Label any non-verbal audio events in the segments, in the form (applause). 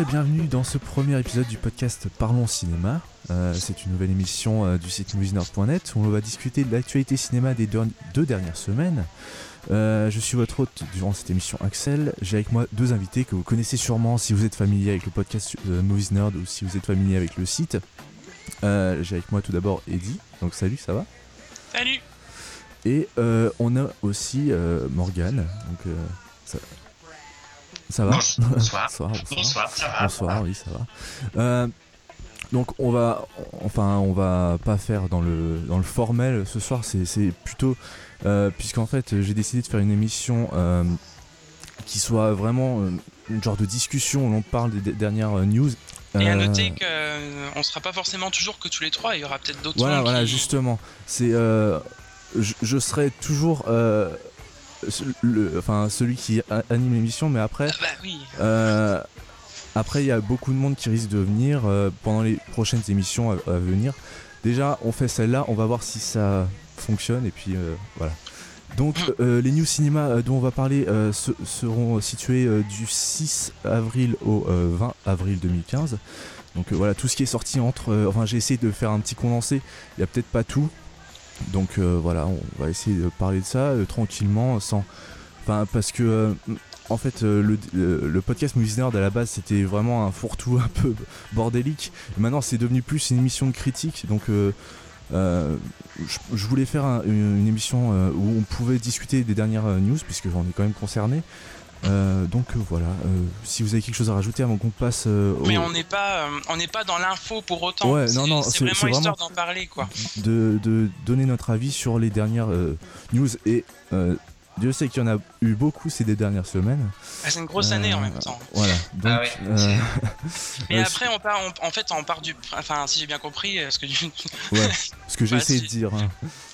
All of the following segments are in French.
et bienvenue dans ce premier épisode du podcast Parlons Cinéma. Euh, c'est une nouvelle émission euh, du site moviesnerd.net où on va discuter de l'actualité cinéma des deux, dernières semaines. Euh, je suis votre hôte durant cette émission Axel. J'ai avec moi deux invités que vous connaissez sûrement si vous êtes familier avec le podcast Movies Nerd ou si vous êtes familier avec le site. J'ai avec moi tout d'abord Eddie. Donc salut, ça va? Salut Et on a aussi Morgane. Donc ça, ça va bonsoir. bonsoir. bonsoir. ça va. Bonsoir, oui, ça va. Euh, donc on va, enfin, on va pas faire dans le dans le formel ce soir. C'est plutôt euh, puisqu'en fait j'ai décidé de faire une émission euh, qui soit vraiment une genre de discussion où l'on parle des dernières news. Et à noter qu'on ne sera pas forcément toujours que tous les trois. Il y aura peut-être d'autres. Voilà, voilà, justement. C'est, je, je, serai toujours le, enfin celui qui anime l'émission, mais après, ah bah oui. euh, après il y a beaucoup de monde qui risque de venir euh, pendant les prochaines émissions à, venir. Déjà, on fait celle-là, on va voir si ça fonctionne et puis euh, voilà. Donc mm. les news cinéma dont on va parler seront situés du 6 avril au 20 avril 2015. Donc voilà, tout ce qui est sorti entre... enfin j'ai essayé de faire un petit condensé, il n'y a peut-être pas tout, donc euh, voilà, on va essayer de parler de ça euh, tranquillement, sans. Enfin, parce que. Euh, en fait, le, podcast Movies Nerd à la base c'était vraiment un fourre-tout un peu (laughs) bordélique. maintenant c'est devenu plus une émission de critique. Donc je, voulais faire une, émission où on pouvait discuter des dernières news, puisque j'en ai quand même concerné. Euh, donc euh, voilà, euh, si vous avez quelque chose à rajouter avant qu'on passe. Mais on n'est pas, on n'est pas dans l'info pour autant. Ouais, non, non, c'est vraiment histoire d'en parler quoi. De, de, donner notre avis sur les dernières news et Dieu sait qu'il y en a eu beaucoup ces dernières semaines. Ah, c'est une grosse année en même temps. Voilà. Donc, ah (laughs) (laughs) Mais après, on part, en fait, on part du. Enfin, si j'ai bien compris, ce que, ouais, (laughs) ce que j'ai essayé de dire. Hein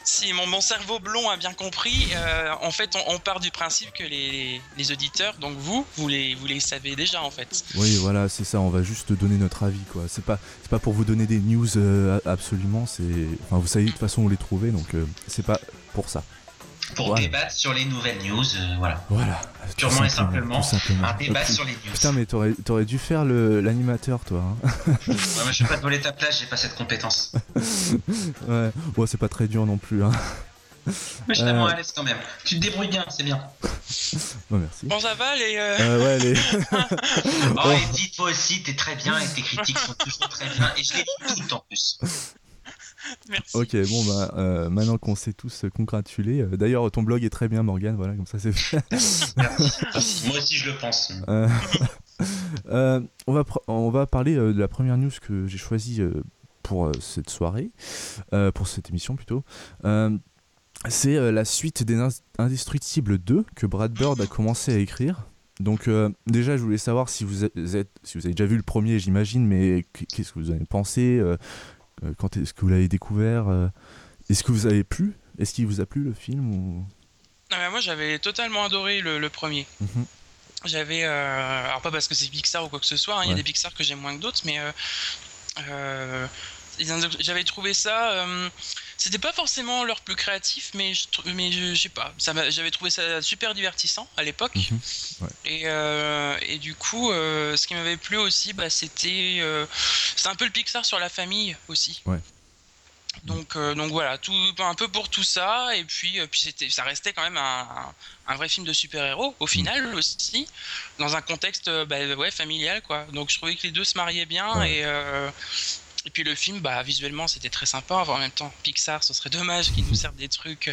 si mon, mon, cerveau blond a bien compris, euh, en fait, on, part du principe que les, les, auditeurs, donc vous, vous les, vous les savez déjà, en fait. Oui, voilà, c'est ça. On va juste donner notre avis, quoi. C'est pas, c'est pas pour vous donner des news euh, absolument. C'est, enfin, vous savez de toute façon où les trouver, donc euh, c'est pas pour ça pour débattre sur les nouvelles news. Euh, voilà. Voilà. Purement et simplement, un débat sur les news. Putain, mais t'aurais, aurais dû faire l'animateur, toi. Hein. (laughs) ouais, moi, je vais pas te voler ta place, j'ai pas cette compétence. (laughs) ouais, bon, c'est pas très dur non plus. Hein. Mais je suis euh... à l'aise quand même. Tu te débrouilles bien, c'est bien. (laughs) bon, merci. Bon, ça va les. Euh... euh ouais, les. oh, et dis toi aussi, t'es très bien et tes critiques sont toujours très bien. Et je les lis toutes en plus. (laughs) Merci. Ok, bon bah euh, maintenant qu'on s'est tous congratulés, euh, d'ailleurs ton blog est très bien Morgan, voilà comme ça c'est fait. Merci. (laughs) Moi aussi je le pense. Euh, (laughs) on, va on va parler de la première news que j'ai choisie pour cette soirée, pour cette émission plutôt. c'est la suite des Indestructibles 2 que Brad Bird a commencé à écrire. Donc déjà, je voulais savoir si vous êtes, si vous avez déjà vu le premier, j'imagine, mais qu'est-ce que vous en avez pensé euh, quand est-ce que vous l'avez découvert euh, Est-ce que vous avez plu? Est-ce qu'il vous a plu le film ou... moi j'avais totalement adoré le, premier. Mhm. J'avais, euh, alors pas parce que c'est Pixar ou quoi que ce soit, hein, il y a des Pixar que j'aime moins que d'autres, mais j'avais trouvé ça. C'était pas forcément leur plus créatif, mais je, mais je, sais pas. J'avais trouvé ça super divertissant à l'époque. Mhm. et, et, du coup, ce qui m'avait plu aussi, bah, c'était c'est un peu le Pixar sur la famille aussi. Ouais. Donc, euh, donc voilà, tout, un peu pour tout ça, et puis, euh, puis c'était, ça restait quand même un, un, vrai film de super-héros, au final mm. aussi, dans un contexte euh, bah, ouais, familial, quoi. Donc je trouvais que les deux se mariaient bien, et, et puis le film, bah, visuellement, c'était très sympa. En même temps, Pixar, ce serait dommage qu'ils nous servent des trucs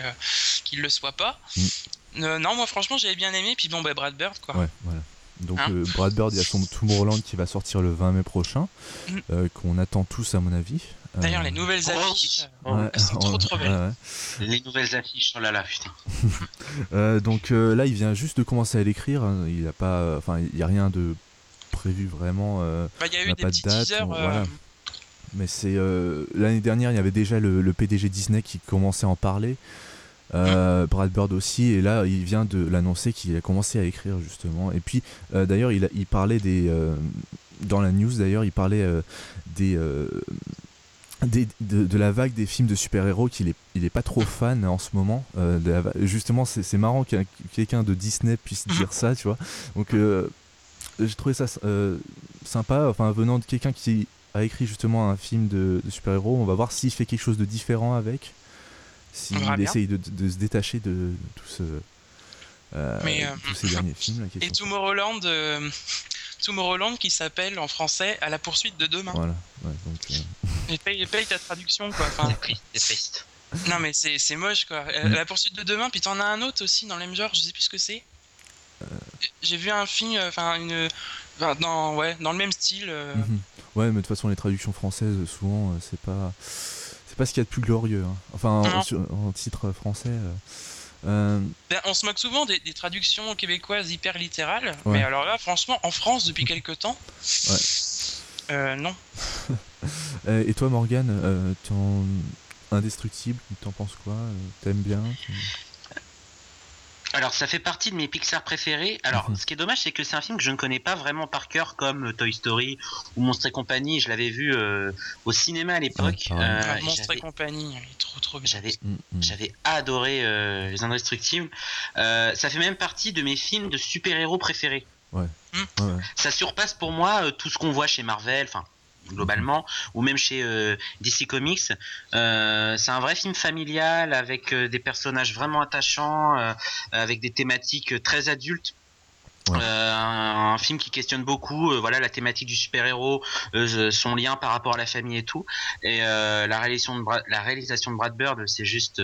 qu'ils ne le soient pas. Mm. non, moi franchement, j'avais bien aimé, puis bon, bah, Brad Bird, quoi. Ouais, voilà. Donc hein euh, Brad Bird, il y a son Tomorrowland qui va sortir le 20 mai prochain, mm. euh, qu'on attend tous à mon avis. D'ailleurs, euh, les nouvelles affiches sont trop trop belles. Les nouvelles affiches, oh là là, putain. (laughs) donc là, il vient juste de commencer à l'écrire. Hein. Il a pas, enfin, il y a rien de prévu vraiment. Bah, il y a eu des petits teasers. Mais c'est l'année dernière, il y avait déjà le, le, PDG Disney qui commençait à en parler. Euh, Brad Bird aussi, et là il vient de l'annoncer qu'il a commencé à écrire justement. Et puis euh, d'ailleurs il, il, parlait des, euh, dans la news d'ailleurs, il parlait des, des de, de, la vague des films de super-héros qu'il est, il est pas trop fan en ce moment. justement, c'est marrant que quelqu'un de Disney puisse dire ça, tu vois. Donc, j'ai trouvé ça sympa, enfin, venant de quelqu'un qui a écrit justement un film de, super-héros. On va voir s'il fait quelque chose de différent avec. S'il essaye de, se détacher de, tout ce, euh, euh, tous ces derniers films. et Tomorrowland, euh, Tomorrowland qui s'appelle en français À la poursuite de demain. Voilà. donc, et paye, paye, ta traduction quoi. Enfin. (laughs) Non mais c'est moche quoi. À la poursuite de demain, puis t'en as un autre aussi dans le même genre, je sais plus ce que c'est. J'ai vu un film, enfin une, dans, ouais, dans le même style. Mhm. Ouais, mais de toute façon, les traductions françaises, souvent, euh, c'est pas, c'est pas ce qu'il y a de plus glorieux. Hein. Enfin, en, titre français. Euh, euh, ben, on se moque souvent des, traductions québécoises hyper littérales, mais alors là, franchement, en France, depuis (laughs) quelques temps, ouais. non. (laughs) Et toi, Morgane, ton indestructible, t'en penses quoi? T'aimes bien? Alors, ça fait partie de mes Pixar préférés. Alors, mhm. ce qui est dommage, c'est que c'est un film que je ne connais pas vraiment par cœur, comme euh, Toy Story ou Monstre et compagnie. Je l'avais vu euh, au cinéma à l'époque. Euh, ah, Monstre et compagnie, trop trop bien. J'avais, mm, mm. j'avais adoré Les Indestructibles. ça fait même partie de mes films de super-héros préférés. Ouais. Mm. Ça surpasse pour moi tout ce qu'on voit chez Marvel. Enfin, globalement, ou même chez euh, DC Comics. Euh, c'est un vrai film familial avec euh, des personnages vraiment attachants, avec des thématiques très adultes. un, film qui questionne beaucoup voilà la thématique du super-héros son lien par rapport à la famille et tout et la réalisation de la réalisation de Brad Bird c'est juste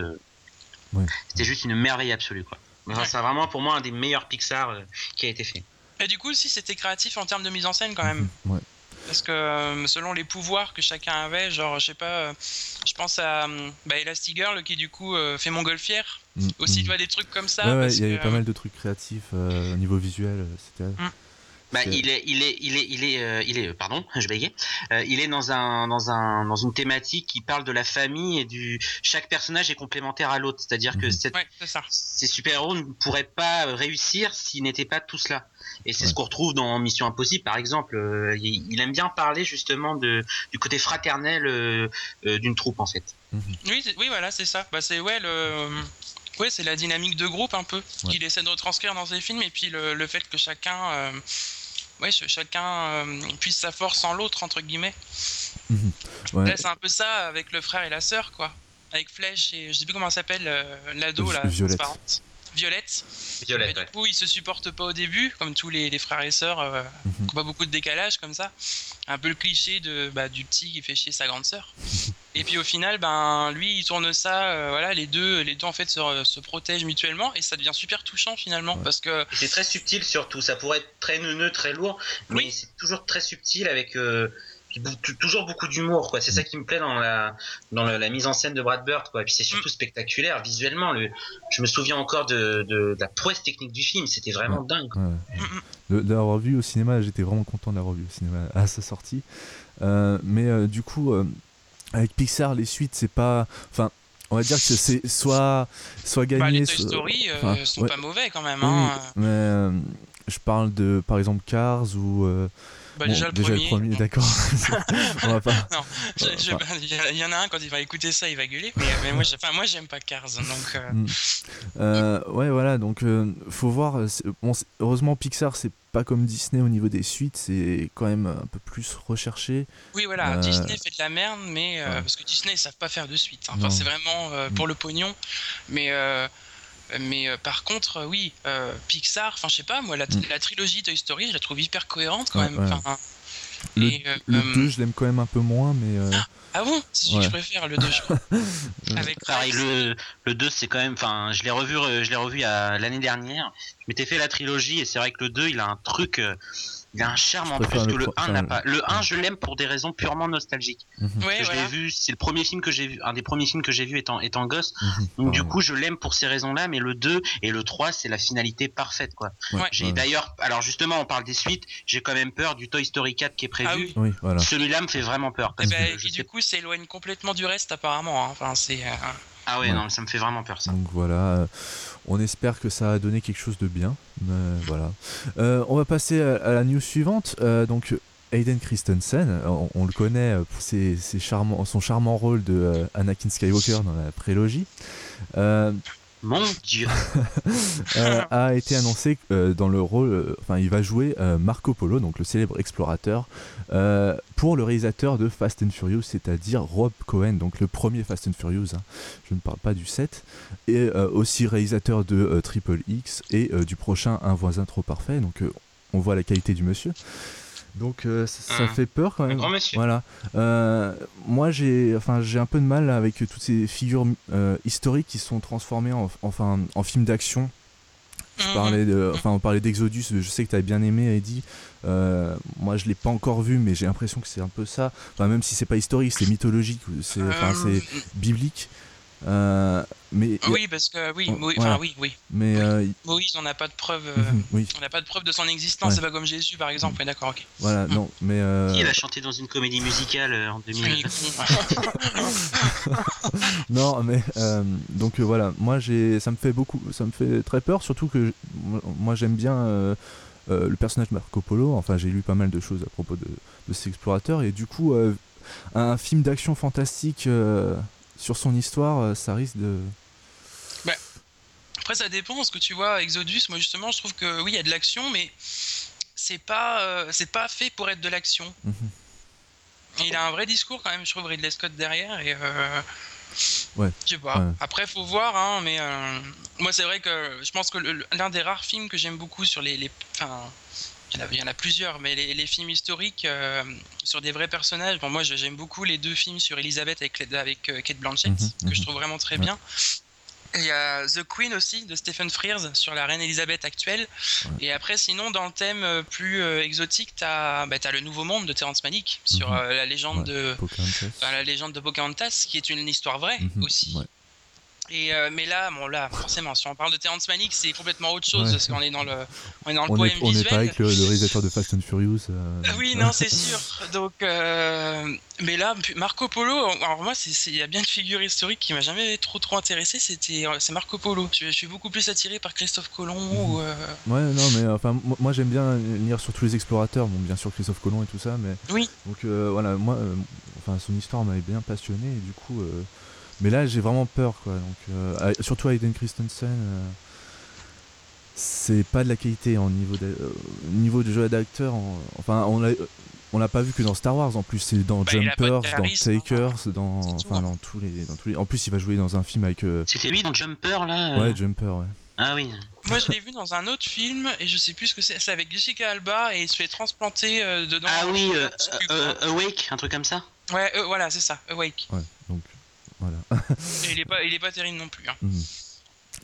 c'était juste une merveille absolue quoi c'est vraiment pour moi un des meilleurs Pixar qui a été fait et du coup aussi c'était créatif en termes de mise en scène quand même ouais. Parce que euh, selon les pouvoirs que chacun avait, genre, je sais pas, euh, je pense à bah, Elastigirl qui du coup euh, fait montgolfière. Mm, Aussi, mm. tu vois, des trucs comme ça. Ouais, il y avait pas mal de trucs créatifs au niveau visuel. C'était. Mm. Bah, il est, il est, il est, il est, euh, il est, pardon, (laughs) je bégayais. Euh, il est dans un, dans un, dans une thématique qui parle de la famille et du. Chaque personnage est complémentaire à l'autre, c'est-à-dire que mhm. ces super-héros ne pourraient pas réussir s'ils n'étaient pas tous là. Et c'est ce qu'on retrouve dans Mission Impossible, par exemple. Euh, il, aime bien parler justement de, du côté fraternel d'une troupe, en fait. Mhm. Oui, oui, voilà, c'est ça. Bah, c'est ouais le. Ouais, c'est la dynamique de groupe un peu qu'il essaie de retranscrire dans ses films et puis le, le fait que chacun ouais, chacun euh, puisse sa force en l'autre, entre guillemets. (laughs) Mhm. c'est un peu ça avec le frère et la sœur, quoi. Avec Flèche et je sais plus comment s'appelle, euh, l'ado, la transparente. Violette. Violette. du coup, ils se supportent pas au début, comme tous les, frères et sœurs, euh, mhm. pas beaucoup de décalage comme ça. Un peu le cliché de, bah, du petit qui fait chier sa grande sœur. (laughs) et puis au final, ben lui, il tourne ça. Euh, voilà, les deux, les deux en fait se, se, protègent mutuellement et ça devient super touchant finalement parce que. C'est très subtil surtout. Ça pourrait être très neuneux, très lourd, mais c'est toujours très subtil avec. Euh, toujours beaucoup d'humour quoi. C'est ça qui me plaît dans la dans la, mise en scène de Brad Bird quoi. Et puis c'est surtout spectaculaire visuellement. Le je me souviens encore de, de, la prouesse technique du film. C'était vraiment dingue. De, l'avoir vu au cinéma j'étais vraiment content d'avoir vu au cinéma à sa sortie. Euh, mais euh, du coup euh, avec Pixar les suites c'est pas enfin on va dire que c'est soit soit gagné bah, les Toy Story sont pas mauvais quand même hein. mais je parle de par exemple Cars ou bah, déjà, le premier. d'accord. (laughs) on va pas. Non, il y, en a un quand il va écouter ça, il va gueuler. Mais, moi, moi, j'aime pas Cars, donc. Euh. Mm. Euh, ouais, voilà, donc euh, faut voir. Bon, heureusement, Pixar, c'est pas comme Disney au niveau des suites, c'est quand même un peu plus recherché. Oui, voilà, Disney fait de la merde, mais parce que Disney, ils savent pas faire de suite. Hein. Enfin, c'est vraiment pour mm. le pognon, mais. Mais euh, par contre, euh, oui, euh, Pixar, enfin je sais pas, moi la, mm. la, trilogie Toy Story, je la trouve hyper cohérente quand même. le, 2, je l'aime quand même un peu moins, mais. Ah, ah, bon? C'est celui que je préfère, le 2, je crois. (laughs) Avec Pareil, le, le 2, c'est quand même. Enfin, je l'ai revu, je l'ai revu l'année dernière. Je m'étais fait la trilogie et c'est vrai que le 2, il a un truc il a un charme en plus que le 1 n'a pas. Le 1, je l'aime pour des raisons purement nostalgiques. Je l'ai vu, c'est le premier film que j'ai vu, un des premiers films que j'ai vu étant, étant gosse. Mhm. Donc du coup, je l'aime pour ces raisons-là, mais le 2 et le 3, c'est la finalité parfaite, quoi. J'ai d'ailleurs, alors justement, on parle des suites, j'ai quand même peur du Toy Story 4 qui est prévu. Ah Celui-là me fait vraiment peur. Parce eh ben, qui du coup s'éloigne complètement du reste apparemment. Hein. Enfin, c'est. Euh, ah ouais, non, ça me fait vraiment peur ça. Donc voilà, on espère que ça a donné quelque chose de bien. voilà. Euh, on va passer à, la news suivante. Euh, donc Hayden Christensen, on, le connaît pour ses, charmants, son charmant rôle de Anakin Skywalker dans la prélogie. Mon Dieu (laughs) euh, a été annoncé euh, dans le rôle, euh, enfin il va jouer Marco Polo, donc le célèbre explorateur, pour le réalisateur de Fast and Furious, c'est-à-dire Rob Cohen, donc le premier Fast and Furious, hein. je ne parle pas du 7, et aussi réalisateur de Triple X et du prochain Un voisin trop parfait, donc on voit la qualité du monsieur. Donc euh, ça, fait peur quand même. Voilà. Euh, moi j'ai enfin j'ai un peu de mal avec toutes ces figures euh, historiques qui sont transformées en enfin en films d'action. Je mhm. parlais de, enfin on parlait d'Exodus, je sais que tu bien aimé Eddie. moi je l'ai pas encore vu mais j'ai l'impression que c'est un peu ça. Enfin même si c'est pas historique, c'est mythologique, c'est biblique. Euh, mais oui, parce que oui, oui, oui, oui. Mais euh, Moïse, on n'a pas de preuve. Euh, mhm, on n'a pas de preuve de son existence. C'est pas comme Jésus, par exemple. d'accord, ok. Voilà, mhm. non, mais. Qui va chanter dans une comédie musicale en 2000 (laughs) Non, mais donc voilà, moi j'ai, ça me fait beaucoup, ça me fait très peur, surtout que moi j'aime bien. le personnage Marco Polo, enfin j'ai lu pas mal de choses à propos de, de cet explorateur et du coup un film d'action fantastique sur son histoire, euh, ça risque de. Bah, après, ça dépend. Ce que tu vois, Exodus, moi justement, je trouve que oui, il y a de l'action, mais c'est pas, euh, c'est pas fait pour être de l'action. Mhm. Il a un vrai discours quand même, je trouve, Ridley Scott derrière. Et euh, ouais. Je sais pas. Après, faut voir, hein, mais moi, c'est vrai que je pense que l'un des rares films que j'aime beaucoup sur les, les, il y, en a, plusieurs, mais les, films historiques euh, sur des vrais personnages. Bon, moi, j'aime beaucoup les deux films sur Elisabeth avec, avec euh, Kate Blanchett, mhm, que je mhm. trouve vraiment très bien. il y a The Queen aussi de Stephen Frears sur la reine Elisabeth actuelle. Et après, sinon, dans le thème euh, plus exotique, tu as, bah, le Nouveau Monde de Terrence Malick sur mhm. la, légende de, la légende de Pocahontas, qui est une histoire vraie aussi. Et euh, mais là, bon là, forcément, si on parle de Terrence Malick, c'est complètement autre chose parce qu'on est dans le, on est dans le poème on visuel. On n'est pas avec le, réalisateur de Fast and Furious. Euh. Oui, non, c'est sûr. Donc, euh, mais là, Marco Polo. Alors moi, il y a bien une figure historique qui m'a jamais trop trop intéressé. C'était, c'est Marco Polo. Je, suis beaucoup plus attiré par Christophe Colomb. Mhm. Ou, Ouais, non, mais enfin, moi j'aime bien lire sur tous les explorateurs. Bon, bien sûr Christophe Colomb et tout ça, mais. Oui. Donc voilà, moi, enfin, son histoire m'avait bien passionné et du coup. Mais là, j'ai vraiment peur, quoi. Donc, euh, surtout Hayden Christensen, euh, c'est pas de la qualité en niveau de, euh, niveau de jeu d'acteur. enfin, on l'a, on l'a pas vu que dans Star Wars. En plus, c'est dans bah, Jumpers, dans Takers, dans, enfin, dans tous les, dans tous les. En plus, il va jouer dans un film avec. C'était lui dans Jumper là. Ouais, Jumper, ouais. Ah oui. Moi, je l'ai vu dans un autre film et je sais plus ce que c'est. C'est avec Jessica Alba et il se fait transplanter dedans. Ah oui, Awake, un truc comme ça. Ouais, voilà, c'est ça, Awake. Ouais, donc voilà. il est pas, il est pas terrible non plus. Hein. Mhm.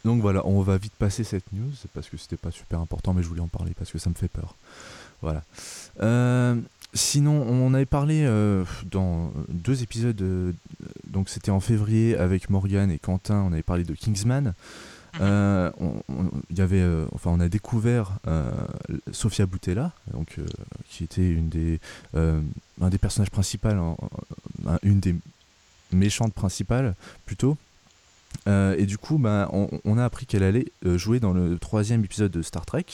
Donc voilà, on va vite passer cette news parce que c'était pas super important, mais je voulais en parler parce que ça me fait peur. Voilà. Euh, sinon, on avait parlé euh, dans deux épisodes, euh, donc c'était en février avec Morgan et Quentin, on avait parlé de Kingsman. Mhm. on, y avait, enfin, on a découvert Sofia Boutella, donc, qui était une des, un des personnages principaux, une des méchante principale plutôt. Euh, et du coup, bah, on, a appris qu'elle allait euh, jouer dans le troisième épisode de Star Trek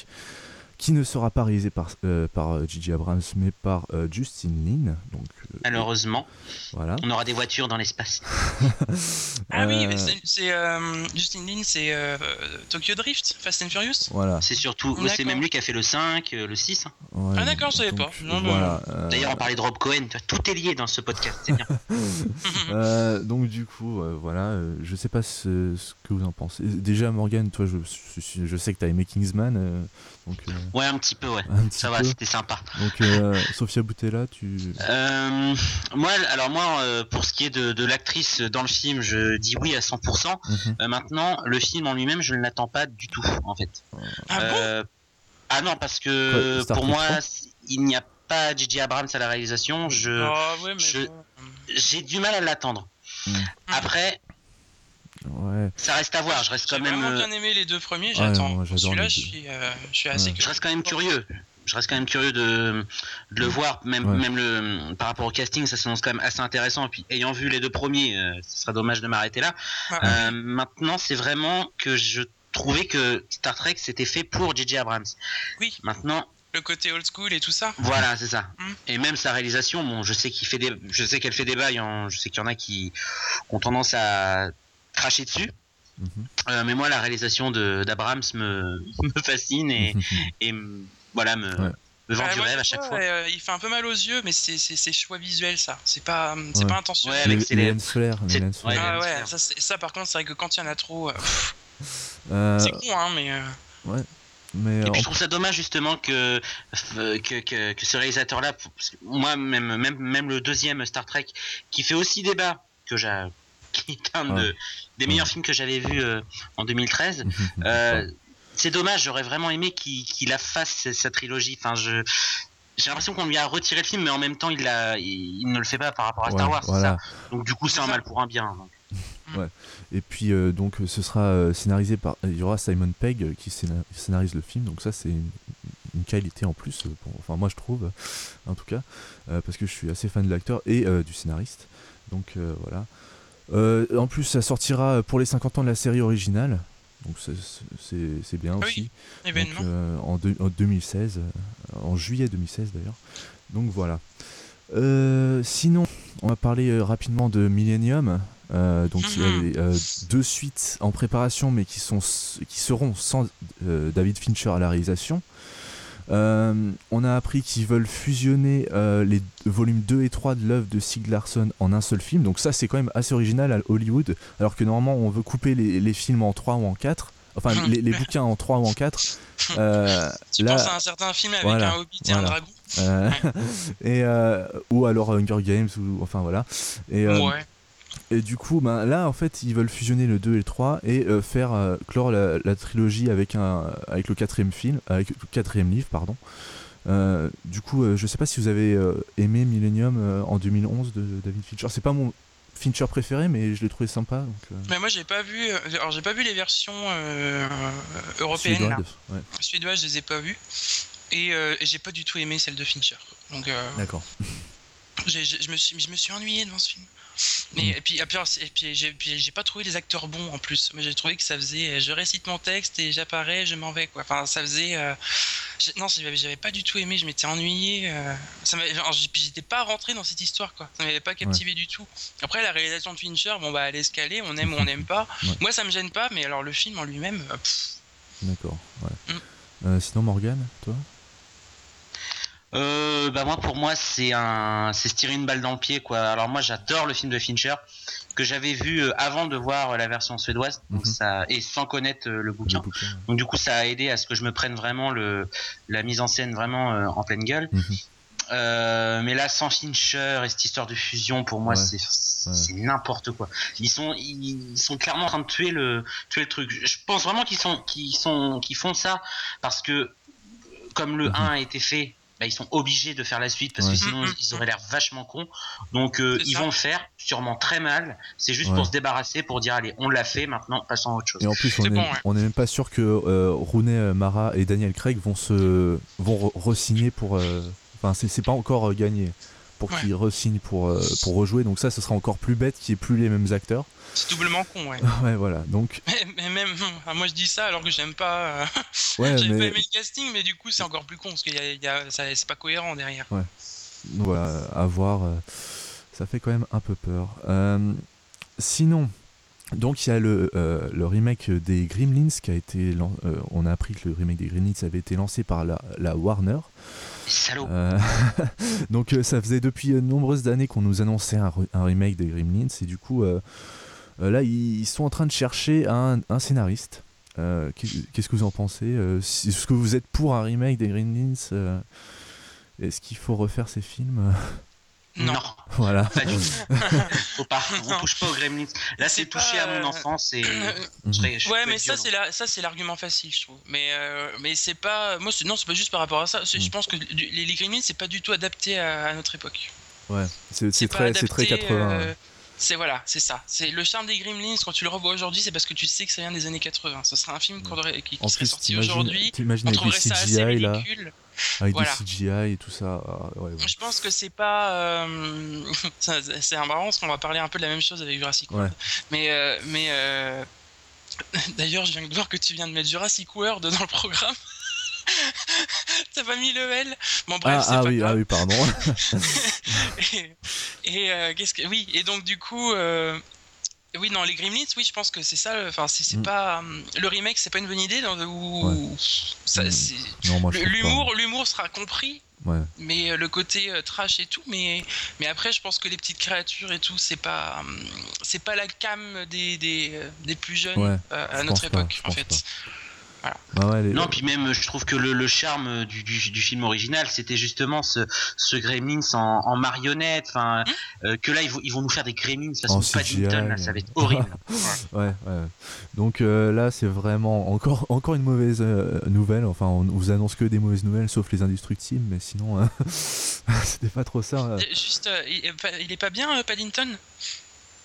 qui ne sera pas réalisé par, euh, par Gigi Abrams mais par Justin Lin. Donc, Malheureusement, voilà. on aura des voitures dans l'espace. (laughs) ah oui, c'est Justin Lin, c'est Tokyo Drift, Fast and Furious. Voilà. C'est surtout, c'est même lui qui a fait le 5, le 6. ah d'accord, je savais pas. D'ailleurs, on parlait de Rob Cohen, tout est lié dans ce podcast, c'est bien. (laughs) donc du coup, voilà, je sais pas ce, que vous en pensez. Déjà, Morgan, toi, je, je, sais que tu as aimé Kingsman. Donc, euh, ouais, un petit peu, ouais. ça va, c'était sympa. Donc, euh, (laughs) Sophia Boutella, tu. Euh, moi, alors moi, pour ce qui est de, l'actrice dans le film, je dis oui à 100%. Mhm. maintenant, le film en lui-même, je ne l'attends pas du tout, en fait. Ah, ah non, parce que pour moi, il n'y a pas Gigi Abrams à la réalisation. Je, ah j'ai du mal à l'attendre. Mhm. Après, ça reste à voir. Je reste quand même. J'ai vraiment bien aimé les deux premiers. J'attends. Celui-là, je suis, euh, je suis assez. Je reste quand même curieux. Je reste quand même curieux de, de le voir, même, même le, par rapport au casting, ça s'annonce quand même assez intéressant. Et puis, ayant vu les deux premiers, euh, ce serait dommage de m'arrêter là. Euh, maintenant, c'est vraiment que je trouvais que Star Trek c'était fait pour J.J. Abrams. Oui. Maintenant, le côté old school et tout ça. Voilà, c'est ça. Mm. Et même sa réalisation, bon, je sais qu'il fait des, je sais qu'elle fait des bails. hein. Je sais qu'il y en a qui ont tendance à cracher dessus. Mhm. Euh, mais moi, la réalisation de d'Abrams me, (laughs) me fascine et, (laughs) et voilà me, Ouais. me vend Ah, du rêve à chaque fois. ouais, euh, il fait un peu mal aux yeux, mais c'est choix visuel ça. C'est pas c'est Ouais. pas intentionnel. Ouais, avec les, solaires, les ouais, solaires. Ah ouais, ça, c'est- ça par contre, c'est vrai que quand il y en a trop, euh, Euh, c'est con hein, mais euh, mais Et en- puis je trouve ça dommage justement que euh, que, que, que ce réalisateur-là, moi même même même le deuxième Star Trek, qui fait aussi débat, que j'ai, qui est un de, des meilleurs films que j'avais vu euh, en 2013. (laughs) Euh, c'est dommage, j'aurais vraiment aimé qu'il la fasse sa trilogie. Enfin, je j'ai l'impression qu'on lui a retiré le film, mais en même temps, il, a, il, il ne le fait pas par rapport à Star Ouais, Wars. c'est voilà. ça Donc du coup, c'est un mal pour un bien. donc. Et puis euh, donc ce sera euh, scénarisé par il y aura Simon Pegg euh, qui scéna- scénarise le film donc ça c'est une, une qualité en plus euh, pour- enfin moi je trouve euh, en tout cas euh, parce que je suis assez fan de l'acteur et euh, du scénariste donc euh, voilà Euh, en plus ça sortira pour les 50 ans de la série originale. Donc c'est- bien Ah oui, aussi. Donc, euh, en, deux- en 2016 euh, en juillet 2016 d'ailleurs. Donc voilà. Euh, sinon on va parler rapidement de Millennium. Donc il y a Mhm. deux suites en préparation mais qui, sont, qui seront sans David Fincher à la réalisation. Euh, on a appris qu'ils veulent fusionner euh, les volumes 2 et 3 de l'œuvre de Stieg Larsson en un seul film. Donc ça c'est quand même assez original à Hollywood, alors que normalement on veut couper les, les films en 3 ou en 4. Enfin Mhm. les, les bouquins en 3 ou en 4. Euh, (laughs) Tu là, penses à un certain film avec voilà, un hobbit et un voilà. dragon euh, (laughs) et euh, ou alors Hunger Games ou enfin voilà. Et, euh, Ouais. Et du coup, ben, là, en fait, ils veulent fusionner le 2 et le 3 et euh, faire euh, clore la, la trilogie avec, un, avec le quatrième film, avec le quatrième livre, pardon. Euh, du coup, je sais pas si vous avez aimé Millennium en 2011 de David Fincher. C'est pas mon Fincher préféré, mais je l'ai trouvé sympa. Donc, Mais moi j'ai pas vu, alors j'ai pas vu les versions européennes là. suédoise, ouais, Suédoises, je les ai pas vues. Et, et j'ai pas du tout aimé celle de Fincher. Donc D'accord. je, me suis, je me suis ennuyé devant ce film. Mais, Mm. Et puis, et puis, j'ai puis j'ai pas trouvé les acteurs bons en plus. Mais j'ai trouvé que ça faisait. euh, Je récite mon texte et j'apparais, je m'en vais quoi. Enfin, ça faisait. euh, non, j'avais j'avais pas du tout aimé, je m'étais ennuyé. euh, ça puis j'étais pas rentré dans cette histoire quoi. Ça m'avait pas captivé du tout. Après, la réalisation de Fincher, bon bah elle est escalée, on aime ou on n'aime pas. Ouais. Moi ça me gêne pas, mais alors le film en lui-même. euh, D'accord. Ouais. Mm. Euh, sinon, Morgan, toi? Euh, bah moi pour moi c'est un c'est se tirer une balle dans le pied quoi. Alors moi j'adore le film de Fincher que j'avais vu euh, avant de voir euh, la version suédoise donc Mhm. ça et sans connaître euh, le Le bouquin. Donc du coup ça a aidé à ce que je me prenne vraiment le la mise en scène vraiment euh, en pleine gueule. Mhm. Euh, mais là sans Fincher et cette histoire de fusion pour moi Ouais. c'est c'est n'importe quoi. Ils sont ils sont clairement en train de tuer le tuer le truc. Je pense vraiment qu'ils sont qu'ils sont qu'ils font ça parce que comme le Mhm. 1 a été fait bah, ils sont obligés de faire la suite parce Ouais. que sinon Mhm. ils auraient l'air vachement cons. Donc euh, ils ça. vont le faire, sûrement très mal. C'est juste Ouais. pour se débarrasser, pour dire allez on l'a fait, maintenant passons à autre chose. Et en plus, on C'est est, bon, ouais. on est même pas sûr que euh, Rooney Mara et Daniel Craig vont se vont re- re-signer pour. euh, Enfin, c'est c'est pas encore euh, gagné pour Ouais. qu'ils re-signent pour euh, pour rejouer. Donc ça, ce sera encore plus bête qu'il n'y ait plus les mêmes acteurs. C'est doublement con, ouais. (laughs) ouais, voilà. Donc Mais, mais même, enfin, moi je dis ça alors que j'aime pas. euh, ouais, (laughs) pas mais aimé le casting, mais du coup c'est encore plus con parce que c'est pas cohérent derrière. donc voilà, à voir. euh, ça fait quand même un peu peur. Euh, sinon. Donc il y a le, euh, le remake des Gremlins qui a été euh, on a appris que le remake des Gremlins avait été lancé par la, la Warner. Euh, (laughs) donc euh, ça faisait depuis de nombreuses années qu'on nous annonçait un, re- un remake des Gremlins et du coup euh, euh, là ils, sont en train de chercher un, un scénariste. Euh, qu'est- Qu'est-ce que vous en pensez Euh, Est-ce que vous êtes pour un remake des Gremlins Euh, Est-ce qu'il faut refaire ces films? Non. Voilà. Pas du tout. (laughs) Faut pas. On touche pas aux Gremlins. Là, C'est touché pas, à mon euh, enfance et. (clears throat) Je serais- je ouais, mais ça c'est la, ça c'est l'argument facile, je trouve. Mais euh, mais c'est pas, moi c'est- non c'est pas juste par rapport à ça. Je Mm. pense que les, les Gremlins c'est pas du tout adapté à, à notre époque. Ouais. C'est c'est C'est pas très, c'est très adapté, 80. euh, C'est voilà, c'est ça. C'est le charme des Gremlins quand tu le revois aujourd'hui, c'est parce que tu sais que ça vient des années 80. Ce serait un film qu'on aurait- qui, qui En serait plus, sorti aujourd'hui. t'imagines avec des trouverait ça assez CGI là, avec Voilà. des CGI et tout ça. ah, ouais, ouais. Je pense que c'est pas. euh, (laughs) c'est marrant parce qu'on va parler un peu de la même chose avec Jurassic World. Ouais. Mais. euh, mais euh, (laughs) D'ailleurs, je viens de voir que tu viens de mettre Jurassic World dans le programme. (laughs) T'as pas mis le L? Bon bref, Ah, c'est ah pas oui, grave. ah oui, pardon. (laughs) (laughs) et et, euh, qu'est-ce que oui et donc du coup euh, oui non les Gremlins oui je pense que c'est ça le- enfin c'est Mm. pas hum, le remake c'est pas une bonne idée dans, où ça, Mm. pas. l'humour l'humour sera compris Ouais. mais euh, le côté euh, trash et tout mais mais après je pense que les petites créatures et tout c'est pas c'est pas la cam des des, euh, des plus jeunes Ouais, euh, à notre pas, époque je en fait pas. Bah ouais, les- Non, puis même, je trouve que le, le charme du, du, du film original, c'était justement ce, ce Gremlins en, en marionnette. Enfin, euh, que là, ils vont, ils vont nous faire des Gremlins façon Paddington, là, ça va être horrible. (laughs) Ouais, ouais. Donc euh, là, c'est vraiment encore, encore une mauvaise euh, nouvelle. Enfin, on vous annonce que des mauvaises nouvelles, sauf les indestructibles, mais sinon, euh, (laughs) c'était pas trop ça. euh. juste euh, il, est pas- il est pas bien euh, Paddington?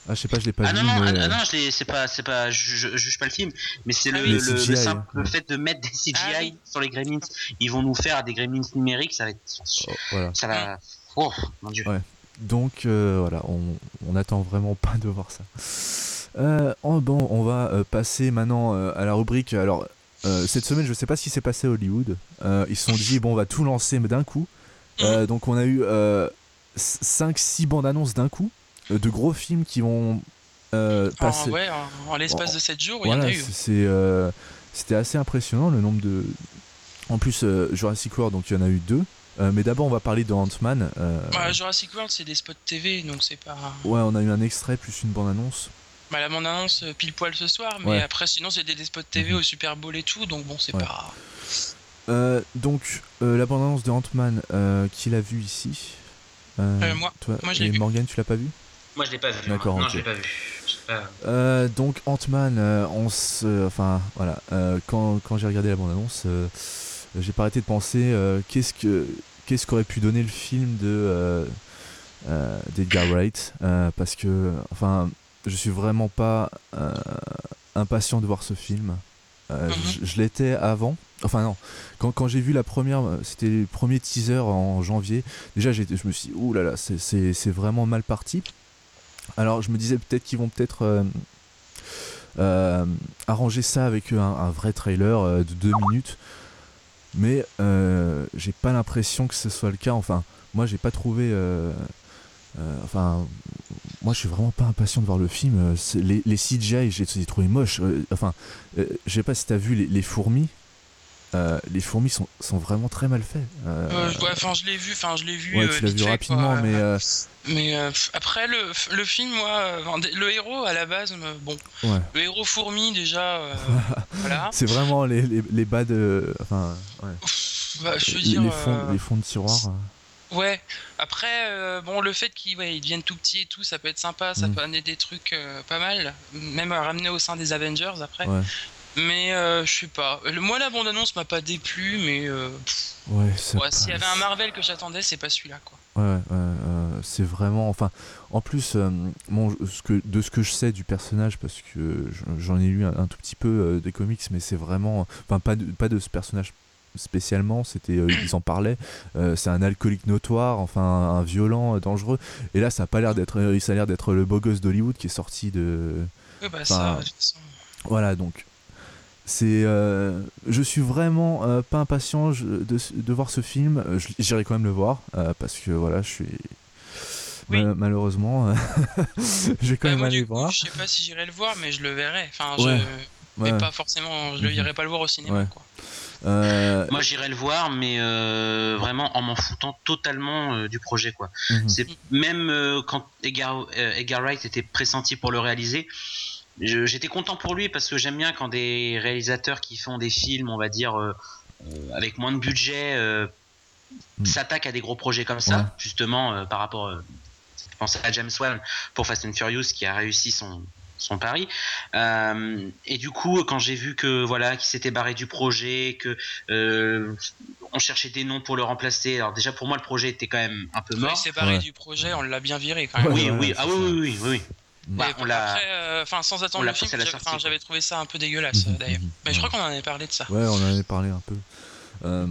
Ah, je sais pas, je l'ai pas Ah vu, non, non, mais. ah, euh, non, je l'ai- c'est pas, c'est pas, je, je, juge pas le film, mais c'est Ah le, oui. le, simple ouais. fait de mettre des CGI Ah oui. sur les Gremlins. Ils vont nous faire des Gremlins numériques, ça va être, oh, voilà. ça va, oh, mon dieu. Ouais. Donc euh, voilà, on, on attend vraiment (laughs) pas de voir ça. Euh, oh, bon, on va euh, passer maintenant euh, à la rubrique. Alors, euh, cette semaine, je sais pas ce qui s'est passé à Hollywood. Euh, ils se sont dit, bon, on va tout lancer mais d'un coup. Euh, donc, on a eu 5-6 bandes annonces d'un coup, euh, de gros films qui vont euh, En- passer. ouais, en, en l'espace En- de 7 jours, il y en a eu. c'est- euh, c'était assez impressionnant le nombre de. En plus, euh, Jurassic World, donc il y en a eu deux. Euh, mais d'abord, on va parler de Ant-Man. euh, Bah, Jurassic World, c'est des spots TV, donc c'est pas. Ouais, on a eu un extrait plus une bande-annonce. Bah, la bande annonce euh, pile poil ce soir, mais Ouais. après, sinon, c'est des, des spots TV Mhm. au Super Bowl et tout, donc bon, c'est Ouais. pas. Euh, donc, euh, la bande-annonce de Ant-Man, euh, qui l'a vu ici Euh, Euh, moi. toi, Moi, je l'ai et vu. Morgan, tu l'as pas vu? Moi, je l'ai pas vu. D'accord. Non, je l'ai pas vu. Pas- Euh, Donc, Ant-Man, euh, on se. Enfin, voilà. euh, quand quand j'ai regardé la bande-annonce, j'ai pas arrêté de penser qu'est-ce que qu'est-ce qu'aurait pu donner le film de d'Edgar Wright parce que enfin je suis vraiment pas impatient de voir ce film Mhm. je, je l'étais avant enfin non quand, quand j'ai vu la première c'était le premier teaser en janvier déjà j'ai je me suis dit ouh là là c'est vraiment mal parti alors je me disais peut-être qu'ils vont peut-être euh, euh, arranger ça avec un, vrai trailer euh, de deux minutes. Mais j'ai pas l'impression que ce soit le cas. Enfin moi j'ai pas trouvé enfin moi je suis vraiment pas impatient de voir le film. Les, CGI j'ai trouvé moche. Enfin je sais pas si t'as vu les fourmis Euh, les fourmis sont, sont vraiment très mal faits Euh, ouais, enfin, je l'ai vu, enfin, je l'ai vu. ouais euh, tu l'as vu fait, rapidement quoi. mais euh, Mais après, le, le film, moi, le héros, à la base, bon, ouais le héros fourmi, déjà, (laughs) voilà. c'est vraiment les, les, les bas de enfin bah, je veux les, dire. les fonds, les fonds de tiroir. Ouais, après, euh, bon, le fait qu'ils ouais, ils deviennent tout petits et tout, ça peut être sympa, ça Mm. peut amener des trucs euh, pas mal, même à ramener au sein des Avengers après. Ouais. Mais euh, je sais pas. Le- Moi, la bande-annonce m'a pas déplu, mais euh, ouais, ça ouais, s'il y avait un Marvel que j'attendais, c'est pas celui-là, quoi. Ouais, ouais, euh, c'est vraiment. Enfin, en plus, euh, bon, je- ce que, de ce que je sais du personnage, parce que je- j'en ai lu un, un tout petit peu euh, des comics, mais c'est vraiment. Enfin, pas de, pas de ce personnage spécialement, c'était euh, ils en parlaient. euh, c'est un alcoolique notoire, enfin un, violent, euh, dangereux. Et là, ça a pas l'air d'être. euh, Ça a l'air d'être le beau gosse d'Hollywood qui est sorti de. Ouais, bah ça. Voilà, donc. C'est, euh, je suis vraiment euh, pas impatient je- de, de voir ce film. Euh, J'irai quand même le voir euh, parce que voilà, je suis Oui. Malheureusement, (laughs) je vais quand Bah, même moi, aller du coup, voir. je sais pas si j'irai le voir, mais je le verrai. Enfin, Ouais, je... Ouais. mais pas forcément, je le Mhm. irai pas le voir au cinéma, Ouais. quoi. Euh, Moi, j'irai le voir, mais euh, vraiment en m'en foutant totalement euh, du projet, quoi. mhm. C'est même euh, quand Edgar, euh, Edgar Wright était pressenti pour le réaliser, j'étais content pour lui parce que j'aime bien quand des réalisateurs qui font des films, on va dire euh, euh, avec moins de budget, euh, Mm. s'attaquent à des gros projets comme ça, Ouais. justement euh, par rapport. Euh, je pense à James Wan pour Fast and Furious qui a réussi son son pari Euh, et du coup quand j'ai vu que voilà qu'il s'était barré du projet que euh, on cherchait des noms pour le remplacer alors déjà pour moi le projet était quand même un peu Ouais, mort il s'est barré Ouais. du projet, on l'a bien viré quand même. Ouais, oui, ouais, oui, ah oui, oui, oui, oui, oui. Bah, Et on l'a- après, euh, enfin, sans attendre le film, poussé à la j'avais- enfin, trouvé ça un peu dégueulasse Mhm, euh, d'ailleurs. mhm, Mais je crois qu'on en avait parlé de ça. Ouais, on en avait parlé un peu. Euh,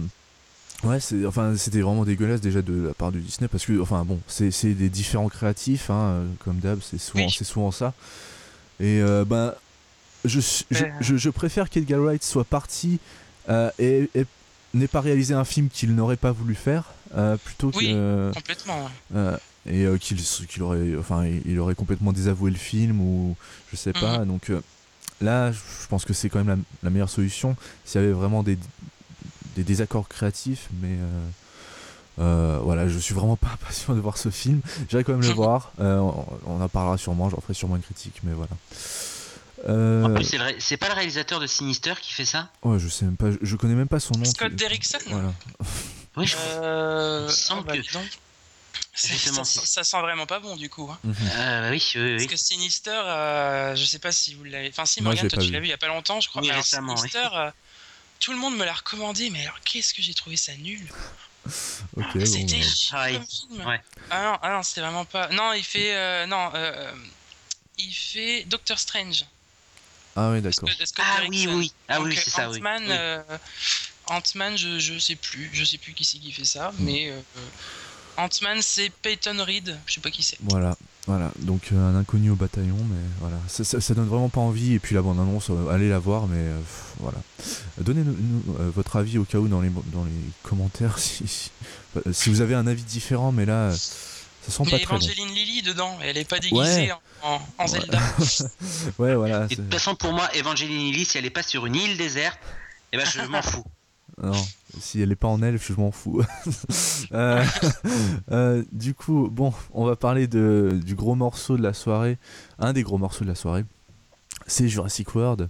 ouais, c'est, enfin, c'était vraiment dégueulasse déjà de la part de Disney parce que, enfin, bon, c'est, c'est des différents créatifs, hein, euh, comme d'hab, c'est souvent, Oui. c'est souvent ça. Et euh, ben, je, je, Euh. je, je préfère qu'Edgar Wright soit parti euh, et, et, n'ait pas réalisé un film qu'il n'aurait pas voulu faire, euh, plutôt que. Oui, euh, complètement. Et euh, qu'il aurait, enfin, il aurait complètement désavoué le film ou je sais pas. Donc euh, là, je pense que c'est quand même la, la meilleure solution. S'il y avait vraiment des, des désaccords créatifs, mais euh, euh, voilà, je suis vraiment (laughs) pas impatient de voir ce film. J'irai quand même le voir. Euh, on, on en parlera sûrement. J'en ferai sûrement une critique, mais voilà. Euh, En plus, c'est ré- pas le réalisateur de Sinister qui fait ça? Ouais, je sais même pas. Je, je connais même pas son nom. Scott Derrickson? Voilà. Oui, je Euh, oh, bah, que- ça, ça sent vraiment pas bon du coup. hein. Euh, oui, oui, oui. Parce que Sinister, euh, je sais pas si vous l'avez. Enfin, si, Morgane, toi tu l'as vu il y a pas longtemps, je crois. Oui, mais alors, récemment, oui. Sinister, euh, tout le monde me l'a recommandé, mais alors qu'est-ce que j'ai trouvé ça nul? Ok. bon, C'était euh, chiant Ah, comme film. ouais. Ah non, ah non c'était vraiment pas. Non, il fait. euh, non, euh, il fait Doctor Strange. Ah oui, d'accord. Ah oui, oui. Ah Donc, oui, euh, c'est ça, oui. Ant-Man, Oui. euh, Ant-Man, je, je sais plus, je sais plus qui c'est qui fait ça, Mm. mais euh, Ant-Man c'est Peyton Reed, je sais pas qui c'est. Voilà, voilà. Donc euh, un inconnu au bataillon, mais voilà, ça, ça- ça donne vraiment pas envie. Et puis la bande annonce, euh, allez la voir, mais euh, pff, voilà. Donnez-nous nous, euh, votre avis au cas où dans les dans les commentaires si (laughs) si, si vous avez un avis différent, mais là, euh, ça sent Il y pas a très bon. Evangeline Lilly dedans, elle est pas déguisée Ouais. en. Zelda. (laughs) Ouais, voilà. Et de toute façon, pour moi, Evangeline Lilly, si elle est pas sur une île déserte, eh ben je m'en fous. (laughs) Non, si elle est pas en elfe, je m'en fous. (laughs) Euh, euh, du coup, bon, on va parler de, du gros morceau de la soirée. Un des gros morceaux de la soirée, c'est Jurassic World.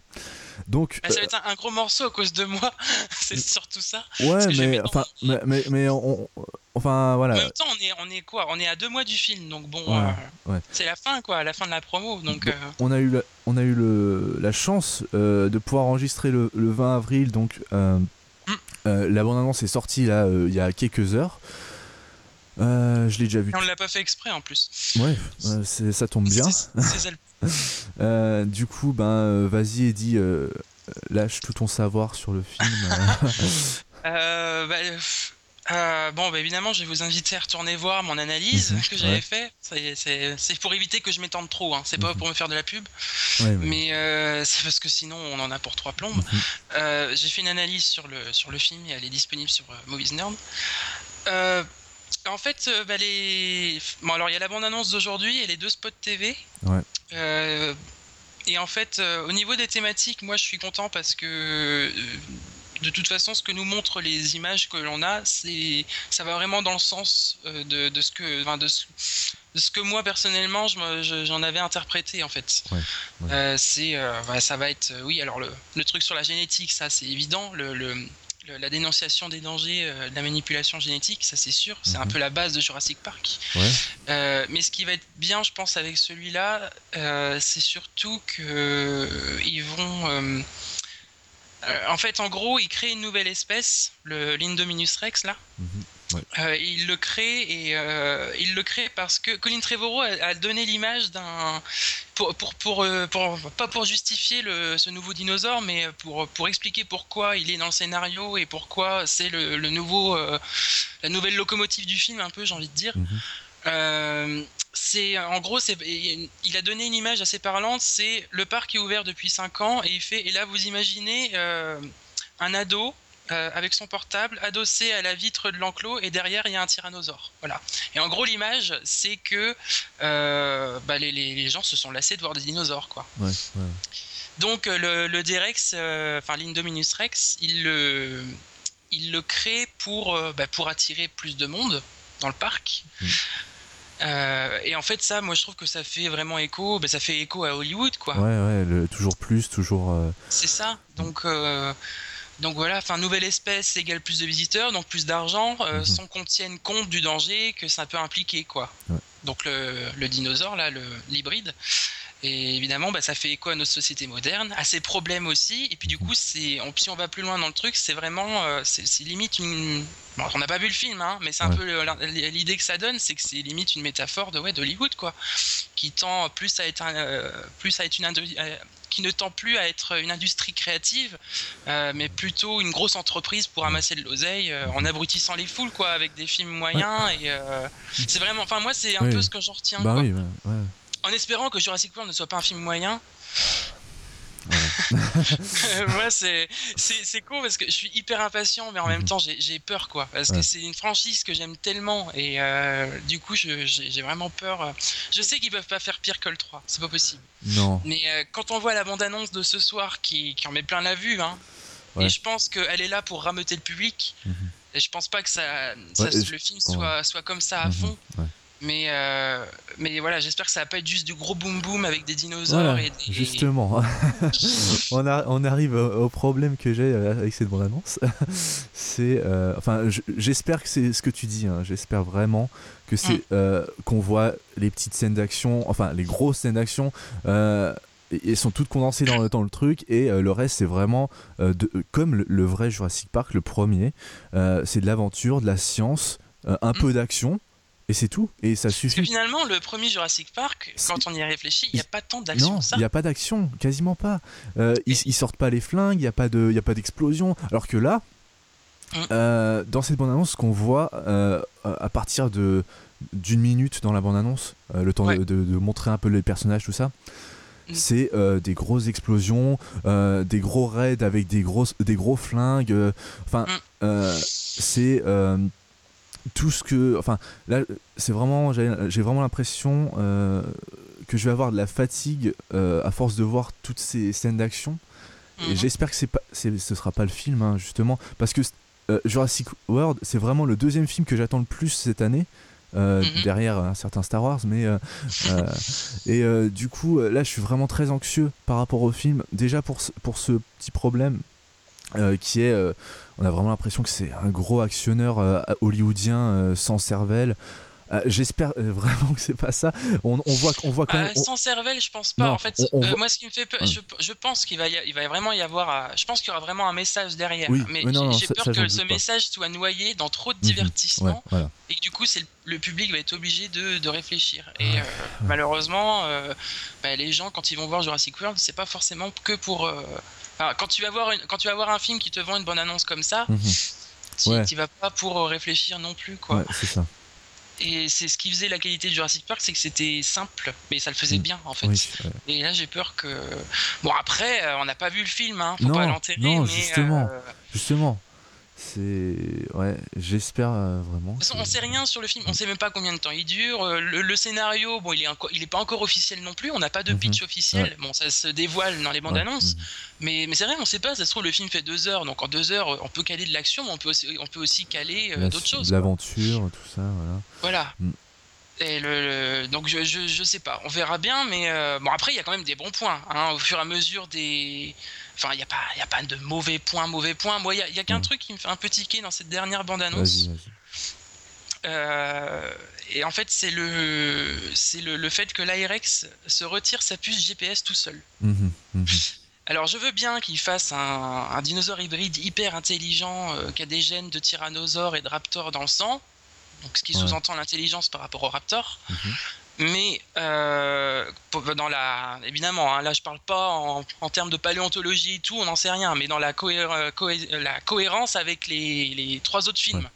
Donc, Ah, ça va être un, un gros morceau à cause de moi, (laughs) c'est surtout ça. ouais, mais enfin, mais, mais, mais on, enfin En voilà. même temps, on est, on est quoi? On est à deux mois du film, donc bon, Ouais, euh, ouais. c'est la fin quoi, la fin de la promo, donc. Euh, on a eu la, on a eu le, la chance euh, de pouvoir enregistrer le, le 20 avril, donc euh, la bande annonce est sortie là euh, il y a quelques heures. Euh, je l'ai déjà vu. et on l'a pas fait exprès en plus. Ouais, ça tombe bien. C'est- (laughs) du coup, ben, vas-y Eddie, lâche tout ton savoir sur le film. (laughs) bah, euh, bon, bah, évidemment, je vais vous inviter à retourner voir mon analyse Mhm, que j'avais ouais. fait. C'est pour éviter que je m'étende trop, hein. c'est pas Mhm. pour me faire de la pub, Ouais, ouais. mais euh, c'est parce que sinon on en a pour trois plombes. Mhm. Euh, J'ai fait une analyse sur le, sur le film et elle est disponible sur Movies Nerd. En fait, bah, les... bon, alors il y a la bande-annonce d'aujourd'hui et les deux spots TV. Et en fait, au niveau des thématiques, moi je suis content parce que de toute façon, ce que nous montrent les images que l'on a, c'est ça va vraiment dans le sens euh, de, de ce que, enfin, de, ce, de ce que moi personnellement je me- je- j'en avais interprété en fait. Ouais, ouais. Euh, c'est, euh, ça va être, oui, alors le, le truc sur la génétique, ça c'est évident, le, le- la dénonciation des dangers de la manipulation génétique, ça c'est sûr, c'est un Mhm. peu la base de Jurassic Park. Ouais. Euh, mais ce qui va être bien, je pense, avec celui-là, c'est surtout que ils vont. Euh, en fait, en gros, ils créent une nouvelle espèce, le l'Indominus Rex, là. Mhm. Ouais. Euh, il le crée et euh, il le crée parce que Colin Trevorrow a, a donné l'image d'un pour pour pour, pour- pas pour justifier le, ce nouveau dinosaure mais pour pour expliquer pourquoi il est dans le scénario et pourquoi c'est le, le nouveau la nouvelle locomotive du film un peu j'ai envie de dire Mhm. Euh, c'est en gros c'est il a donné une image assez parlante c'est le parc est ouvert depuis 5 ans et il fait et là vous imaginez euh, un ado euh, avec son portable adossé à la vitre de l'enclos et derrière il y a un tyrannosaure voilà et en gros l'image c'est que euh, bah, les, les- les gens se sont lassés de voir des dinosaures quoi Ouais, ouais. donc le, le D-Rex, euh, enfin l'Indominus Rex, il le, il le crée pour, bah, pour attirer plus de monde dans le parc. Mm. Euh, et en fait ça, moi je trouve que ça fait vraiment écho, bah, ça fait écho à Hollywood quoi. Ouais, ouais, le- toujours plus, toujours. euh, C'est ça. Donc, euh, donc voilà, enfin, nouvelle espèce égale plus de visiteurs, donc plus d'argent, Mhm. sans qu'on tienne compte du danger que ça peut impliquer, quoi. Ouais. Donc le, le dinosaure, là, l'hybride. Et évidemment, bah, ça fait écho à notre société moderne, à ses problèmes aussi. Et puis du coup, c'est, on- si on va plus loin dans le truc, c'est vraiment, euh, c'est limite une. Bon, on n'a pas vu le film, hein, mais c'est un Ouais. peu l'idée que ça donne, c'est que c'est limite une métaphore de ouais, d'Hollywood, quoi, qui tend plus à être, un, euh, plus à être une euh, qui ne tend plus à être une industrie créative, euh, mais plutôt une grosse entreprise pour amasser de l'oseille euh, en abrutissant les foules, quoi, avec des films moyens. Et euh, c'est vraiment, enfin moi, c'est un Oui. peu ce que j'en retiens. Bah quoi. oui, ouais. En espérant que Jurassic World ne soit pas un film moyen. (laughs) Moi, c'est c'est con parce que je suis hyper impatient, mais en même mhm. temps, j'ai peur, quoi. Parce que c'est une franchise que j'aime tellement. Et euh, du coup, j'ai vraiment peur. Je sais qu'ils peuvent pas faire pire que le 3. C'est pas possible. Non. Mais euh, quand on voit la bande-annonce de ce soir qui, qui, en met plein la vue, hein, et je pense qu'elle est là pour rameuter le public. Mhm. Et je pense pas que ça, le film soit, soit comme ça à mhm. fond. Mais, euh, mais voilà, j'espère que ça va pas être juste du gros boom boom avec des dinosaures. et Justement, (laughs) on, on, arrive au, problème que j'ai euh, avec cette bande-annonce. (laughs) c'est, euh, enfin, j'espère que c'est ce que tu dis. Hein. J'espère vraiment que c'est mm. qu'on voit les petites scènes d'action, enfin les grosses scènes d'action. elles sont toutes condensées dans, le, le truc et le reste c'est vraiment de, comme le, vrai Jurassic Park, le premier, c'est de l'aventure, de la science, un mm. peu d'action et c'est tout, et ça suffit. Parce que finalement, le premier Jurassic Park, quand on y réfléchit, il n'y a pas tant d'action. Non, il n'y a pas d'action, quasiment pas. Euh, ils, sortent pas les flingues, il n'y a pas de, d'explosion. Alors que là, mm. euh, dans cette bande-annonce, ce qu'on voit euh, à partir de d'une minute dans la bande-annonce, le temps de, montrer un peu les personnages, tout ça, mm. c'est des grosses explosions, des gros raids avec des, grosses, des gros flingues. Enfin, mm. c'est tout ce que. Enfin, là, c'est vraiment. J'ai vraiment l'impression euh, que je vais avoir de la fatigue euh, à force de voir toutes ces scènes d'action. Et mhm. j'espère que c'est pas, ce sera pas le film, hein, justement. Parce que euh, Jurassic World, c'est vraiment le deuxième film que j'attends le plus cette année. Mhm. derrière un certain Star Wars mais (laughs) et du coup là je suis vraiment très anxieux par rapport au film déjà pour pour ce petit problème qui est on a vraiment l'impression que c'est un gros actionneur euh, hollywoodien euh, sans cervelle. Euh, j'espère (laughs) vraiment que c'est pas ça. On, voit, on voit quand même. Sans cervelle, je pense pas. en fait, moi, ce qui me fait peur, je, pense qu'il va, il va vraiment y avoir. je pense qu'il y aura vraiment un message derrière. mais, j'ai peur que ce message soit noyé dans trop de mhm. divertissement et que du coup, c'est le, public va être obligé de, de réfléchir. Et malheureusement, bah, les gens, quand ils vont voir Jurassic World, c'est pas forcément que pour quand, tu vas voir quand tu vas voir un film qui te vend une bonne annonce comme ça, mhm. tu vas pas pour euh, réfléchir non plus. Quoi. c'est ça. Et c'est ce qui faisait la qualité de Jurassic Park, c'est que c'était simple, mais ça le faisait mm. bien en fait. et là, j'ai peur que. Bon, après, euh, on n'a pas vu le film, hein, faut pas l'enterrer. Non, mais, justement, euh, justement. C'est ouais, j'espère euh, vraiment. on sait rien sur le film, on sait même pas combien de temps il dure. Euh, le, scénario, bon, il est il est pas encore officiel non plus. On n'a pas de mhm. pitch officiel. Bon, ça se dévoile dans les bandes annonces, mhm. mais mais c'est vrai, on sait pas. Ça se trouve le film fait deux heures, donc en deux heures, on peut caler de l'action, mais on peut aussi, on peut aussi caler euh, d'autres choses. L'aventure, tout ça, voilà. Voilà. Mm. Et le, donc je, je, je, sais pas, on verra bien, mais bon après il y a quand même des bons points. Hein, au fur et à mesure des Enfin, il n'y a, pas, a pas de mauvais points, mauvais points. Moi, il n'y a, qu'un mm. truc qui me fait un peu tiquer dans cette dernière bande-annonce. Euh, et en fait, c'est le, c'est le, fait que l'Aerex se retire sa puce GPS tout seul. Mm-hmm, mm-hmm. Alors, je veux bien qu'il fasse un, dinosaure hybride hyper intelligent euh, qui a des gènes de tyrannosaure et de raptor dans le sang. Donc, ce qui sous-entend l'intelligence par rapport au raptor. Mm-hmm. Mais euh, dans la, évidemment, hein, là je parle pas en, termes de paléontologie et tout, on n'en sait rien, mais dans la, la cohérence avec les, trois autres films,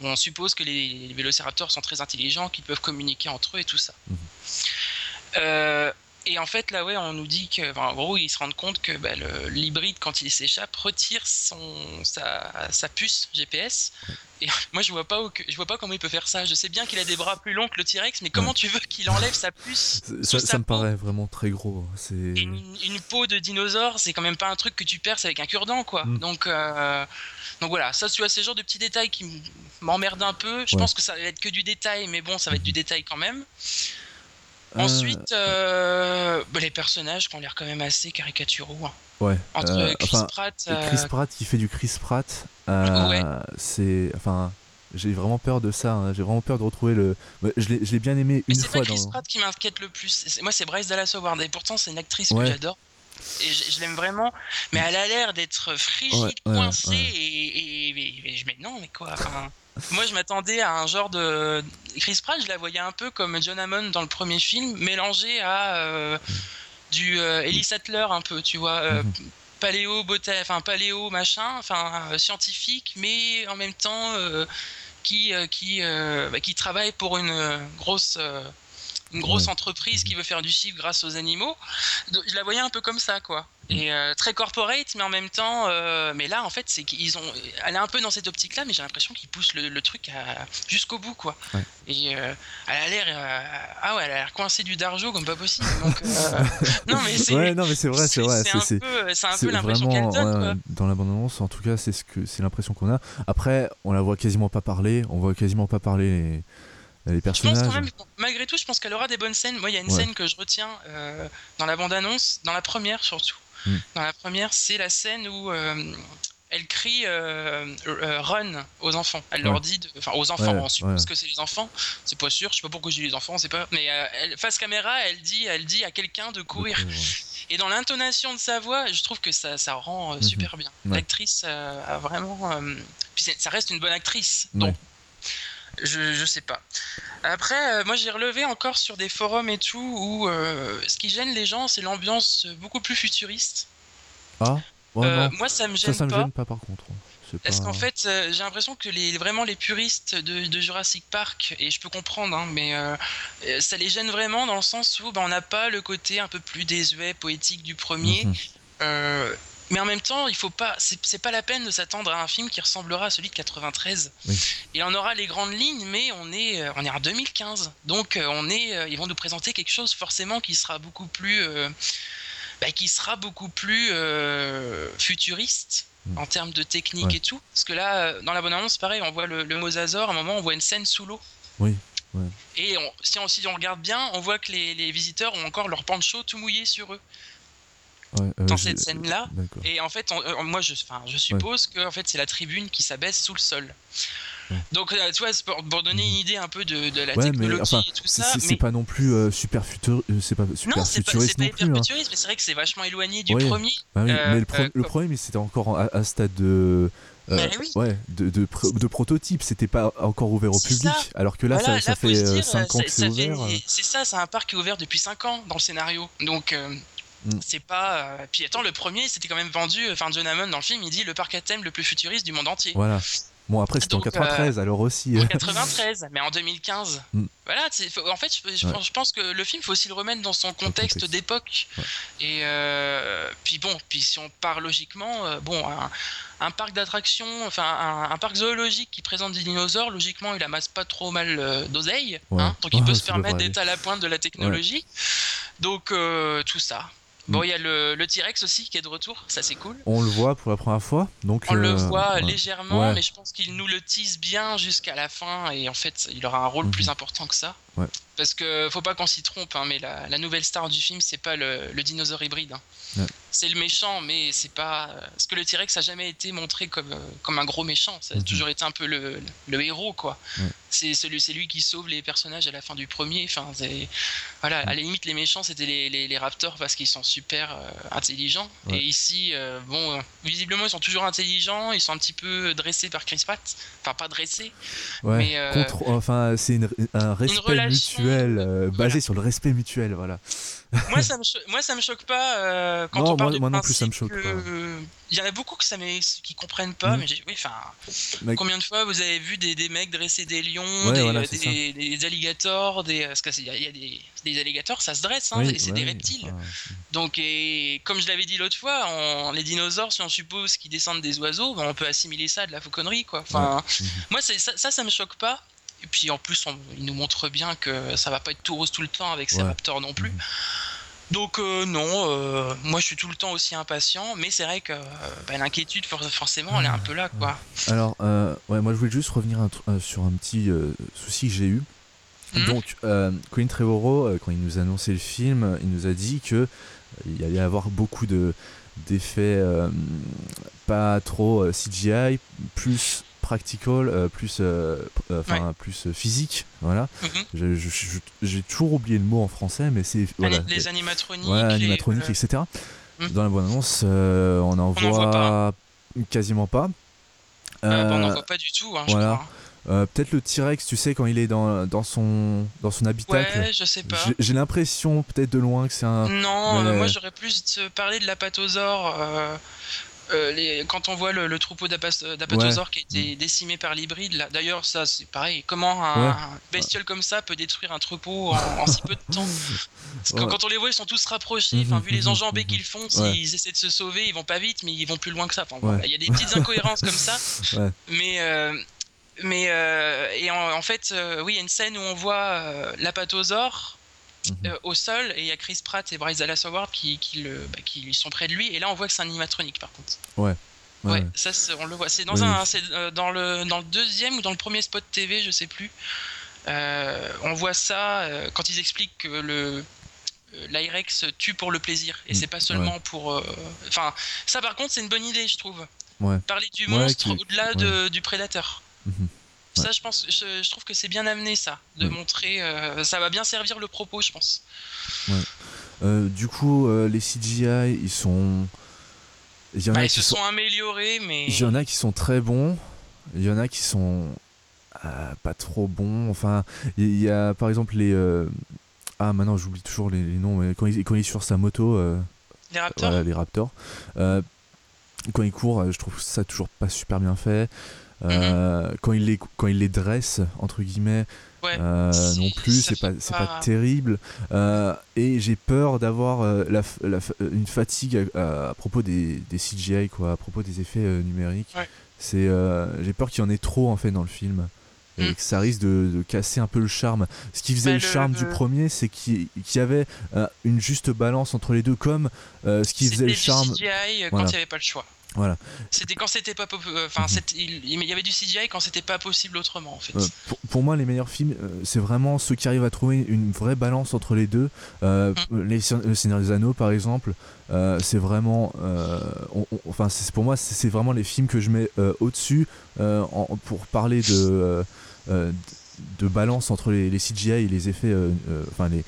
on suppose que les, vélociraptors sont très intelligents, qu'ils peuvent communiquer entre eux et tout ça. Mhm. Euh, et en fait, là, ouais, on nous dit que, en gros, ils se rendent compte que bah, l'hybride, quand il s'échappe, retire son, sa, puce GPS. Et (laughs) moi, je vois pas je vois pas comment il peut faire ça. Je sais bien qu'il a des bras plus longs que le T-Rex, mais comment tu veux qu'il enlève sa puce Ça, me paraît vraiment très gros. C'est une, peau de dinosaure, c'est quand même pas un truc que tu perces avec un cure-dent, quoi. Mm. Donc, euh, donc voilà, ça, tu vois, c'est genre de petits détails qui m'emmerdent un peu. Je pense que ça va être que du détail, mais bon, ça va être du détail quand même. Euh, Ensuite, euh, bah, les personnages qui ont l'air quand même assez caricaturaux. Hein. Ouais. Entre euh, Chris Pratt. Chris Pratt qui fait du Chris Pratt. C'est. Enfin. J'ai vraiment peur de ça. Hein. J'ai vraiment peur de retrouver le. Je l'ai bien aimé une fois. C'est Chris Pratt qui m'inquiète le plus. Moi, c'est Bryce Dallas Howard. Et pourtant, c'est une actrice que j'adore. Et je, l'aime vraiment. Mais elle a l'air d'être frigide, coincée. Et, et, je me dis non, mais quoi moi, je m'attendais à un genre de. Chris Pratt, je la voyais un peu comme John Hammond dans le premier film, mélangé à euh, du euh, Ellie Sattler, un peu, tu vois. Euh, mhm. paléo, enfin paléo, machin, enfin scientifique, mais en même temps qui qui bah, qui travaille pour une grosse une grosse entreprise qui veut faire du chiffre grâce aux animaux. je la voyais un peu comme ça, quoi. Et euh, très corporate, mais en même temps, euh, mais là, en fait, c'est qu'ils ont, elle est un peu dans cette optique-là, mais j'ai l'impression qu'ils poussent le, truc jusqu'au bout, quoi. Et euh, elle a l'air, ah ouais, elle a l'air coincée du darjo comme pas possible. (laughs) non, mais c'est, ouais, non, mais c'est vrai, c'est vrai, c'est, un peu, l'impression qu'elle donne. Dans l'abondance, en tout cas, c'est ce que, c'est l'impression qu'on a. Après, on la voit quasiment pas parler, on voit quasiment pas parler. Les les personnages. Je pense malgré tout, je pense qu'elle aura des bonnes scènes. Moi, il y a une scène que je retiens euh, dans la bande-annonce, dans la première surtout. Hmm. Dans la première, c'est la scène où euh, elle crie euh, run aux enfants. Elle leur dit, enfin aux enfants, on suppose que c'est les enfants. C'est pas sûr, je sais pas pourquoi j'ai les enfants, c'est pas. Mais elle, face caméra, elle dit, elle dit à quelqu'un de courir. Et dans l'intonation de sa voix, je trouve que ça, ça rend mhm. super bien. L'actrice a vraiment. puis ça reste une bonne actrice. Donc je, je sais pas. Après, euh, moi j'ai relevé encore sur des forums et tout où euh, ce qui gêne les gens, c'est l'ambiance beaucoup plus futuriste. Ah euh, Moi ça me gêne ça, ça me gêne pas par contre. Parce qu'en fait, j'ai l'impression que les, vraiment les puristes de, Jurassic Park, et je peux comprendre, hein, mais ça les gêne vraiment dans le sens où bah, on n'a pas le côté un peu plus désuet, poétique du premier. Mhm. Mais en même temps, il faut pas, c'est pas la peine de s'attendre à un film qui ressemblera à celui de 93. Et on aura les grandes lignes, mais on est, euh, on est en 2015. Donc euh, on est, euh, ils vont nous présenter quelque chose forcément qui sera beaucoup plus, bah, qui sera beaucoup plus futuriste mm. en termes de technique et tout. Parce que là, dans la bonne annonce, pareil, on voit le, le Mosasaur, à un moment, on voit une scène sous l'eau. Oui. Et si, on, si on regarde bien, on voit que les, les visiteurs ont encore leur pancho tout mouillé sur eux. Euh, dans cette scène-là. Et en fait, euh, moi, je, je suppose que en fait, c'est la tribune qui s'abaisse sous le sol. Donc, euh, tu vois, pour, pour, donner une idée un peu de, de la technologie et tout ça. C'est pas non plus super, futur, c'est pas super non, futuriste. Non, c'est pas, hyper hein. futuriste, mais c'est vrai que c'est vachement éloigné du premier. Bah mais le, premier, mais c'était encore à, un stade de. Bah ouais, de, de, de, prototype, c'était pas encore ouvert au public, alors que là, ça, fait 5 ans que c'est ouvert. C'est ça, c'est un parc qui est ouvert depuis 5 ans dans le scénario. Donc, Mm. C'est pas. Euh, puis attends, le premier, c'était quand même vendu. Enfin, John Hammond dans le film, il dit le parc à thème le plus futuriste du monde entier. Voilà. Bon, après, c'était en 93, euh, alors aussi. En 93, mais en 2015. Mm. Voilà, en fait, je, pense que le film, faut aussi le remettre dans son contexte, d'époque. Et euh, puis bon, puis si on part logiquement, bon, un, parc d'attractions, enfin, un, parc zoologique qui présente des dinosaures, logiquement, il amasse pas trop mal d'oseille. Hein, donc, il (laughs) peut se permettre d'être à la pointe de la technologie. Donc, tout ça. Bon, il y a le, T-Rex aussi qui est de retour, ça c'est cool. On le voit pour la première fois, donc. On le euh, voit légèrement, mais je pense qu'il nous le tease bien jusqu'à la fin et en fait, il aura un rôle mhm. plus important que ça. Parce que faut pas qu'on s'y trompe, hein, mais la, nouvelle star du film, c'est pas le, dinosaure hybride. Hein. C'est le méchant, mais c'est pas. Parce que le T-Rex a jamais été montré comme, comme un gros méchant. Ça a mhm. toujours été un peu le, le héros, quoi. C'est celui, c'est lui qui sauve les personnages à la fin du premier. Enfin, voilà. À la limite, les méchants, c'était les, les, raptors parce qu'ils sont super euh, intelligents. Et ici, euh, bon, visiblement, ils sont toujours intelligents. Ils sont un petit peu dressés par Chris Pratt. Enfin, pas dressés. mais euh, contre, enfin, c'est un respect mutuel basé sur le respect mutuel, voilà moi, (laughs) ça me moi, ça me choque pas euh, quand on parle moi, non plus, ça me choque Il y en a beaucoup que ça qui comprennent pas, mm. mais oui, enfin, combien de fois vous avez vu des, des mecs dresser des lions, des, des, alligators, des, parce qu'il y a, des, des alligators, ça se dresse, hein, c'est des reptiles. Donc, et comme je l'avais dit l'autre fois, les dinosaures, si on suppose qu'ils descendent des oiseaux, ben, on peut assimiler ça à de la fauconnerie, quoi. Enfin, moi, ça, ça, ça me choque pas. Et puis en plus, il nous montre bien que ça va pas être tout rose tout le temps avec ces raptors non plus. Mhm. Donc euh, non, euh, moi je suis tout le temps aussi impatient, mais c'est vrai que bah, l'inquiétude forcément elle est un peu là quoi. Alors ouais, moi je voulais juste revenir sur un petit souci que j'ai eu. Mhm. Donc Colin Trevorrow quand il nous a annoncé le film, il nous a dit que il allait y avoir beaucoup de d'effets pas trop CGI, plus practical, euh, plus, euh, euh, enfin plus physique, voilà. Mhm. J'ai toujours oublié le mot en français, mais c'est voilà, les, animatroniques, animatroniques, etc. Mhm. Dans la bonne annonce, on en voit quasiment pas. on n'en voit pas du tout, hein, voilà. peut-être le T-Rex, tu sais, quand il est dans, dans, son, dans son habitacle. Ouais, je sais pas. J'ai l'impression, peut-être de loin, que c'est un. Non, moi j'aurais plus parlé de l'apatosaure. euh, les, quand on voit le, troupeau d'apatosaures qui a été décimé par l'hybride, là, d'ailleurs, ça c'est pareil. Comment un, bestiole comme ça peut détruire un troupeau en, si peu de temps? Quand, on les voit, ils sont tous rapprochés. Enfin, vu les enjambées qu'ils font, s'ils essaient de se sauver, ils vont pas vite, mais ils vont plus loin que ça. il y a des petites incohérences comme ça. (laughs) Mais mais et en, fait, oui, il y a une scène où on voit l'apatosaure Mhm. Euh, au sol et il y a Chris Pratt et Bryce Dallas Howard qui, qui, le, bah, qui sont près de lui et là on voit que c'est un animatronique par contre. Ouais. Ouais, ça on le voit. C'est dans un, euh, dans le dans le deuxième ou dans le premier spot TV, je sais plus. Euh, on voit ça quand ils expliquent que le l'Irex tue pour le plaisir et c'est pas seulement pour. Enfin, ça par contre c'est une bonne idée, je trouve. Ouais. Parler du monstre au-delà du prédateur. Ça, je pense, je, trouve que c'est bien amené ça, de montrer, euh, ça va bien servir le propos, je pense. Euh, du coup, euh, les CGI, ils sont, il y en a bah, ils se sont... améliorés, mais il y en a qui sont très bons, il y en a qui sont pas trop bons. Enfin, il y, a par exemple les ah maintenant j'oublie toujours les, noms, mais quand il, quand il est sur sa moto, les Raptors, les Raptors. quand il court, je trouve ça toujours pas super bien fait. Euh, quand, il les, quand il les dresse, entre guillemets, euh, non plus, c'est pas, c'est pas... terrible. Euh, et j'ai peur d'avoir la, une fatigue à, propos des, des, CGI, quoi, à propos des effets numériques. C'est, j'ai peur qu'il y en ait trop en fait dans le film. Et mm. que ça risque de, casser un peu le charme. Ce qui faisait bah, le, charme du premier, c'est qu'il y avait une juste balance entre les deux, comme ce qui faisait le charme. CGI quand il n'y avait pas le choix. Voilà. C'était quand c'était pas euh, enfin mhm. il y avait du CGI quand c'était pas possible autrement en fait. Euh, pour, moi les meilleurs films euh, c'est vraiment ceux qui arrivent à trouver une vraie balance entre les deux. Mhm. Les Seigneur des Anneaux par exemple, c'est vraiment enfin c'est pour moi c'est vraiment les films que je mets au-dessus pour parler de de balance entre les, les, CGI et les effets enfin les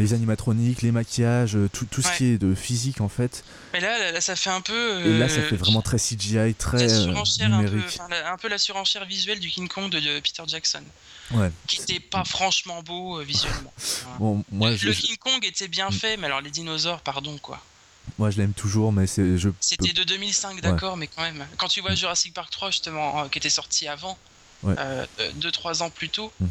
les animatroniques, les maquillages, euh, tout, tout ce qui est de physique en fait. Mais là, là, ça fait un peu. Et là, ça fait vraiment très CGI, très euh, numérique. Un peu, un peu, la surenchère visuelle du King Kong de, Peter Jackson. Ouais. Qui était pas franchement beau euh, visuellement. (laughs) bon, moi, le, King Kong était bien mm. fait, mais alors les dinosaures, pardon quoi. Moi, je l'aime toujours, mais c'est. C'était de 2005, d'accord, mais quand même. Quand tu vois mm. Jurassic Park 3, justement, qui était sorti avant, 2-3 ans plus tôt, mm-hmm.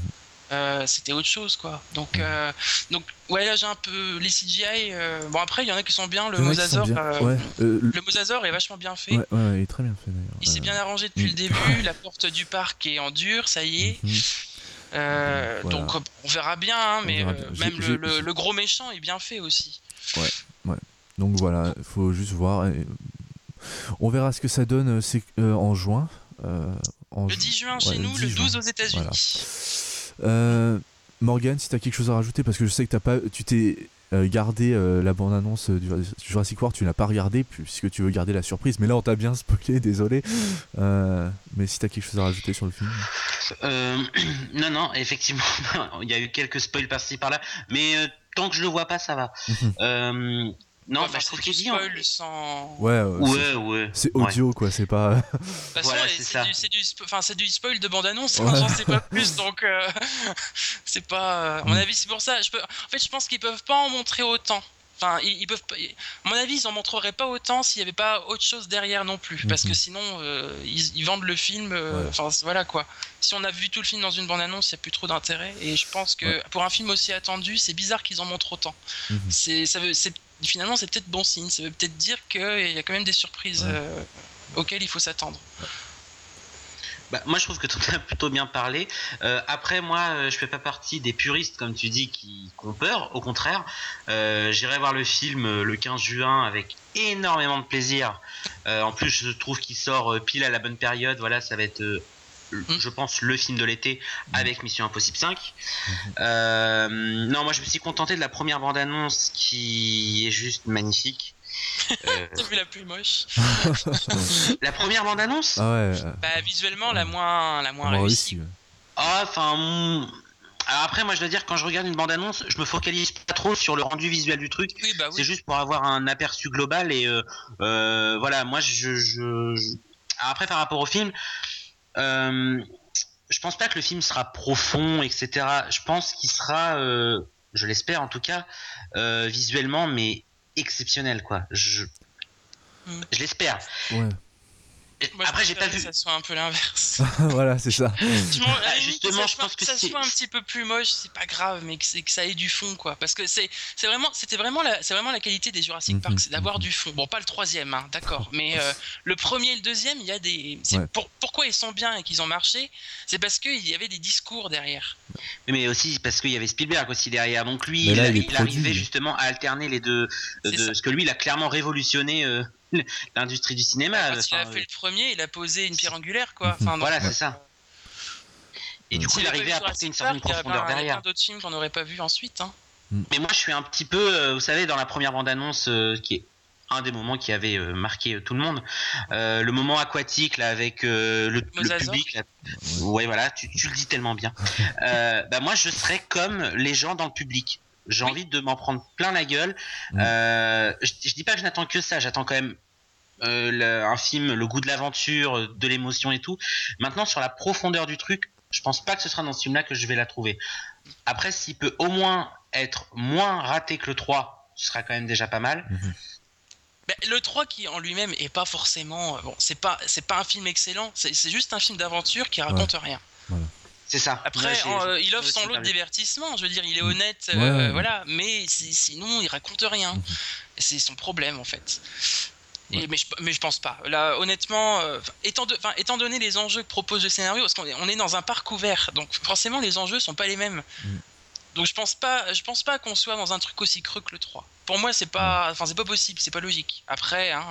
Euh, c'était autre chose quoi. Donc, euh, donc ouais là j'ai un peu les CGI. Euh, bon après il y en a qui sont bien. Le Mosasaur, le Mosasaur est vachement bien fait. Ouais, il est très bien fait d'ailleurs. Il s'est bien arrangé depuis le début. (laughs) La porte du parc est en dur, ça y est. Mhm. Donc on verra bien, hein, mais même le, gros méchant est bien fait aussi. Ouais, ouais. Donc voilà, il faut juste voir. On verra ce que ça donne en juin. En le 10 juin chez nous, le 12 aux États-Unis. Euh, Morgan, si tu as quelque chose à rajouter, parce que je sais que as pas, tu t'es euh, gardé euh, la bande-annonce du Jurassic World, tu l'as pas regardé puisque tu veux garder la surprise. Mais là, on t'a bien spoilé, (laughs) désolé. mais si tu as quelque chose à rajouter sur le film. (clears throat) non, non, effectivement, (laughs) il y a eu quelques spoils par-ci par-là, mais tant que je le vois pas, ça va. Mhm. Non, bah, je trouve qu'il dit. Sans... Ouais, ouais, ouais. C'est audio, quoi, c'est pas. voilà, (laughs) c'est du, du, du, spoil de bande-annonce, ouais. j'en sais pas plus, donc euh, (laughs) c'est pas. Euh, à mon mm. avis, c'est pour ça. Je peux... En fait, je pense qu'ils peuvent pas en montrer autant. Enfin, ils, peuvent. À mon avis, ils en montreraient pas autant s'il y avait pas autre chose derrière non plus, parce que sinon, euh, ils, vendent le film. Enfin, voilà quoi. Si on a vu tout le film dans une bande-annonce, il n'y a plus trop d'intérêt. Et je pense que pour un film aussi attendu, c'est bizarre qu'ils en montrent autant. Mm-hmm. C'est, ça veut, c'est finalement, c'est peut-être bon signe. Ça veut peut-être dire qu'il y a quand même des surprises euh, auxquelles il faut s'attendre. Bah, moi, je trouve que tu as plutôt bien parlé. Euh, après, moi, euh, je fais pas partie des puristes, comme tu dis, qui, ont peur. Au contraire, j'irai voir le film le 15 juin avec énormément de plaisir. en plus, je trouve qu'il sort pile à la bonne période. Voilà, ça va être. Je pense, le film de l'été avec Mission Impossible 5. Mm-hmm. Euh, non, moi je me suis contenté de la première bande-annonce qui est juste magnifique. (laughs) Euh... T'as vu la plus moche (laughs) La première bande-annonce ah ouais. Bah visuellement la moins, la moins réussie. Ah, enfin. Alors après, moi je dois dire, quand je regarde une bande-annonce, je me focalise pas trop sur le rendu visuel du truc. Bah C'est juste pour avoir un aperçu global et euh, euh, voilà, moi je, je, je... Après, par rapport au film, euh, je pense pas que le film sera profond, etc. Je pense qu'il sera, euh, je l'espère en tout cas, euh, visuellement, mais exceptionnel, quoi. Je... Je l'espère. Ouais. Moi, Après, je j'ai pas vu. que ça soit un peu l'inverse. (laughs) (laughs) voilà, c'est ça. Limite, justement, que ça je pense que ça c'est- soit un petit peu plus moche, c'est pas grave, mais que, c'est- que ça ait du fond, quoi. Parce que c'est c'est vraiment, c'était vraiment la, c'est vraiment la qualité des Jurassic Mhm, Park, c'est d'avoir mhm. du fond. Bon, pas le troisième, hein, d'accord, mais euh, le premier et le deuxième, il y a des. c'est Ouais. pour- pourquoi ils sont bien et qu'ils ont marché, c'est parce qu'il y avait des discours derrière. Mais aussi parce qu'il y avait Spielberg aussi derrière. Donc lui, il, il arrivait justement à alterner les deux. De, ça. parce que lui, il a clairement révolutionné euh, (laughs) l'industrie du cinéma. Quand il a fait le premier, il a posé une pierre angulaire, quoi. Enfin, donc, Voilà, c'est ça. Et du coup, s'il il arrivait à apporter Jurassic une certaine profondeur plein- il y a derrière. plein d'autres films qu'on n'aurait pas vu ensuite. Hein. Mais moi, je suis un petit peu, euh, vous savez, dans la première bande-annonce, euh, qui est un des moments qui avait euh, marqué tout le monde, euh, le moment aquatique là avec euh, le, le Mosasaur. public. Là. Ouais, voilà, tu, tu le dis tellement bien. Euh, bah moi, je serais comme les gens dans le public. J'ai Oui. envie de m'en prendre plein la gueule. Mm. Euh, je, je dis pas que je n'attends que ça, j'attends quand même euh, le- un film, le goût de l'aventure, de l'émotion et tout. Maintenant, sur la profondeur du truc, je pense pas que ce sera dans ce film-là que je vais la trouver. Après, s'il peut au moins être moins raté que le 3, ce sera quand même déjà pas mal. Ben, le 3 qui en lui-même est pas forcément bon c'est pas c'est pas un film excellent c'est c'est juste un film d'aventure qui raconte rien C'est ça. après Ouais, j'ai- en, euh, il offre son lot de divertissement. Je veux dire il est honnête Ouais, euh, ouais. voilà. Mais si- sinon il raconte rien. Mhm. C'est son problème en fait. Et, mais, je, mais je pense pas. Là honnêtement euh, étant, de- enfin, étant donné les enjeux que propose le scénario parce qu'on est, on est dans un parc ouvert. Donc forcément les enjeux sont pas les mêmes. Mm. Donc je pense pas je pense pas qu'on soit dans un truc aussi creux que le 3 pour moi c'est pas enfin c'est pas possible c'est pas logique. Après hein,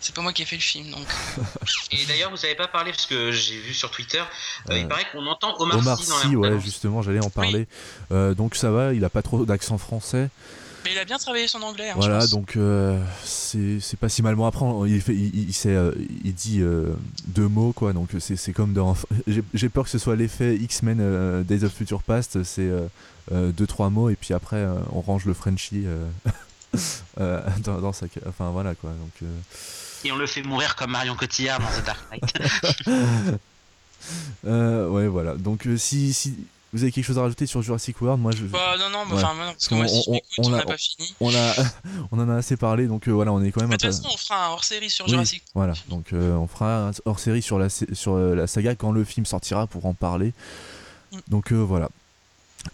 c'est pas moi qui ai fait le film donc (laughs) Et d'ailleurs, vous avez pas parlé parce que j'ai vu sur Twitter, euh, Euh, il paraît qu'on entend Omar, Omar Sy dans la Sy, ouais, justement, j'allais en parler. Euh, donc ça va, il a pas trop d'accent français. Mais il a bien travaillé son anglais. hein, je Voilà, pense. donc euh, c'est pas si mal. Bon, après, on- il, fait, il, il, sait, euh, il dit euh, deux mots, quoi. Donc c'est comme dans. (laughs) J'ai peur que ce soit l'effet X-Men euh, Days of Future Past. C'est euh, euh, deux, trois mots, et puis après, euh, on range le Frenchie euh, (laughs) euh, dans, dans sa. Enfin, voilà, quoi. Donc. euh, Et on le fait mourir comme Marion Cotillard dans The Dark Knight. (laughs) euh, ouais, voilà. Donc si, si vous avez quelque chose à rajouter sur Jurassic World, moi je. Bah, non, non, Ouais. enfin, non, parce que On- moi, si je on- a- n'a pas fini. (laughs) On, a, on en a assez parlé, donc euh, voilà, on est quand même De toute façon, on fera un hors série sur Oui, Jurassic. Voilà, donc euh, on fera un hors série sur la, sur euh, la saga quand le film sortira pour en parler. Mm. Donc euh, voilà.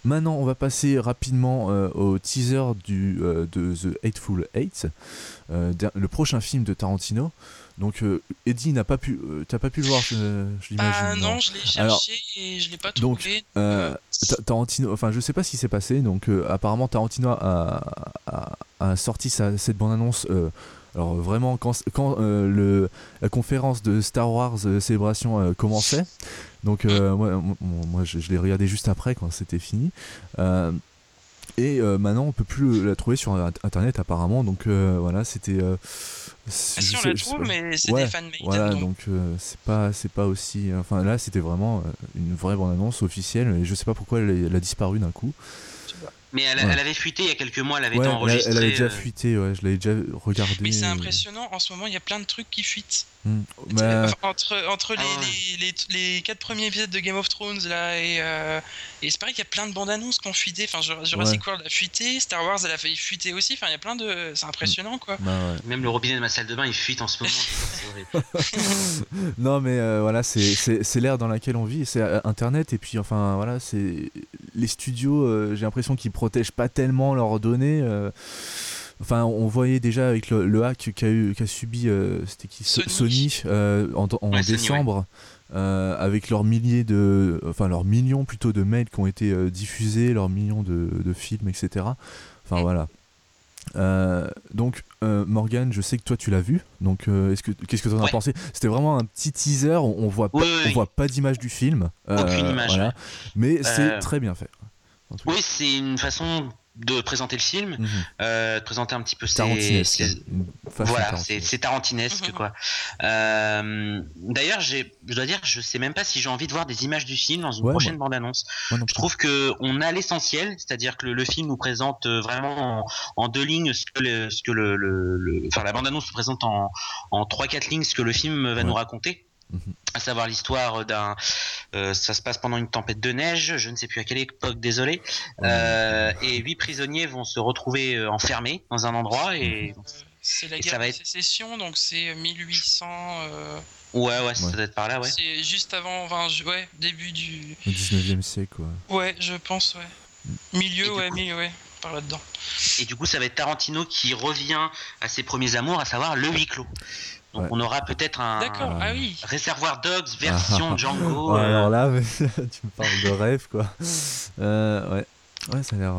Maintenant, on va passer rapidement au teaser du, de The Hateful Eight, le prochain film de Tarantino. Donc, euh, Eddie n'a pas pu, euh, t'as pas pu le voir, je, je l'imagine. Bah, non, je l'ai cherché Alors, et je l'ai pas donc, trouvé. Euh, Ta- Tarantino, enfin je sais pas ce qui s'est passé, donc euh, apparemment Tarantino a, a, a sorti sa, cette bande-annonce, euh, alors vraiment quand, quand euh, le, la conférence de Star Wars euh, Célébration euh, commençait, donc euh, moi, je, je l'ai regardé juste après quand c'était fini, Euh, et euh, maintenant on peut plus la trouver sur internet apparemment, donc euh, voilà c'était... Ah, si, on la trouve, mais c'est Ouais, des. Voilà, donc. euh, c'est pas c'est pas aussi. Enfin là, c'était vraiment euh, une vraie bande annonce officielle et je sais pas pourquoi elle, elle a disparu d'un coup. Mais elle, Ouais. elle avait fuité il y a quelques mois, elle avait Ouais, été elle, enregistrée. elle avait déjà euh, fuité, ouais, je l'avais déjà regardé. Mais c'est impressionnant, en ce moment, il y a plein de trucs qui fuitent. Hmm. Bah, Enfin, entre entre les, Ah ouais. les, les, les quatre premiers épisodes de Game of Thrones, là, et, euh, et c'est pareil qu'il y a plein de bandes annonces qui ont fuité. Enfin, Jur- Jurassic World a fuité, Star Wars, elle a failli fuiter aussi. Enfin, il y a plein de. C'est impressionnant, quoi. bah, ouais. Même le robinet de ma salle de bain, il fuite en ce moment. (laughs) non mais euh, voilà, c'est- l'ère dans laquelle on vit, c'est euh, Internet et puis enfin voilà, c'est les studios. euh, J'ai l'impression qu'ils protègent pas tellement leurs données. Enfin, on voyait déjà avec le, le hack qu'a eu, qu'a subi, euh, c'était qui So- Sony. Sony, euh, en, en Ouais, Sony, décembre, euh, avec leurs milliers de, enfin leurs millions plutôt de mails qui ont été euh, diffusés, leurs millions de, de films, etc. Enfin Mm. voilà. Euh, donc Morgan, je sais que toi tu l'as vu. Donc est-ce que qu'est-ce que tu en as Ouais. pensé? C'était vraiment un petit teaser. On, on voit pas, Oui, on oui. voit pas d'image du film. Aucune image, voilà. Mais c'est très bien fait. Oui, c'est une façon de présenter le film, Mhm. euh, de présenter un petit peu ses, Voilà, c'est tarantinesque. Mhm. quoi. Euh, D'ailleurs, j'ai, je dois dire, je sais même pas si j'ai envie de voir des images du film dans une Ouais, prochaine bande-annonce. Moi non Je trouve que on a l'essentiel, c'est-à-dire que le, le film nous présente euh, vraiment en, en deux lignes ce que, le, ce que le, le- le- enfin la bande-annonce nous présente en, en trois quatre lignes ce que le film va Ouais. nous raconter. Mhm. À savoir l'histoire d'un, euh, ça se passe pendant une tempête de neige, je ne sais plus à quelle époque, désolé. Euh, et huit prisonniers vont se retrouver euh, enfermés dans un endroit et C'est la Et guerre ça va de être- sécession, donc c'est 1800. euh, Ouais, ouais, ça Ouais. doit être par là, ouais. C'est juste avant, enfin, ouais, début du. Au 19e siècle, quoi. Ouais, je pense, ouais. Et Milieu, ouais, coup- milieu, ouais, par là-dedans. Et du coup, ça va être Tarantino qui revient à ses premiers amours, à savoir le huis clos. Donc Ouais. on aura peut-être un Ah. ah oui. Réservoir Dogs version Django. Ouais, euh, alors là, mais (laughs) tu me parles de rêve, quoi. Euh, ouais. Ouais, ça a l'air.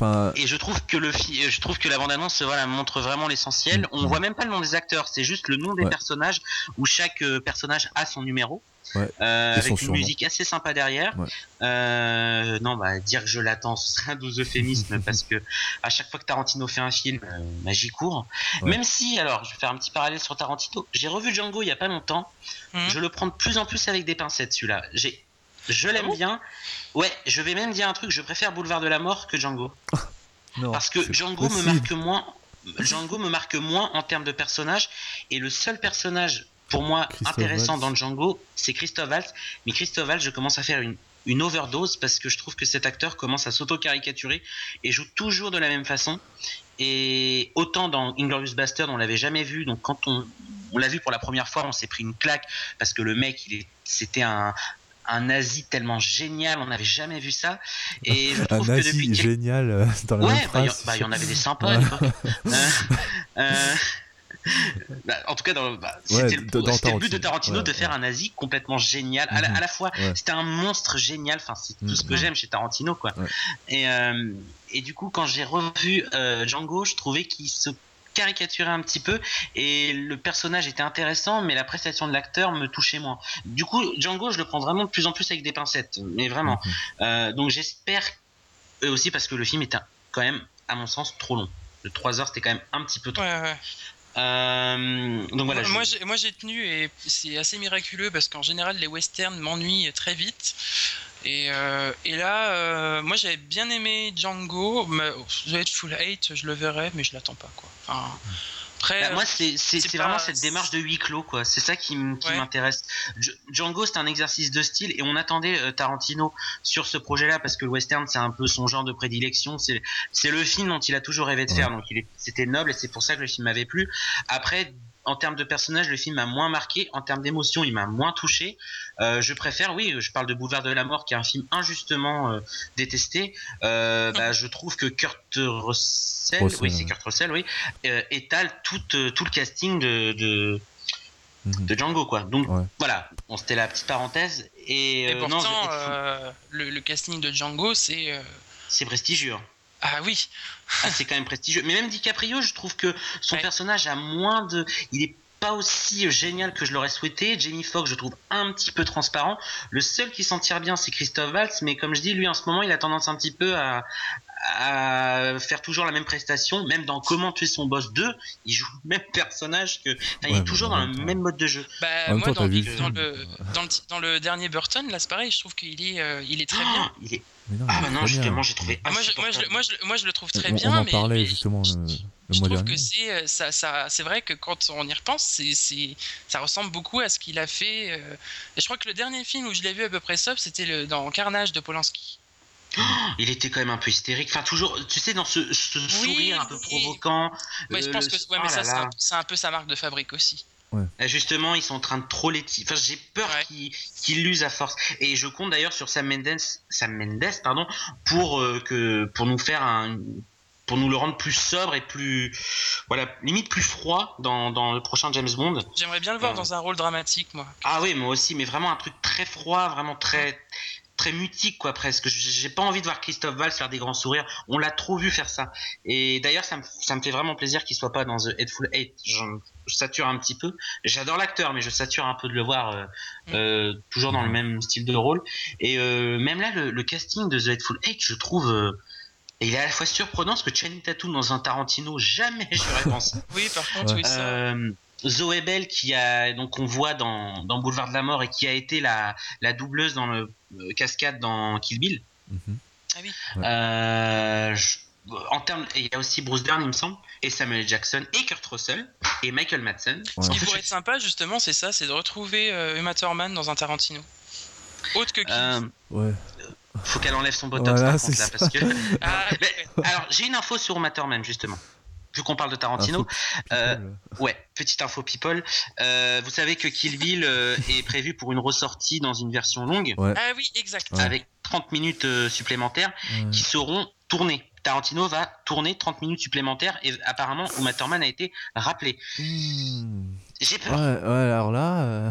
Enfin, Et je trouve que le fi- je trouve que la bande annonce voilà montre vraiment l'essentiel. Mm. On voit même pas le nom des acteurs, c'est juste le nom des Ouais. personnages où chaque euh, personnage a son numéro. Ouais. Euh, avec une surnom. musique assez sympa derrière. Ouais. Euh, non, bah dire que je l'attends, ce serait un doux euphémisme (laughs) parce que à chaque fois que Tarantino fait un film, euh, j'y cours. Ouais. Même si, alors, je vais faire un petit parallèle sur Tarantino. J'ai revu Django il y a pas longtemps. Mhm. Je le prends de plus en plus avec des pincettes celui-là. J'ai, je l'aime Ah bon bien. Ouais, je vais même dire un truc. Je préfère Boulevard de la Mort que Django. (laughs) non. Parce que Django me marque moins. Django me marque moins en termes de personnage. Et le seul personnage pour moi Christophe intéressant dans Django, c'est Christophe Waltz. Mais Christophe Waltz, je commence à faire une, une overdose parce que je trouve que cet acteur commence à s'auto-caricaturer et joue toujours de la même façon. Et autant dans Inglorious Bastard, on l'avait jamais vu. Donc quand on, on l'a vu pour la première fois, on s'est pris une claque parce que le mec, il est, c'était un un nazi tellement génial, on n'avait jamais vu ça. Et je Un trouve que nazi depuis génial euh, dans la Ouais, bah, il bah, y en avait des sympas à l'époque. (laughs) Euh, bah, en tout cas, bah, Ouais, c'était le, but de Tarantino. Ouais, de faire ouais. un nazi complètement génial. À, la, Mhm. à la fois, c'était un monstre génial. Enfin, c'est tout ce que Mhm. j'aime chez Tarantino, quoi. Et, euh, et du coup, quand j'ai revu euh, Django, je trouvais qu'il se caricaturait un petit peu et le personnage était intéressant mais la prestation de l'acteur me touchait moins du coup Django je le prends vraiment de plus en plus avec des pincettes mais vraiment Mhm. euh, donc j'espère eux aussi parce que le film est un- quand même à mon sens trop long. De 3 heures c'était quand même un petit peu trop. Ouais, ouais. Euh, donc voilà. moi, je- j'ai- moi j'ai tenu et c'est assez miraculeux parce qu'en général les westerns m'ennuient très vite. Et, euh, et là, euh, moi j'avais bien aimé Django, mais The Hateful Eight, je le verrai, mais je l'attends pas quoi. Enfin, après, Bah, moi c'est c'est- pas- vraiment cette démarche de huis clos quoi. C'est ça qui Ouais. m'intéresse. Dj- Django c'est un exercice de style et on attendait euh, Tarantino sur ce projet-là parce que le western c'est un peu son genre de prédilection. C'est le film dont il a toujours rêvé de Ouais. faire donc c'était noble et c'est pour ça que le film m'avait plu. Après en termes de personnage, le film m'a moins marqué. En termes d'émotion, il m'a moins touché. Euh, je préfère, oui, je parle de Boulevard de la Mort, qui est un film injustement euh, détesté. Euh, bah, je trouve que Kurt Russell, Russell, oui, c'est. Kurt Russell, oui, euh, étale tout, euh, tout le casting de, de, Mhm. de Django, quoi. Donc Ouais. voilà, bon, c'était la petite parenthèse. Et, et euh, non, pourtant, euh, le, le casting de Django, c'est. euh, c'est prestigieux. hein. Ah oui, C'est quand même prestigieux. Mais même DiCaprio, je trouve que son Ouais. personnage a moins de. Il est pas aussi génial que je l'aurais souhaité. Jamie Foxx, je trouve un petit peu transparent. Le seul qui s'en tire bien, c'est Christophe Waltz. Mais comme je dis, lui, en ce moment, il a tendance un petit peu à, à faire toujours la même prestation. Même dans Comment tuer son boss 2, il joue le même personnage que. il est toujours dans le même temps- même mode de jeu. bah, moi temps, dans, dans le dans, le, dans le dernier Burton, là c'est pareil, je trouve qu'il est, euh, il est très bien. Il est... Mais non, Ah bah non, très justement, bien. j'ai trouvé. Ah, moi, je, moi, je, insupportable. moi, je, moi, je le trouve très on, bien. on en mais, parlait mais justement le, le je mois trouve dernier. que c'est euh, ça, ça c'est vrai que quand on y repense c'est c'est ça ressemble beaucoup à ce qu'il a fait euh, et je crois que le dernier film où je l'ai vu à peu près sauf c'était le dans Carnage de Polanski Il était quand même un peu hystérique. Enfin, toujours, tu sais, dans ce, ce sourire un peu oui. provocant. ouais, je euh, pense le- que ouais, oh mais ça là c'est là. un, c'est un peu sa marque de fabrique aussi Euh, Justement, ils sont en train de trop les Enfin, j'ai peur Ouais. qu'ils qu'ils l'usent à force. Et je compte d'ailleurs sur Sam Mendes, Sam Mendes, pardon, pour euh, que pour nous faire un, pour nous le rendre plus sobre et plus, voilà, limite plus froid dans, dans le prochain James Bond. j'aimerais bien le voir Ouais. dans un rôle dramatique moi Ah oui, moi aussi, mais vraiment un truc très froid, vraiment très très mutique quoi presque. J'ai j'ai pas envie de voir Christophe Valls faire des grands sourires. On l'a trop vu faire ça. Et d'ailleurs, ça me, ça me fait vraiment plaisir qu'il soit pas dans The Hateful Eight. J'en- Je sature un petit peu. J'adore l'acteur, mais je sature un peu de le voir euh, euh, toujours dans le même style de rôle. Et euh, même là, le, le casting de The Hateful Eight, je trouve. euh, il est à la fois surprenant parce que Channing Tatum dans un Tarantino, jamais j'aurais pensé. oui par contre Ouais. oui ça Euh, Zoé Bell qui a donc on voit dans, dans Boulevard de la Mort et qui a été la, la doubleuse dans le euh, cascade dans Kill Bill. Mhm. Ah Euh, je- en termes, il y a aussi Bruce Dern il me semble et Samuel Jackson et Kurt Russell et Michael Madsen. Ouais. ce qui pourrait être sympa justement c'est ça c'est de retrouver euh, Uma Thurman dans un Tarantino autre que qui Euh, Ouais. faut qu'elle enlève son botox Voilà, par contre là parce que. ah, (laughs) Mais, alors j'ai une info sur Uma Thurman justement. Vu qu'on parle de Tarantino, euh, ouais, petite info people. Euh, vous savez que Kill Bill euh, est prévu pour une ressortie dans une version longue. Ah oui, exact. Avec 30 minutes supplémentaires qui seront tournées. Tarantino va tourner 30 minutes supplémentaires et apparemment Uma Thurman a été rappelé. Hmm. J'ai peur. Ouais, ouais, alors là. Euh...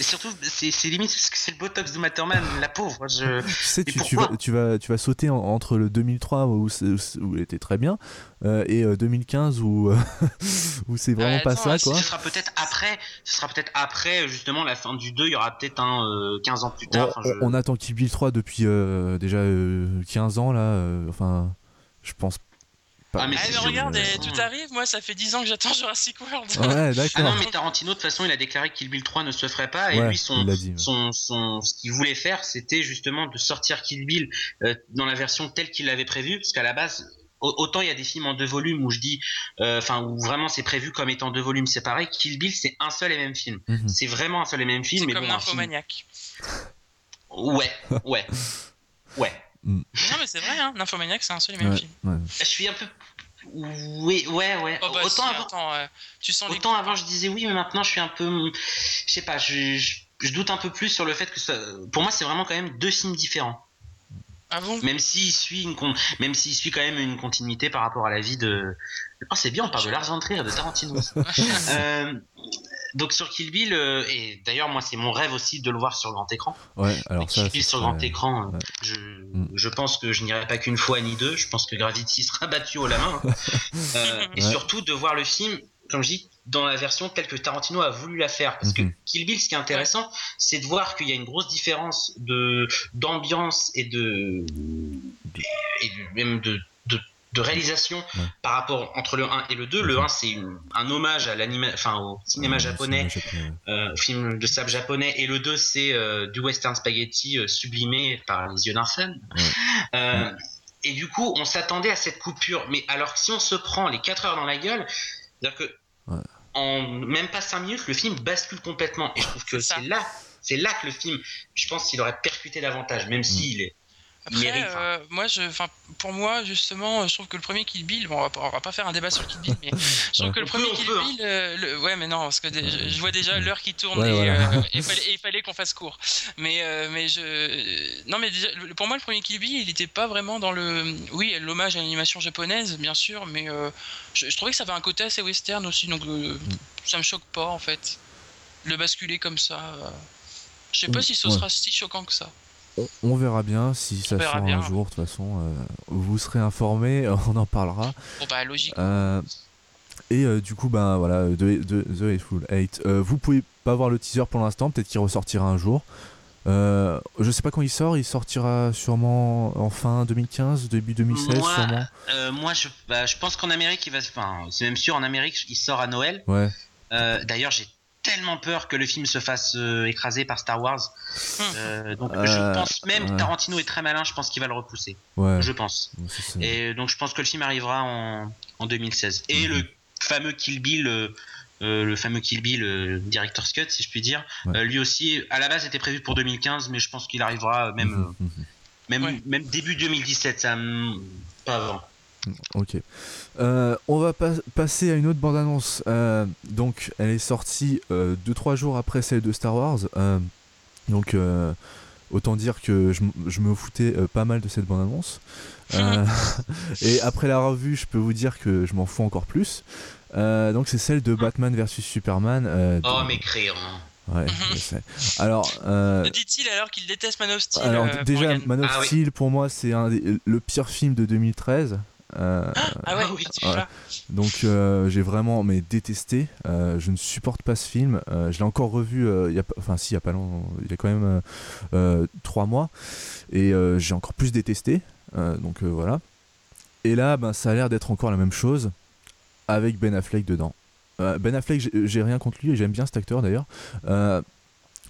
surtout, c'est limite parce que c'est le botox de Matterman, la pauvre. Je... (laughs) tu sais, tu, tu, vas, tu, vas, tu vas sauter entre le 2003 où, où, il était très bien euh, et 2015 euh, où, (laughs) où c'est vraiment pas ça. Quoi. Ce sera peut-être après, ce sera peut-être après justement la fin du 2, il y aura peut-être un 15 ans plus tard. On, on, attend Kill Bill 3 depuis euh, déjà 15 ans là. enfin, je pense ah, mais, ah, regarde, tout arrive, moi ça fait 10 ans que j'attends (laughs) Jurassic World. Ouais, d'accord. Ah non, mais Tarantino, de toute façon, il a déclaré que Kill Bill 3 ne se ferait pas. Et lui, son, son, son, ce qu'il voulait faire, c'était justement de sortir Kill Bill euh, dans la version telle qu'il l'avait prévu. Parce qu'à la base, autant il y a des films en deux volumes où je dis, euh, enfin, où vraiment c'est prévu comme étant deux volumes séparés. Kill Bill, c'est un seul et même film. Mhm. C'est vraiment un seul et même film. C'est comme bon, (laughs) Ouais, ouais, ouais. Mm. Non, mais c'est vrai, hein, Nymphomaniac, c'est un seul et même film. Je suis un peu. Oui, ouais, ouais. Oh, bah, autant avant, tu sens autant avant je disais oui, mais maintenant je suis un peu. Je sais pas, je, je, doute un peu plus sur le fait que ça. Pour moi, c'est vraiment quand même deux films différents. Ah bon? Même s'il suit une même s'il suit quand même une continuité par rapport à la vie de oh c'est bien on parle de l'argent de rire de Tarantino (laughs) euh, donc sur Kill Bill, euh, et d'ailleurs moi c'est mon rêve aussi de le voir sur grand écran. Ouais, alors Kill Bill sur grand écran, euh, je, mm. je, pense que je n'irai pas qu'une fois ni deux. Je pense que Gravity (laughs) sera battu au la main. Hein. euh, (laughs) et surtout de voir le film, comme je dis, dans la version telle que Tarantino a voulu la faire. Parce que mm-hmm. Kill Bill, ce qui est intéressant, c'est de voir qu'il y a une grosse différence de d'ambiance et de et même de de réalisation par rapport entre le 1 et le 2. Le 1, c'est un hommage à l'anima, enfin, au cinéma japonais, euh, au film de sable japonais, et le 2, c'est euh, du western spaghetti euh, sublimé par les yeux d'un fan. et du coup, on s'attendait à cette coupure. Mais alors, si on se prend les 4 heures dans la gueule, c'est-à-dire que en même pas 5 minutes, le film bascule complètement. Et je trouve que c'est là, c'est là que le film, je pense qu'il aurait percuté davantage, même mm. s'il est après, euh, moi, je, pour moi, justement, je trouve que le premier Kill Bill, bon, on va, pas, va pas faire un débat sur Kill Bill, mais (laughs) je trouve que le premier Kill Bill, euh, le, ouais, mais non, parce que je, vois déjà l'heure qui tourne et, euh, (laughs) il fallait, qu'on fasse court. Mais, mais je, non, mais pour moi, le premier Kill Bill, il était pas vraiment dans le, oui, l'hommage à l'animation japonaise, bien sûr, mais je, trouvais que ça avait un côté assez western aussi, donc ça me choque pas en fait, le basculer comme ça. Je sais pas si ce sera si choquant que ça on, verra bien si ça sort un jour. De toute façon, euh, vous serez informés, (laughs) on en parlera. Bon bah logique. Euh, et euh, du coup, ben voilà, de, The Hateful Eight. vous pouvez pas voir le teaser pour l'instant, peut-être qu'il ressortira un jour. je sais pas quand il sort, il sortira sûrement en fin 2015, début 2016 moi, sûrement. moi, je, bah, je pense qu'en Amérique, il va, enfin, c'est même sûr, en Amérique, il sort à Noël. Ouais. D'ailleurs, j'ai tellement peur que le film se fasse euh, écraser par Star Wars. Hmm. Euh, donc je euh, pense même Tarantino est très malin, je pense qu'il va le repousser. Je pense. Et donc je pense que le film arrivera en, en 2016. Et mhm. le fameux Kill Bill. le fameux Kill Bill Director's Cut si je puis dire lui aussi à la base était prévu pour 2015 mais je pense qu'il arrivera même mhm, mhm. même, même début 2017 ça pas avant Ok. Euh, on va passer à une autre bande-annonce. Euh, donc, elle est sortie 2-3 euh, jours après celle de Star Wars. donc, autant dire que je, me foutais pas mal de cette bande-annonce. (laughs) et après la revue, je peux vous dire que je m'en fous encore plus. donc, c'est celle de Batman vs Superman. oh, m'écrire. Ouais, je sais. Alors, dit-il alors qu'il déteste Man of Steel Alors déjà, Man of ah Steel pour moi c'est le pire film de 2013. Euh, ah ouais, ah Donc euh, j'ai vraiment mais détesté. Euh, je ne supporte pas ce film. je l'ai encore revu. il y a, enfin si, il y a pas longtemps. Il y a quand même trois mois et j'ai encore plus détesté. donc voilà. Et là, ben, ça a l'air d'être encore la même chose avec Ben Affleck dedans. ben Affleck, j'ai rien contre lui et j'aime bien cet acteur d'ailleurs.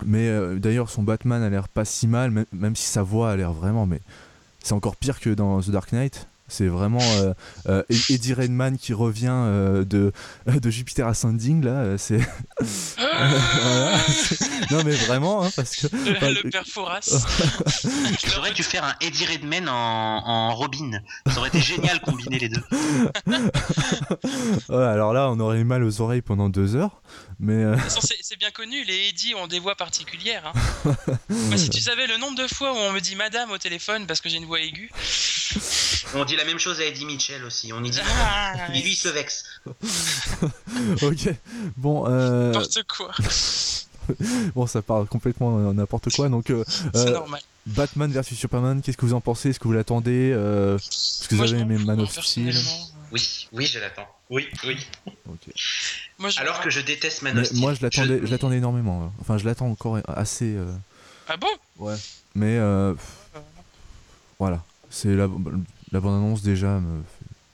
mais d'ailleurs, son Batman a l'air pas si mal, même, même si sa voix a l'air vraiment. Mais c'est encore pire que dans The Dark Knight. C'est vraiment euh, euh, Eddie Redman qui revient euh, de, de Jupiter Ascending là. C'est (laughs) (laughs) Voilà. (laughs) non mais vraiment, hein, parce que. Le, enfin, le père Fouras. Tu aurais dû faire un Eddie Redmayne en, en Robin. Ça aurait été génial combiner les deux. ouais, alors là, on aurait eu mal aux oreilles pendant deux heures, mais. euh, c'est bien connu, les Eddie ont des voix particulières. Hein. (laughs) Moi, si tu savais le nombre de fois où on me dit madame au téléphone parce que j'ai une voix aiguë. On dit la même chose à Eddie Mitchell aussi. On y dit. Ah, lui, il se vexe. (laughs) ok. Bon, euh, N'importe quoi. (laughs) bon, ça parle complètement euh, n'importe quoi. Donc, euh, C'est euh, normal. Batman versus Superman, qu'est-ce que vous en pensez? Est-ce que vous l'attendez euh, Est-ce que vous Moi, avez aimé Man of Steel? personnellement. Oui, oui, je l'attends. Oui, oui. (laughs) Ok. Moi, je- Alors que je déteste Man of Steel. moi, je l'attendais, je l'attendais énormément. Enfin, je l'attends encore assez. euh, Ah bon? Ouais. Mais euh, voilà, c'est la, la bande annonce déjà me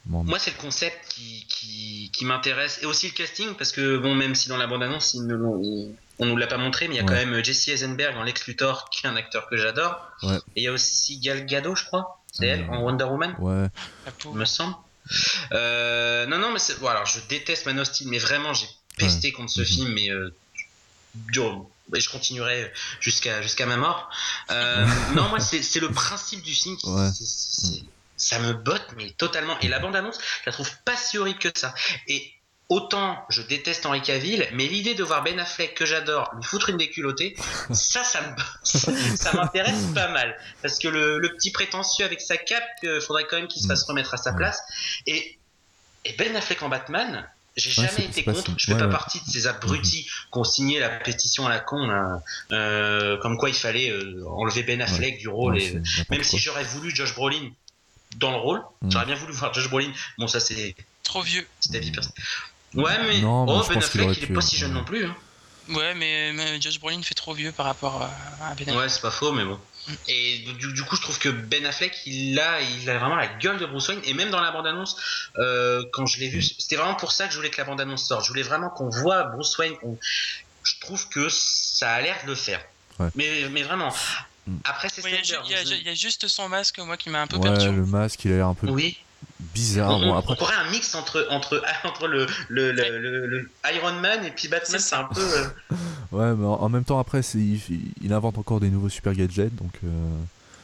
Moi, c'est le concept qui, qui, qui m'intéresse et aussi le casting parce que, bon, même si dans la bande-annonce, ils ne l'ont- ils- on nous l'a pas montré, mais il y a quand même Jesse Eisenberg en Lex Luthor, qui est un acteur que j'adore. Ouais. Et il y a aussi Gal Gadot, je crois. C'est elle, Euh, en Wonder Woman, Ouais, il me semble. Euh, non, non, mais c'est. Bon, alors, je déteste Man of Steel, mais vraiment, j'ai pesté contre ce film, mais. euh, dur. Et je continuerai jusqu'à jusqu'à ma mort. Euh, (laughs) non, moi, c'est le principe du film qui. Ouais. ça me botte, mais totalement. Et la bande-annonce, je la trouve pas si horrible que ça. Et autant je déteste Henri Cavill, mais l'idée de voir Ben Affleck, que j'adore, lui foutre une déculottée, ça, ça (laughs) ça m'intéresse pas mal. Parce que le, le petit prétentieux avec sa cape, il faudrait quand même qu'il se fasse remettre à sa place. Et, et Ben Affleck en Batman, j'ai Ouais, jamais été contre. si- Je fais ouais, pas ouais. partie de ces abrutis qui ont signé la pétition à la con, là, euh, comme quoi il fallait euh, enlever Ben Affleck du rôle. et, même si j'aurais voulu Josh Brolin dans le rôle, Mm. j'aurais bien voulu voir Josh Brolin. Bon, ça c'est Trop vieux. c'est avis personnel. Ouais, mais, Non, mais oh, je Ben Affleck, il est pu, pas si jeune ouais. non plus. Hein. Ouais, mais, mais Josh Brolin fait trop vieux par rapport à à Ben Affleck. Ouais, c'est pas faux, mais bon. Mm. Et du, du coup, je trouve que Ben Affleck, il a, il a vraiment la gueule de Bruce Wayne. Et même dans la bande-annonce, euh, quand je l'ai vu, c'était vraiment pour ça que je voulais que la bande-annonce sorte. Je voulais vraiment qu'on voit Bruce Wayne. Je trouve que ça a l'air de le faire. Ouais. Mais, mais vraiment. Mm. Après, c'est Ouais, Il y, y y a juste son masque, moi, qui m'a un peu Ouais, perturbé. le masque, il a l'air un peu Oui. Bizarre. on, Bon, on- après, on croirait un mix entre, entre, (laughs) entre le, le, le, le- le Iron Man et puis Batman. C'est un peu. euh, (laughs) ouais, mais en, en même temps, après, il, il invente encore des nouveaux super gadgets, donc euh,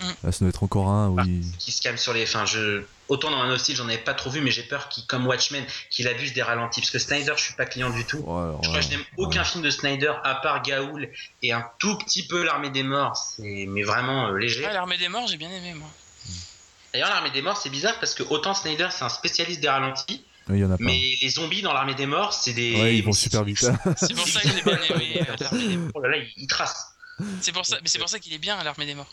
Mm. là, ça doit être encore un Ah. il- qui se calme sur les. Enfin, je. Autant dans un hostile, j'en avais pas trop vu, mais j'ai peur qu'il, comme Watchmen, qu'il abuse des ralentis. Parce que Snyder, je suis pas client du tout. Ouais, alors Je crois que je n'aime aucun ouais. film de Snyder à part Gaoul et un tout petit peu l'Armée des Morts. C'est mais vraiment euh, léger. Ah, L'armée des morts, j'ai bien aimé, moi. D'ailleurs, l'Armée des Morts, c'est bizarre parce que autant Snyder, c'est un spécialiste des ralentis, y en a mais les zombies dans l'Armée des Morts, c'est des. Ouais, ils vont super c'est- vite. C'est pour ça que j'ai bien aimé l'armée des morts. Oh là là, il, il trace. C'est pour ça, mais c'est pour ça qu'il est bien, l'armée des morts.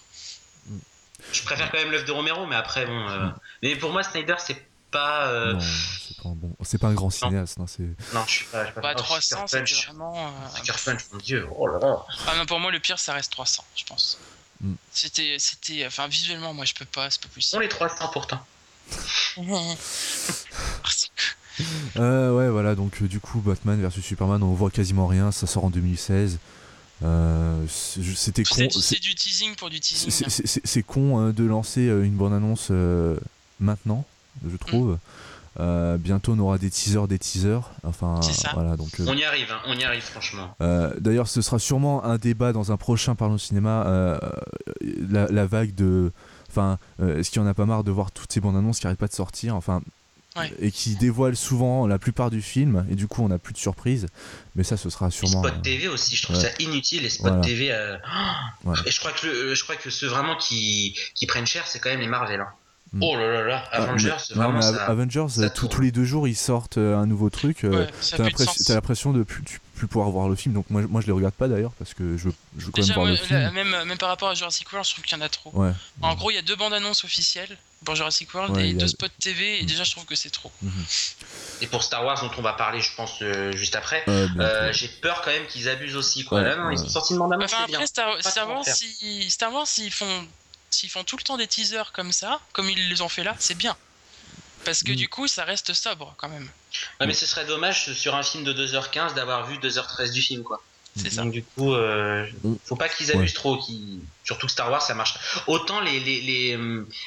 Je préfère quand même l'œuvre de Romero, mais après, bon. euh, Mais pour moi, Snyder, c'est pas. euh, Non, c'est pas un bon. C'est pas un grand cinéaste, non, c'est. Non, je suis pas. Je suis pas Bah, oh, 300, Sucker c'était Punch. vraiment. euh, Punch, mon dieu. Oh là là. Ah non, pour moi, le pire, ça reste 300, je pense. Mm. C'était, c'était, enfin, visuellement, moi, je peux pas, c'est pas On possible. les 300 pourtant. (laughs) Euh, ouais, voilà, donc euh, du coup, Batman versus Superman, on voit quasiment rien, ça sort en 2016. Euh, C'était con. C'est, du teasing pour du teasing. C'est- c'est- C'est c'est con euh, de lancer euh, une bande-annonce euh, maintenant, je trouve. Euh, bientôt, on aura des teasers, des teasers. Enfin, ça. voilà. Donc, euh, On y arrive, hein, on y arrive, franchement. euh, D'ailleurs, ce sera sûrement un débat dans un prochain Parlons Cinéma. la, la vague de. Enfin, est-ce qu'il y en a pas marre de voir toutes ces bandes annonces qui arrêtent pas de sortir Enfin. Ouais. Et qui dévoilent souvent la plupart du film, et du coup on n'a plus de surprise. Mais ça, ce sera Les sûrement. spots euh, TV aussi, je trouve ouais. ça inutile, les spots Voilà. TV. Ouais. Et je crois que le- je crois que ceux vraiment qui, qui prennent cher, c'est quand même les Marvel. hein. Mm. Oh là là là, ah, Avengers, mais- vraiment mais ça. Avengers, ça tous- les deux jours ils sortent euh, un nouveau truc. euh, Ouais, T'as de l'impression- de plus, tu- plus pouvoir voir le film, donc moi, moi je les regarde pas d'ailleurs parce que je veux, je veux quand même voir le film. même, même par rapport à Jurassic World, je trouve qu'il y en a trop. Ouais. En gros, il y a deux bandes annonces officielles pour Jurassic World Ouais, et a- deux spots TV, et Mm. déjà, je trouve que c'est trop. Et pour Star Wars, dont on va parler, je pense, euh, juste après, Euh, euh, j'ai peur quand même qu'ils abusent aussi. Quoi. Ouais, Là, non, ils ouais. ont sorti une bande annonce, Enfin, c'est bien. après, Star, Wars, si, Star Wars, s'ils font, s'ils font tout le temps des teasers comme ça, comme ils les ont fait là, c'est bien. Parce que Mm. du coup, ça reste sobre quand même. Ouais, mais ce serait dommage sur un film de 2h15 d'avoir vu 2h13 du film. quoi. C'est ça. Donc du coup, euh, faut pas qu'ils abusent trop. Surtout que Star Wars, ça marche. Autant les, hum, les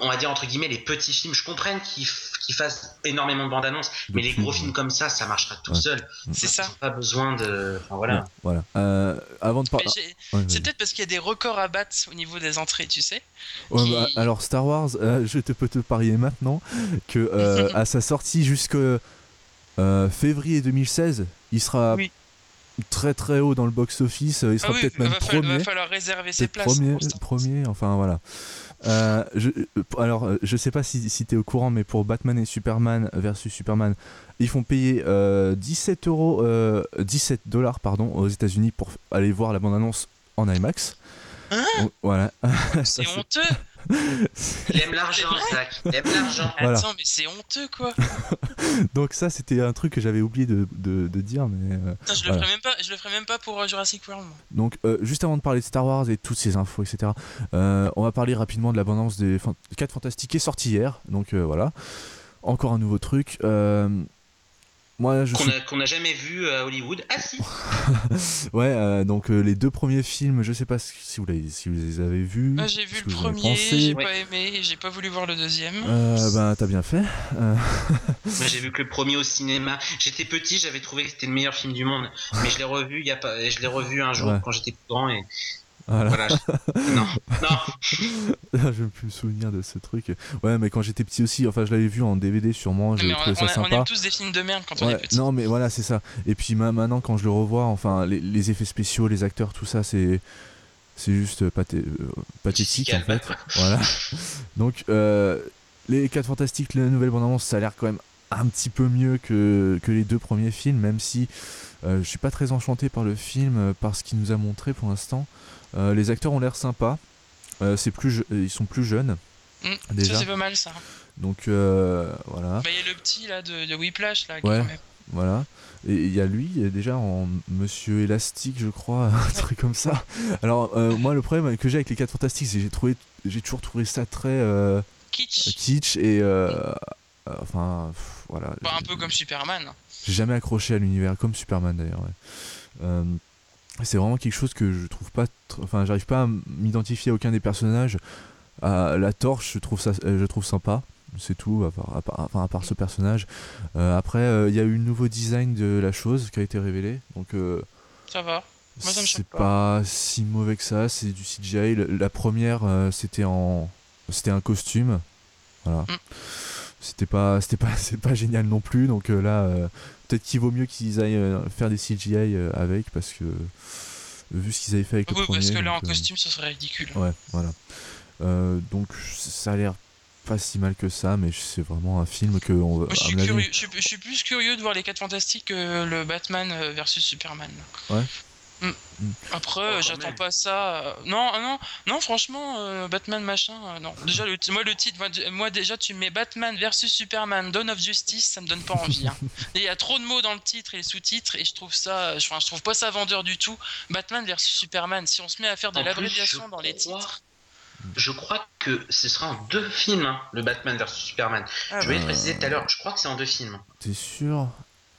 on va dire entre guillemets les petits films. Je comprends qu'ils fassent énormément de bandes annonces, mais les gros films comme ça, ça marchera tout seul. C'est ça. Pas besoin de. Enfin, voilà. voilà. Euh, avant de parler. c'est peut-être parce qu'il y a des records à battre au niveau des entrées, tu sais. Bah, alors Star Wars, euh, je te peux te parier maintenant que euh, (laughs) à sa sortie jusque février 2016, il sera. très très haut dans le box office, il sera ah peut-être même premier. Il va falloir réserver ses places. Premier, premier, enfin voilà. Euh, je, euh, alors, euh, je sais pas si, si tu es au courant, mais pour Batman et Superman versus Superman, ils font payer 17 euros, 17 dollars pardon, aux États-Unis pour aller voir la bande-annonce en IMAX. Hein? Voilà. C'est honteux. Il aime l'argent, Zach. Il aime l'argent. Attends, mais c'est honteux, quoi. (laughs) Donc ça, c'était un truc que j'avais oublié de, de, dire, mais. Euh, je, le ferai même pas, je le ferai même pas pour euh, Jurassic World. Donc, euh, juste avant de parler de Star Wars et toutes ces infos, etc., on va parler rapidement de l'abondance des, des 4 Fantastiques qui est sorti hier. Donc voilà. Encore un nouveau truc. Qu'on n'a jamais vu à Hollywood. Ah si (laughs) Ouais, euh, donc euh, les deux premiers films, je sais pas si vous, les, si vous les avez vus. Ah, j'ai vu le premier, j'ai pas aimé, j'ai pas voulu voir le deuxième. Euh, bah, t'as bien fait. (laughs) Moi, j'ai vu que le premier au cinéma. J'étais petit, j'avais trouvé que c'était le meilleur film du monde. Mais je l'ai revu, y a pas... je l'ai revu un jour quand j'étais plus grand et voilà. (laughs) non, non. je vais plus me souvenir de ce truc. Ouais, mais quand j'étais petit aussi, enfin, je l'avais vu en DVD sûrement. J'ai trouvé ça sympa. On aime tous des films de merde quand on est petit. Non, mais voilà, c'est ça. Et puis maintenant, quand je le revois, enfin, les, effets spéciaux, les acteurs, tout ça, c'est c'est juste pathé euh, pathétique en fait. voilà. Donc, euh, les 4 Fantastiques, la nouvelle bande-annonce, ça a l'air quand même un petit peu mieux que, que les deux premiers films, même si euh, je suis pas très enchanté par le film, par ce qu'il nous a montré pour l'instant. Euh, les acteurs ont l'air sympas. Euh, c'est plus, ils sont plus jeunes. Mm, déjà. Ça c'est pas mal ça. Donc euh, voilà. Bah, il y a le petit là de, de Whiplash là. Ouais. Voilà. Et il y a lui, déjà en Monsieur Élastique, je crois, (laughs) un truc comme ça. Alors moi, le problème que j'ai avec les 4 Fantastiques, c'est que j'ai trouvé, j'ai toujours trouvé ça très kitsch. kitsch et enfin voilà. Pas un peu comme Superman. J'ai jamais accroché à l'univers comme Superman d'ailleurs. Ouais c'est vraiment quelque chose que je trouve pas enfin j'arrive pas à m'identifier à aucun des personnages. À la torche je trouve ça euh, je trouve sympa. C'est tout à part, enfin, à part ce personnage. Euh, après euh, il y a eu un nouveau design de la chose qui a été révélé. Donc ça va. Moi ça me c'est pas. si mauvais que ça. C'est du CGI la, première c'était en c'était un costume. Voilà. Mm. c'était pas c'était pas (laughs) c'est pas génial non plus. Donc là peut-être qu'il vaut mieux qu'ils aillent euh, faire des CGI euh, avec parce que vu ce qu'ils avaient fait avec oui, le premier. parce que là en euh, costume ce serait ridicule. Ouais, voilà. donc ça a l'air pas si mal que ça, mais c'est vraiment un film que on je, suis curieux, je, suis, plus curieux de voir les 4 fantastiques que le Batman versus Superman. Ouais. Mm. Mm. Après, j'attends pas ça. Euh, non, ah non, non, franchement, euh, Batman machin, euh, non. Déjà, le, moi, le titre, moi, déjà, tu mets Batman versus Superman, Dawn of Justice, ça me donne pas envie. Hein. (laughs) Il y a trop de mots dans le titre et les sous-titres, et je trouve ça, je, je, trouve pas ça vendeur du tout. Batman versus Superman, si on se met à faire de l'abréviation dans les titres. Je crois que ce sera en deux films, hein, le Batman versus Superman. Ah je voulais te préciser tout à l'heure, je crois que c'est en deux films. T'es sûr?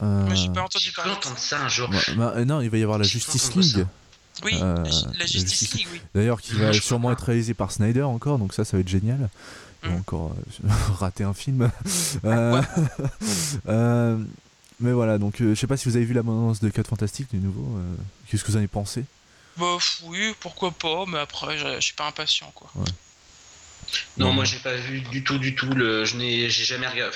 Euh... j'ai pas entendu parler. entendre ça un jour. Bah, euh, non, il va y avoir la Justice League. Oui, euh, la, Justice League, oui. D'ailleurs, qui va sûrement être réalisé par Snyder encore, donc ça, ça va être génial. Il mm. encore euh, (laughs) rater un film. (laughs) (laughs) mais voilà, donc je sais pas si vous avez vu l'abondance de 4 Fantastiques du nouveau. Qu'est-ce que vous en avez pensé? Bah oui, pourquoi pas, mais après, je, suis pas impatient quoi. Ouais. Non, moi j'ai pas vu du tout, du tout. Le, je n'ai, j'ai jamais regardé.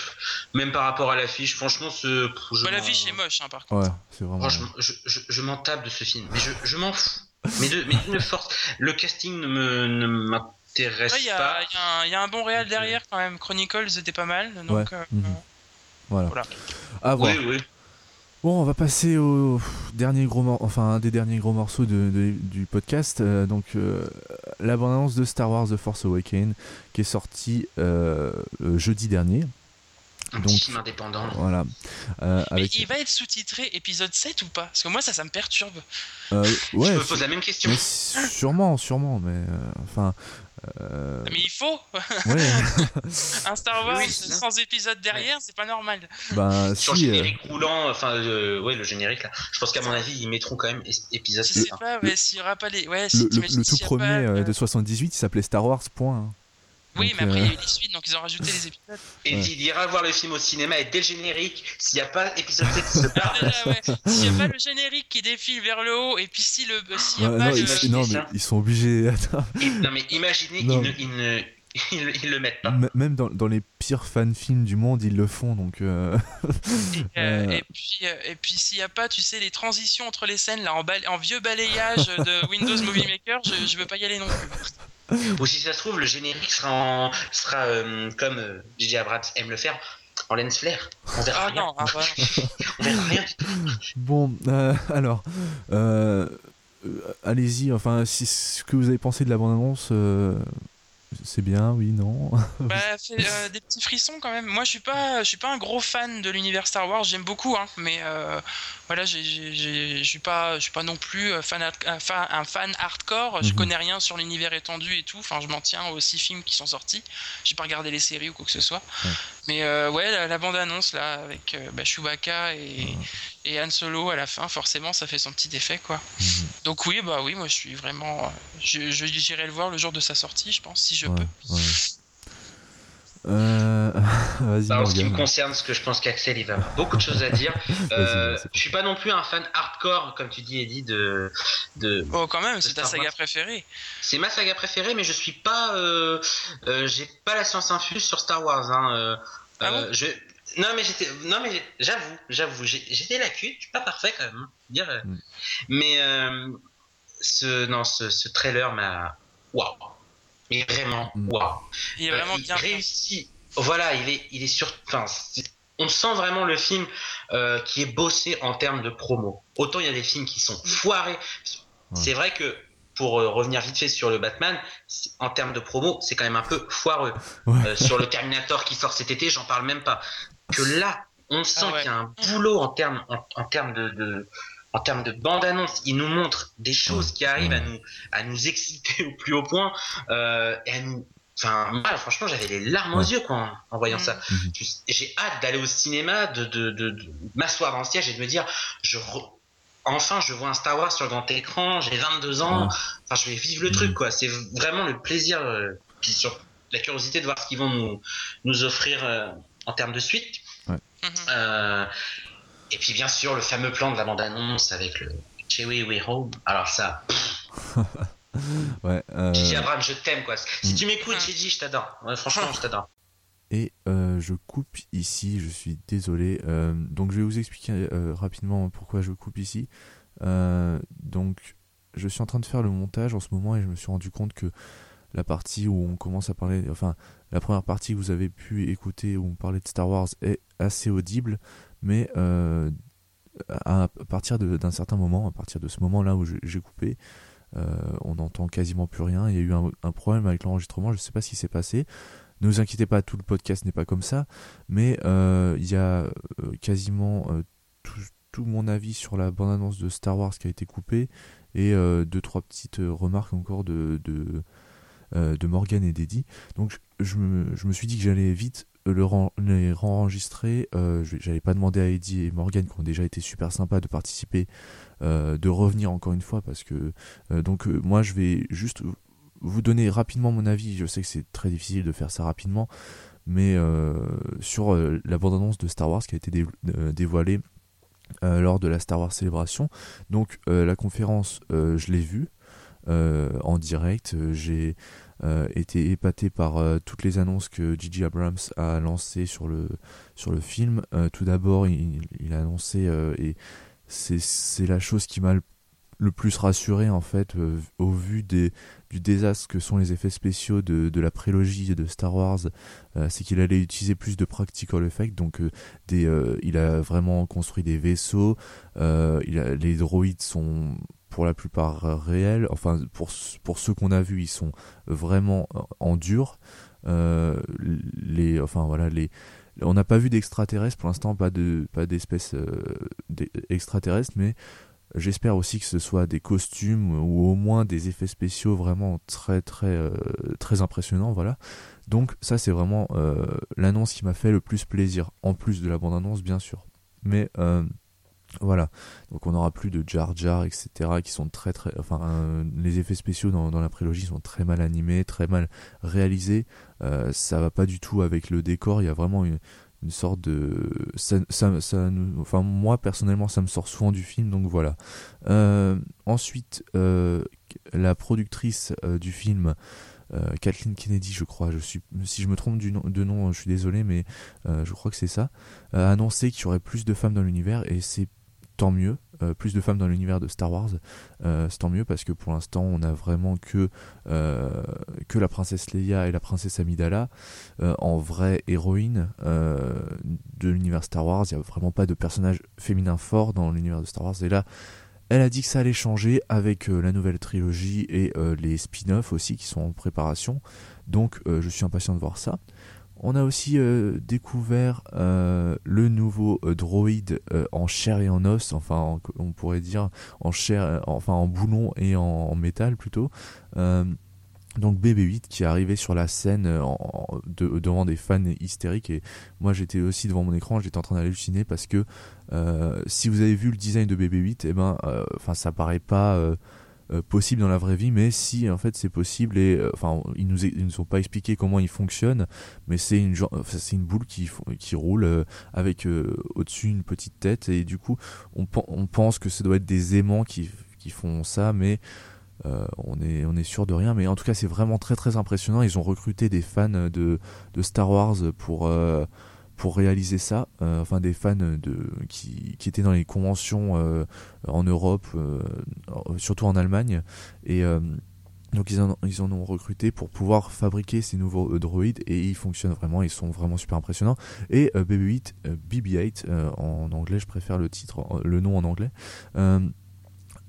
Même par rapport à l'affiche, franchement, ce. Bah, l'affiche est moche, hein, par contre. Ouais, c'est vraiment. je, je, m'en tape de ce film, mais je, je m'en fous. (laughs) Mais de, mais d'une force, le casting ne me, ne m'intéresse ouais, y a, pas. Il y, y, a un bon réel derrière quand même. Chronicles était pas mal, donc. Euh, mhm. voilà. voilà. À voir. Oui, oui. Bon, on va passer au dernier gros enfin un des derniers gros morceaux de, du podcast. Euh, donc euh, la bande-annonce de Star Wars The Force Awakens qui est sorti euh, jeudi dernier. Un donc, film indépendant. Voilà. Mais il va être sous-titré épisode 7 ou pas? Parce que moi ça, ça me perturbe. ouais, Je me pose la même question. sûrement, sûrement, mais enfin, euh, mais il faut (laughs) Un Star Wars sans épisode derrière, c'est pas normal. Bah, Sur le générique euh, roulant, enfin, euh, ouais, le générique là, je pense qu'à mon avis, ils mettront quand même épisode Je sais pas, s'il y aura pas les. Ouais, le, tout premier de 78, il s'appelait Star Wars, point. Oui, mais après, il y a eu des suites, donc ils ont rajouté des épisodes. Et Ouais. il ira voir le film au cinéma et dès le générique, s'il n'y a pas épisode 7 qui se (laughs) Ah, ouais. S'il n'y a pas le générique qui défile vers le haut, et puis si le, s'il y a Ouais, pas non, le... ils, non, mais ils sont obligés. (laughs) non mais imaginez, Non. ils ne, ils (laughs) ne- ils- ils le mettent pas. M- Même dans, dans les pires fan-films du monde, ils le font. Donc, euh, Euh, Euh. Et puis, euh, et puis s'il n'y a pas, tu sais, les transitions entre les scènes là en vieux balayage de Windows Movie Maker, je, je veux pas y aller non plus. Ou si ça se trouve, le générique sera, en, sera euh, comme euh, J.J. Abrams aime le faire, en lens flare. On verra Ah rien. non, ah. (laughs) On verra rien du tout. bon, euh, alors, euh, euh, allez-y. Enfin, si ce que vous avez pensé de la bande-annonce, euh, c'est bien, oui, non Bah, fait, euh, des petits frissons quand même. Moi, je suis pas, je suis pas un gros fan de l'univers Star Wars. J'aime beaucoup, hein, mais euh, voilà, je suis pas, je suis pas non plus euh, fan, un fan, un fan hardcore. Je Mhm. connais rien sur l'univers étendu et tout. Enfin, je m'en tiens aux six films qui sont sortis. J'ai pas regardé les séries ou quoi que ce soit. Ouais. Mais euh, ouais, la, la bande annonce là avec bah, Chewbacca et, et Han Solo à la fin, forcément, ça fait son petit effet, quoi. Mhm. Donc oui, bah oui, moi je suis vraiment, euh, je, je- j'irai le voir le jour de sa sortie, je pense, si je Ouais, peux. ouais. Euh, (laughs) Vas-y, Bah, en ce qui me concerne, ce que je pense qu'Axel, il va avoir beaucoup de choses à dire. (laughs) Euh, je suis pas non plus un fan hardcore, comme tu dis, Eddie, de, de... Oh, quand même, c'est ta saga Wars. préférée. C'est ma saga préférée, mais je suis pas... euh, euh, J'ai pas la science infuse sur Star Wars. Hein. euh, Ah euh, je... Non mais j'étais, non mais j'avoue, j'avoue, j'ai- j'étais la cuite, je suis pas parfait quand même, hein, dire. euh. Mm. Mais euh, ce, non, ce, ce trailer m'a, waouh, mais vraiment, Mm. waouh. Il est Euh, vraiment il bien. fait. réussit. Voilà, il est, il est sur. Enfin, on sent vraiment le film euh, qui est bossé en termes de promo. Autant il y a des films qui sont foirés. C'est vrai que pour euh, revenir vite fait sur le Batman, en termes de promo, c'est quand même un peu foireux. Ouais. Euh, sur le Terminator qui sort cet été, j'en parle même pas. Que là, on sent Ah ouais. qu'il y a un boulot en termes, en, en termes de, de- en termes de bande-annonce. Il nous montre des choses qui arrivent à nous, à nous exciter au plus haut point euh, et à nous. Enfin, moi, franchement, j'avais les larmes aux Ouais. yeux quoi, en, en voyant Mhm. ça. Mhm. Je- J'ai hâte d'aller au cinéma, de, de, de, de m'asseoir le siège et de me dire, je re- enfin, je vois un Star Wars sur le grand écran, j'ai 22 ans, enfin, je vais vivre le truc, quoi. C'est vraiment le plaisir, euh, puis sur la curiosité de voir ce qu'ils vont nous, nous offrir euh, en termes de suite. Euh, et puis, bien sûr, le fameux plan de la bande-annonce avec le Chewie We Home. Alors, ça, (laughs) Ouais, euh, Gigi Abrams, je t'aime, quoi. Si tu m'écoutes, Gigi, je t'adore. Ouais, franchement, je t'adore. Et euh, je coupe ici, je suis désolé. Euh, donc je vais vous expliquer euh, rapidement pourquoi je coupe ici. Donc je suis en train de faire le montage en ce moment et je me suis rendu compte que la partie où on commence à parler, enfin la première partie que vous avez pu écouter où on parlait de Star Wars est assez audible, mais euh, à partir d'un certain moment, à partir de ce moment-là où j'ai coupé, euh, on n'entend quasiment plus rien. Il y a eu un, problème avec l'enregistrement, je ne sais pas ce qui s'est passé. Ne vous inquiétez pas, tout le podcast n'est pas comme ça, mais euh, il y a quasiment tout, mon avis sur la bande-annonce de Star Wars qui a été coupé et deux trois petites remarques encore de de Morgan et d'Eddie. Donc je, me, suis dit que j'allais vite les enregistrer. Euh, j'allais pas demander à Eddie et Morgan qui ont déjà été super sympas de participer, euh, de revenir encore une fois parce que euh, donc euh, moi je vais juste vous donner rapidement mon avis. Je sais que c'est très difficile de faire ça rapidement, mais euh, sur euh, la bande-annonce de Star Wars qui a été dé- euh, dévoilée euh, lors de la Star Wars Célébration. Donc euh, la conférence, euh, je l'ai vue euh, en direct. Euh, J'ai euh, été épaté par euh, toutes les annonces que J.J. Abrams a lancées sur le, sur le film. Euh, tout d'abord, il, a annoncé, euh, et c'est la chose qui m'a le, plus rassuré en fait, euh, au vu des, du désastre que sont les effets spéciaux de, de la prélogie de Star Wars, euh, c'est qu'il allait utiliser plus de practical effects. Donc, euh, des, euh, il a vraiment construit des vaisseaux. euh, les droïdes sont pour la plupart euh, réels. Enfin, pour, pour ceux qu'on a vus, ils sont vraiment en- en dur. Euh, les, enfin voilà, les, on n'a pas vu d'extraterrestres pour l'instant, pas de, pas d'espèces euh, d'e- extraterrestres, mais J'espère aussi que ce soit des costumes ou au moins des effets spéciaux vraiment très très euh, très impressionnants, voilà. Donc ça c'est vraiment euh, l'annonce qui m'a fait le plus plaisir, en plus de la bande-annonce bien sûr. Mais euh, Voilà, donc on n'aura plus de Jar Jar, etc., qui sont très très... Enfin, les effets spéciaux dans, la prélogie sont très mal animés, très mal réalisés, euh, ça va pas du tout avec le décor, il y a vraiment une, sorte de... Ça, enfin, moi, personnellement, ça me sort souvent du film, donc voilà. Euh, ensuite, euh, la productrice du film... Kathleen Kennedy, je crois. Je suis, si je me trompe de nom, je suis désolé, mais je crois que c'est ça. A annoncé qu'il y aurait plus de femmes dans l'univers et c'est tant mieux. Euh, plus de femmes dans l'univers de Star Wars, euh, c'est tant mieux parce que pour l'instant on a vraiment que, euh, que la princesse Leia et la princesse Amidala en vraie héroïne de l'univers Star Wars. Il n'y a vraiment pas de personnage féminin fort dans l'univers de Star Wars. Et là, elle a dit que ça allait changer avec la nouvelle trilogie et les spin-offs aussi qui sont en préparation. Donc je suis impatient de voir ça. On a aussi euh, découvert euh, le nouveau euh, droïde en chair et en os, enfin on pourrait dire en chair, enfin en boulon et en, métal plutôt. donc BB-8 qui est arrivé sur la scène devant des fans hystériques et moi j'étais aussi devant mon écran, j'étais en train d'halluciner parce que si vous avez vu le design de BB-8, et eh ben, ça paraît pas euh, possible dans la vraie vie, mais si en fait c'est possible et euh, enfin ils nous ils nous ont pas expliqué comment il fonctionne, mais c'est une c'est une boule qui qui roule euh, avec au-dessus une petite tête et du coup on, on pense que ça doit être des aimants qui qui font ça, mais on est on est sûr de rien. Mais en tout cas c'est vraiment très très impressionnant. Ils ont recruté des fans de, de Star Wars pour pour réaliser ça, euh, enfin des fans de, qui, qui, étaient dans les conventions euh, en Europe, euh, surtout en Allemagne, et donc ils en, ils en ont recruté pour pouvoir fabriquer ces nouveaux droïdes et ils fonctionnent vraiment, ils sont vraiment super impressionnants. Et BB-8, BB-8 en anglais, je préfère le titre, le nom en anglais.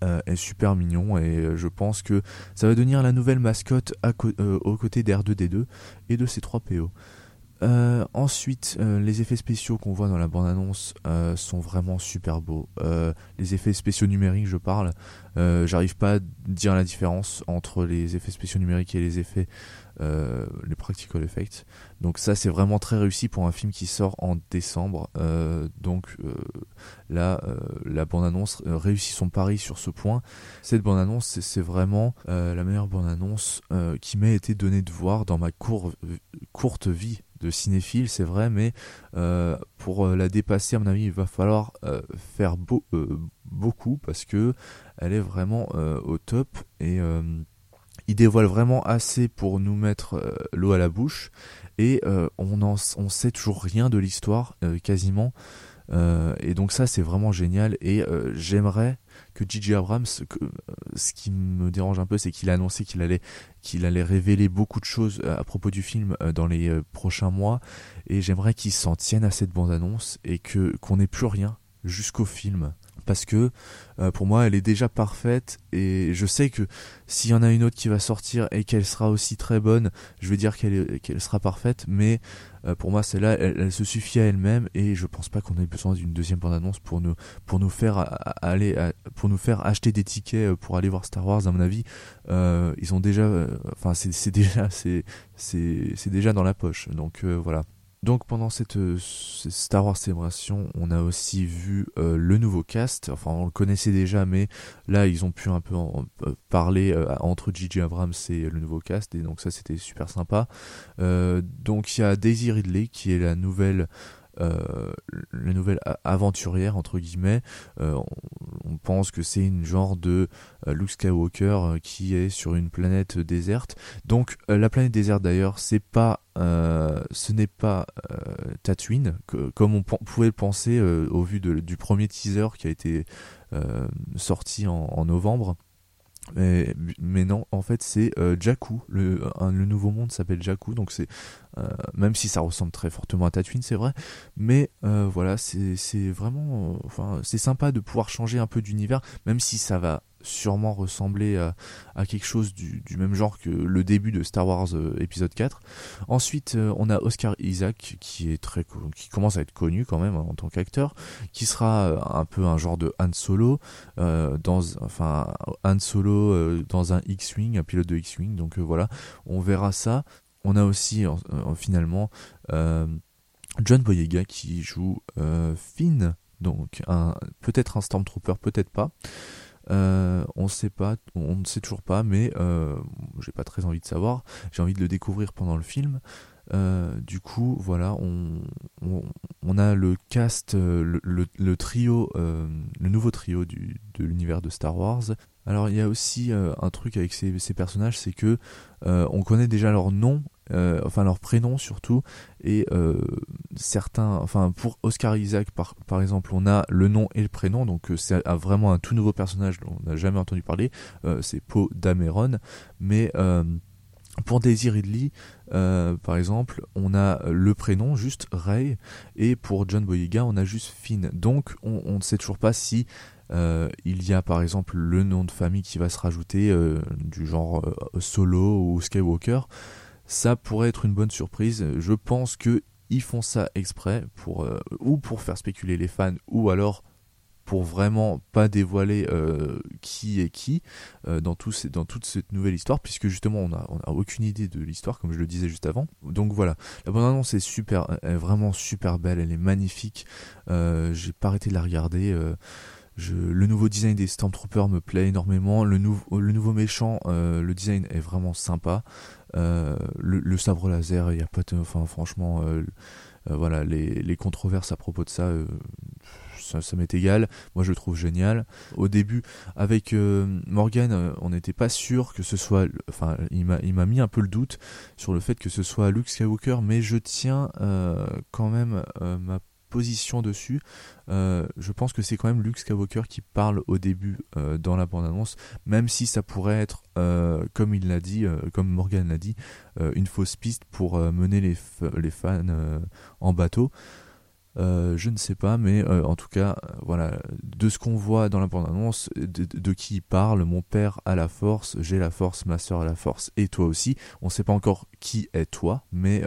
est super mignon et je pense que ça va devenir la nouvelle mascotte aux côtés d'R2D2 et de ces 3 PO. Euh, ensuite, euh, les effets spéciaux qu'on voit dans la bande-annonce euh, sont vraiment super beaux. les effets spéciaux numériques, je parle. J'arrive pas à dire la différence entre les effets spéciaux numériques et les effets, les practical effects. Donc ça, c'est vraiment très réussi pour un film qui sort en décembre. donc là, la bande-annonce réussit son pari sur ce point. Cette bande-annonce, c'est vraiment la meilleure bande-annonce qui m'a été donnée de voir dans ma courte vie de cinéphile, c'est vrai, mais euh, pour euh, la dépasser, à mon avis, il va falloir euh, faire beaucoup parce que elle est vraiment au top et il dévoile vraiment assez pour nous mettre l'eau à la bouche et on en, on sait toujours rien de l'histoire quasiment et donc ça c'est vraiment génial et j'aimerais que J.J. Abrams, euh, ce qui me dérange un peu, c'est qu'il a annoncé qu'il allait, qu'il allait révéler beaucoup de choses euh, à propos du film euh, dans les prochains mois, et j'aimerais qu'il s'en tienne à cette bande-annonce et que qu'on n'ait plus rien jusqu'au film parce que pour moi elle est déjà parfaite et je sais que s'il y en a une autre qui va sortir et qu'elle sera aussi très bonne, je vais dire qu'elle qu'elle sera parfaite, mais euh, pour moi celle-là elle, se suffit à elle-même et je pense pas qu'on ait besoin d'une deuxième bande-annonce pour nous pour nous faire acheter des tickets euh, pour aller voir Star Wars à mon avis. Ils ont déjà enfin c'est déjà c'est déjà dans la poche. Donc voilà donc pendant cette, euh, Star Wars célébration, on a aussi vu euh, le nouveau cast. Enfin, on le connaissait déjà, mais là, ils ont pu un peu en, euh, parler entre Gigi Abrams et le nouveau cast, et donc ça, c'était super sympa. donc il y a Daisy Ridley qui est la nouvelle la nouvelle aventurière entre guillemets. Euh, on, pense que c'est une genre de euh, Luke Skywalker qui est sur une planète déserte. Donc la planète déserte d'ailleurs, c'est pas ce n'est pas Tatooine, comme on pouvait le penser au vu du premier teaser qui a été sorti en novembre. Mais, non, en fait, c'est euh, Jakku. Le, nouveau monde s'appelle Jakku, donc c'est euh, même si ça ressemble très fortement à Tatooine, c'est vrai. Mais euh, voilà, c'est vraiment, enfin, c'est sympa de pouvoir changer un peu d'univers, même si ça va sûrement ressembler à, quelque chose du, même genre que le début de Star Wars euh, épisode 4. Ensuite, euh, on a Oscar Isaac qui est très qui commence à être connu quand même en tant qu'acteur, qui sera euh, un peu un genre de Han Solo dans enfin Han Solo dans un X-wing, un pilote de X-wing. Donc voilà, on verra ça. On a aussi finalement John Boyega qui joue Finn donc peut-être un Stormtrooper, peut-être pas. on ne sait pas, on ne sait toujours pas, mais j'ai pas très envie de savoir. J'ai envie de le découvrir pendant le film. du coup, voilà, on, a le cast, le, trio, le nouveau trio de l'univers de Star Wars. Alors il y a aussi un truc avec ces, personnages, c'est que on connaît déjà leur nom euh, enfin leur prénom surtout, et euh, certains, enfin pour Oscar Isaac par, exemple, on a le nom et le prénom, donc euh, c'est vraiment un tout nouveau personnage dont on n'a jamais entendu parler, c'est Poe Dameron, mais pour Daisy Ridley, par exemple, on a le prénom juste Ray, et pour John Boyega, on a juste Finn. Donc, on ne sait toujours pas si il y a par exemple le nom de famille qui va se rajouter, du genre Solo ou Skywalker ça pourrait être une bonne surprise. Je pense que ils font ça exprès pour euh, ou pour faire spéculer les fans ou alors pour vraiment pas dévoiler euh, qui est qui euh, dans, tout dans toute cette nouvelle histoire, puisque justement on a, on a aucune idée de l'histoire, comme je le disais juste avant. Donc voilà, la bande annonce est super, vraiment super belle, elle est magnifique. J'ai pas arrêté de la regarder. Le nouveau design des Stormtroopers me plaît énormément. Le, le nouveau méchant, le design est vraiment sympa. Euh, le, sabre laser, il y a pas, enfin franchement, euh, euh, voilà, les, controverses à propos de ça ça, m'est égal. Moi, je le trouve génial. Au début, avec Morgan, on n'était pas sûr que ce soit. Enfin, il m'a mis un peu le doute sur le fait que ce soit Luke Skywalker, mais je tiens quand même ma position dessus. Euh, je pense que c'est quand même Luke Skywalker qui parle au début euh, dans la bande-annonce, même si ça pourrait être, euh, comme il l'a dit, comme Morgan l'a dit, une fausse piste pour mener les, les fans en bateau. je ne sais pas, mais en tout cas, voilà, de ce qu'on voit dans la bande-annonce, de, qui il parle, mon père a la force, j'ai la force, ma soeur a la force, et toi aussi. On ne sait pas encore qui est toi, mais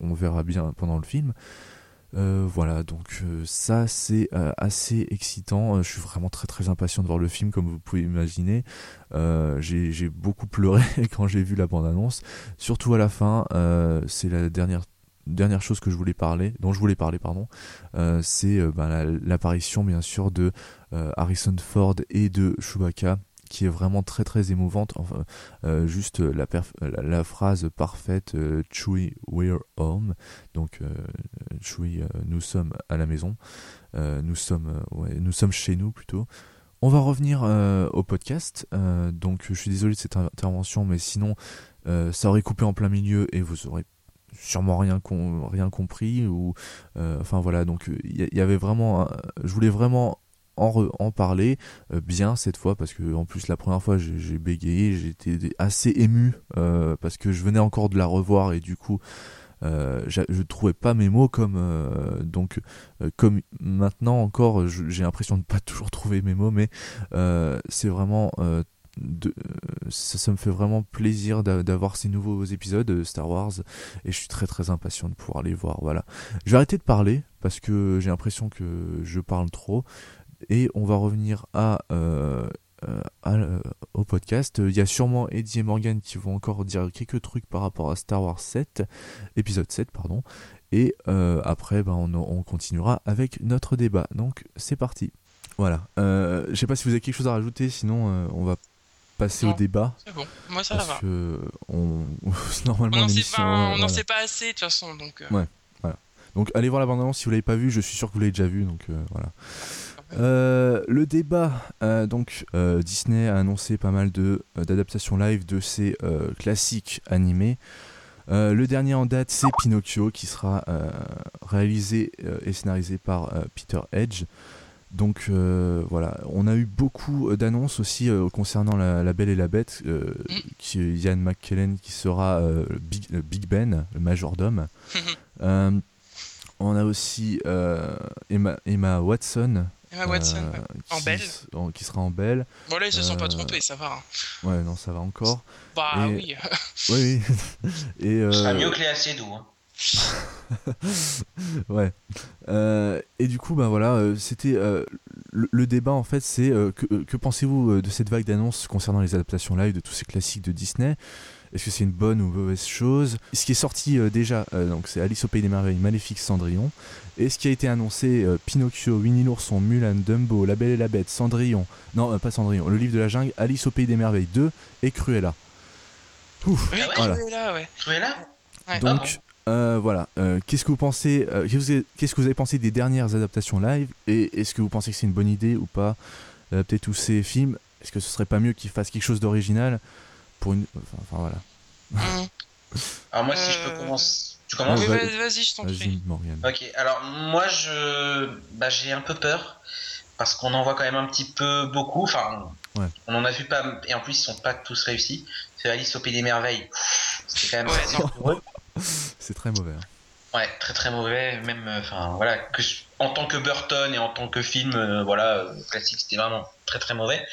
on, verra bien pendant le film. Euh, voilà, donc euh, ça c'est euh, assez excitant. je suis vraiment très très impatient de voir le film, comme vous pouvez imaginer. j'ai beaucoup pleuré (laughs) quand j'ai vu la bande-annonce, surtout à la fin. c'est la dernière chose que je voulais parler, dont je voulais parler, pardon, c'est ben, l'apparition bien sûr de Harrison Ford et de Chewbacca qui est vraiment très très émouvante. Enfin, euh, juste la, phrase parfaite euh, Chewie, we're home. Donc, euh, Chewie, nous sommes à la maison. nous, sommes, nous sommes chez nous plutôt. On va revenir au podcast. donc, je suis désolé de cette intervention, mais sinon, ça aurait coupé en plein milieu et vous aurez sûrement rien, rien compris ou enfin voilà donc il y, avait vraiment je voulais vraiment en, parler euh, bien cette fois parce que en plus la première fois j'ai bégayé, j'étais assez ému euh, parce que je venais encore de la revoir et du coup euh, je trouvais pas mes mots comme donc comme maintenant encore j'ai l'impression de pas (laughs) toujours trouver mes mots mais c'est vraiment ça, ça, me fait vraiment plaisir d'avoir ces nouveaux épisodes de Star Wars et je suis très très impatient de pouvoir les voir. Voilà. Je vais arrêter de parler parce que j'ai l'impression que je parle trop. Et on va revenir à, euh, euh, euh, au podcast. Il y a sûrement Eddie et Morgan qui vont encore dire quelques trucs par rapport à Star Wars 7, épisode 7, pardon. Et après, ben, on, continuera avec notre débat. Donc, c'est parti. Voilà. je sais pas si vous avez quelque chose à rajouter, sinon on va passer au débat. C'est bon, moi ça va. Que on... (laughs) Normalement, on n'en sait, pas assez de toute façon. Donc, Ouais, voilà. Donc allez voir la bande-annonce si vous l'avez pas vu, je suis sûr que vous l'avez déjà vu. Donc voilà. Euh, le débat, euh, donc euh, Disney a annoncé pas mal de d'adaptations live de ses classiques animés. le dernier en date, c'est Pinocchio, qui sera réalisé et scénarisé par Peter Edge. Donc voilà, on a eu beaucoup d'annonces aussi concernant la, Belle et la Bête, mm. qui Ian McKellen qui sera Big, Big, Ben, le majordome. on a aussi Emma, Emma Watson Emma Watson, en belle. Qui sera en belle. Bon, là, ils se sont pas euh, trompés, ça va. Hein. Ouais, non, ça va encore. Bah (laughs) oui. oui, oui. (laughs) Et, euh... sera mieux que les assez doux. Hein. (laughs) ouais. Euh, et du coup, ben voilà, euh, c'était le, débat en fait, c'est que, que pensez-vous de cette vague d'annonces concernant les adaptations live de tous ces classiques de Disney? Est-ce que c'est une bonne ou mauvaise chose? Ce qui est sorti euh, déjà, euh, donc c'est Alice au Pays des Merveilles, Maléfique, Cendrillon. Et ce qui a été annoncé, euh, Pinocchio, Winnie l'ourson, Mulan, Dumbo, La Belle et la Bête, Cendrillon, non euh, pas Cendrillon, Le Livre de la Jungle, Alice au Pays des Merveilles 2 et Cruella. Ouf, Oui, Ah voilà. Cruella, ouais. Ouais. Donc euh, voilà, Euh, qu'est-ce que vous pensez euh, qu'est-ce que vous avez- pensé des dernières adaptations live Et est-ce que vous pensez que c'est une bonne idée ou pas Euh, Peut-être tous ces films, est-ce que ce serait pas mieux qu'ils fassent quelque chose d'original pour une... Enfin, enfin, voilà. Mhm. Alors moi, si je peux commencer... Tu Ah, commences Oui, va- vas- Vas-y, je t'en prie. Ok, alors moi je bah, j'ai un peu peur parce qu'on en voit quand même un petit peu beaucoup. Enfin, Ouais. on en a vu pas et en plus ils sont pas tous réussis. C'est Alice au pays des merveilles. C'est quand même Ouais, assez non. (laughs) douloureux. C'est très mauvais. hein. Ouais, très très mauvais. Même euh, enfin voilà que en tant que Burton et en tant que film euh, voilà euh, classique c'était vraiment très très mauvais.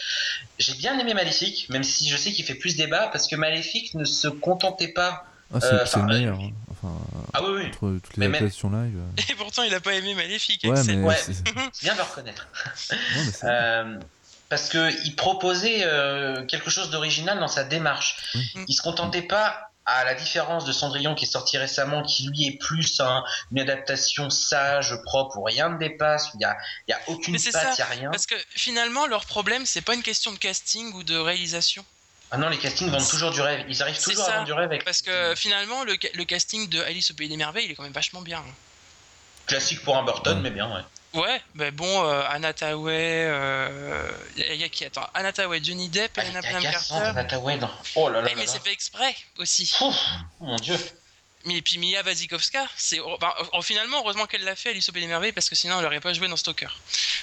J'ai bien aimé Maléfique, même si je sais qu'il fait plus débat parce que Maléfique ne se contentait pas. Ah, c'est Euh, meilleur. hein. Enfin, Ah oui oui, entre toutes les Mais même- adaptations live. (laughs) Et pourtant, il a pas aimé Maléfique. Ouais, mais Ouais. (laughs) bien de le reconnaître. (laughs) non, mais c'est- Euh, parce qu'il proposait euh, quelque chose d'original dans sa démarche. Mm. Il se contentait pas, à la différence de Cendrillon qui est sorti récemment, qui lui est plus un- une adaptation sage, propre, où rien ne dépasse, où il n'y a, y a aucune patte, il n'y a rien. Parce que finalement, leur problème, c'est pas une question de casting ou de réalisation. Ah non, les castings vendent toujours du rêve. Ils arrivent toujours ça, à vendre du rêve avec Parce que finalement, le, ca- le casting de Alice au Pays des Merveilles, il est quand même vachement bien. hein. classique pour un Burton, mais bien, ouais. Ouais, mais bon, euh, Anna Tawai, euh, y, a- y a qui Attends, Anna Tawai, Johnny Depp, Ah, il est Bonham Carter. Anna Tawai, non. Oh là là mais c'est fait exprès aussi. Ouf, mon dieu. Mais et puis Mia Wasikowska, c'est oh, bah, oh, finalement heureusement qu'elle l'a fait Alice au Pays des Merveilles parce que sinon elle aurait pas joué dans Stalker.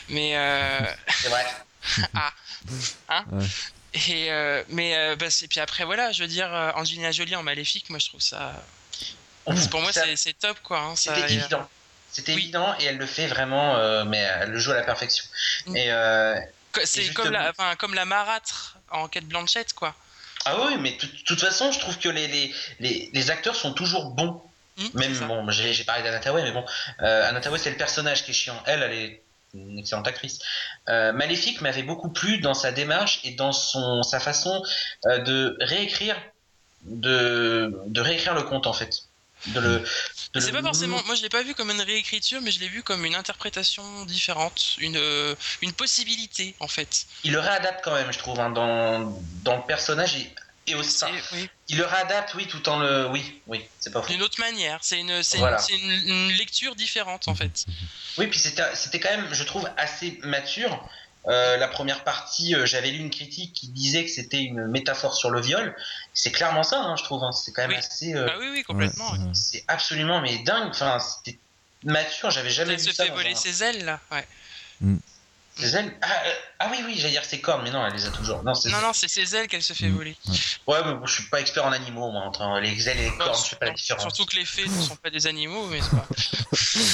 Mais euh, C'est vrai. (laughs) Ouais. Et euh, mais euh, bah, puis après voilà, je veux dire euh, Angelina Jolie en Maléfique, moi je trouve ça. Pour moi c'est top quoi. hein, C'était évident. C'était Oui. évident et elle le fait vraiment, euh, mais elle le joue à la perfection. Mm. Et euh, C'est justement- comme la, enfin, comme la marâtre en quête Blanchette quoi. Ah oui, mais de toute façon, je trouve que les, les, les, les acteurs sont toujours bons. Hmm, Même, bon, j'ai j'ai parlé d'Anataway, mais bon, euh, Anataway, c'est le personnage qui est chiant. Elle, elle est une excellente actrice. Euh, Maléfique m'avait beaucoup plu dans sa démarche et dans son, sa façon euh, de réécrire, de, de réécrire le conte, en fait. De le, de C'est le- pas forcément. Moi, je l'ai pas vu comme une réécriture, mais je l'ai vu comme une interprétation différente, une une possibilité en fait. Il le réadapte quand même, je trouve, hein, dans, dans le personnage et, et aussi. Oui, il le réadapte, oui, tout en le. Oui, oui, c'est pas faux. d'une autre manière. C'est une c'est Voilà. c'est une, une lecture différente en fait. Oui, puis c'était c'était quand même, je trouve, assez mature. Euh, la première partie, euh, j'avais lu une critique qui disait que c'était une métaphore sur le viol. C'est clairement ça, hein, je trouve. hein. C'est quand même Oui. assez. euh, Ah oui oui complètement. Ouais, ouais. ouais. c'est absolument mais dingue. Enfin, c'était mature. J'avais jamais Elle vu se ça. fait dans voler un- ses ailes là. Ouais. Ses ailes. Ah, euh, ah oui, oui, j'allais dire ses cornes, mais non, elle les a toujours. Non. Non non c'est ses ailes qu'elle se fait voler. Ouais, mais bon, je suis pas expert en animaux, moi, entre les ailes et les cornes, je sais pas la différence. Surtout que les fées ne sont pas des animaux, mais c'est pas. (laughs)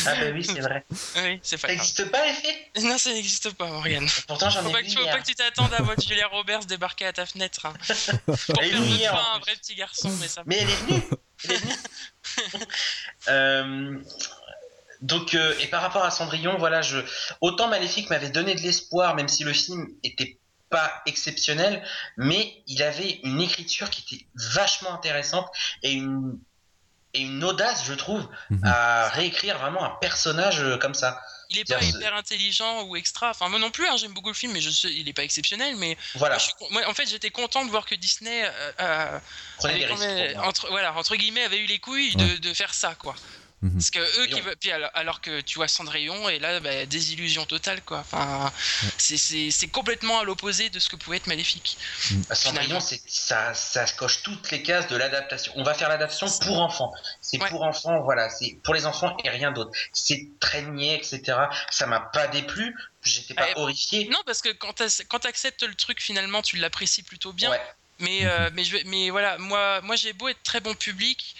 Ah bah oui, c'est vrai. Oui c'est Ça pas grave. n'existe pas les fées? Non ça n'existe pas Morgane. Pourtant, j'en ai pas, vu faut pas que tu t'attendes à voir Julia Roberts débarquer à ta fenêtre. hein. (laughs) Pour Elle faire de toi un vrai petit garçon, mais ça. Mais elle est venue. Elle est venue. (laughs) Euh, donc, euh, et par rapport à Cendrillon, voilà, je autant Maléfique m'avait donné de l'espoir, même si le film était pas exceptionnel, mais il avait une écriture qui était vachement intéressante et une et une audace, je trouve, Mhm. à réécrire vraiment un personnage euh, comme ça. Il est pas hyper intelligent ou extra. Enfin, moi non plus, hein, j'aime beaucoup le film, mais je sais, il est pas exceptionnel. Mais Voilà, moi, je suis con- moi, en fait, j'étais content de voir que Disney, euh, euh, avait risques. entre, voilà, entre guillemets, avait eu les couilles de, de faire ça, quoi. Mhm. Parce que eux, Et qui on- veulent- puis alors, alors que tu vois Cendrillon, et là, bah, désillusion totale, quoi. Enfin, c'est- c'est c'est complètement à l'opposé de ce que pouvait être Maléfique. Bah, Cendrillon, ça, ça coche toutes les cases de l'adaptation. On va faire l'adaptation pour enfants. C'est Ouais. pour enfants, voilà. C'est pour les enfants et rien d'autre. C'est très niais, etc. Ça m'a pas déplu. J'étais pas Ouais. horrifié. Non, parce que quand quand t'acceptes le truc, finalement, tu l'apprécies plutôt bien. Ouais. Mais, euh, mais, je, mais voilà, moi, moi j'ai beau être très bon public,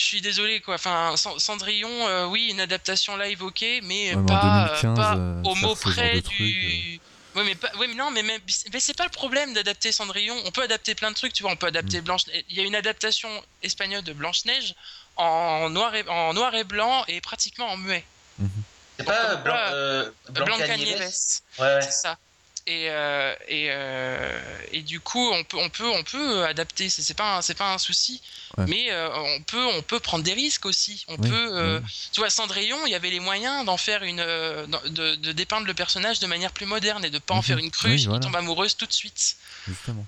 je suis désolé quoi. Enfin, Cend- Cendrillon, euh, oui, une adaptation live, ok, mais Ouais, mais pas, 2015, pas euh, au mot près du. Oui, mais, pas, ouais, mais non, mais, même- mais c'est pas le problème d'adapter Cendrillon. On peut adapter plein de trucs, tu vois. On peut Mm. adapter Blanche. Il y a une adaptation espagnole de Blanche Neige en noir et en noir et blanc et pratiquement en muet. C'est pas Blanc- Blanc, euh, Blanca Blancanieves? Nieves, Ouais, ouais. c'est ça. Et, euh, et, euh, et, du coup, on peut, on peut, on peut adapter. C'est pas, c'est pas un souci. Mais euh, on peut, on peut prendre des risques aussi. On peut, tu vois, Cendrillon, il y avait les moyens d'en faire une, de, de, dépeindre le personnage de manière plus moderne et de pas en mhm. faire une cruche qui tombe amoureuse tout de suite. Justement.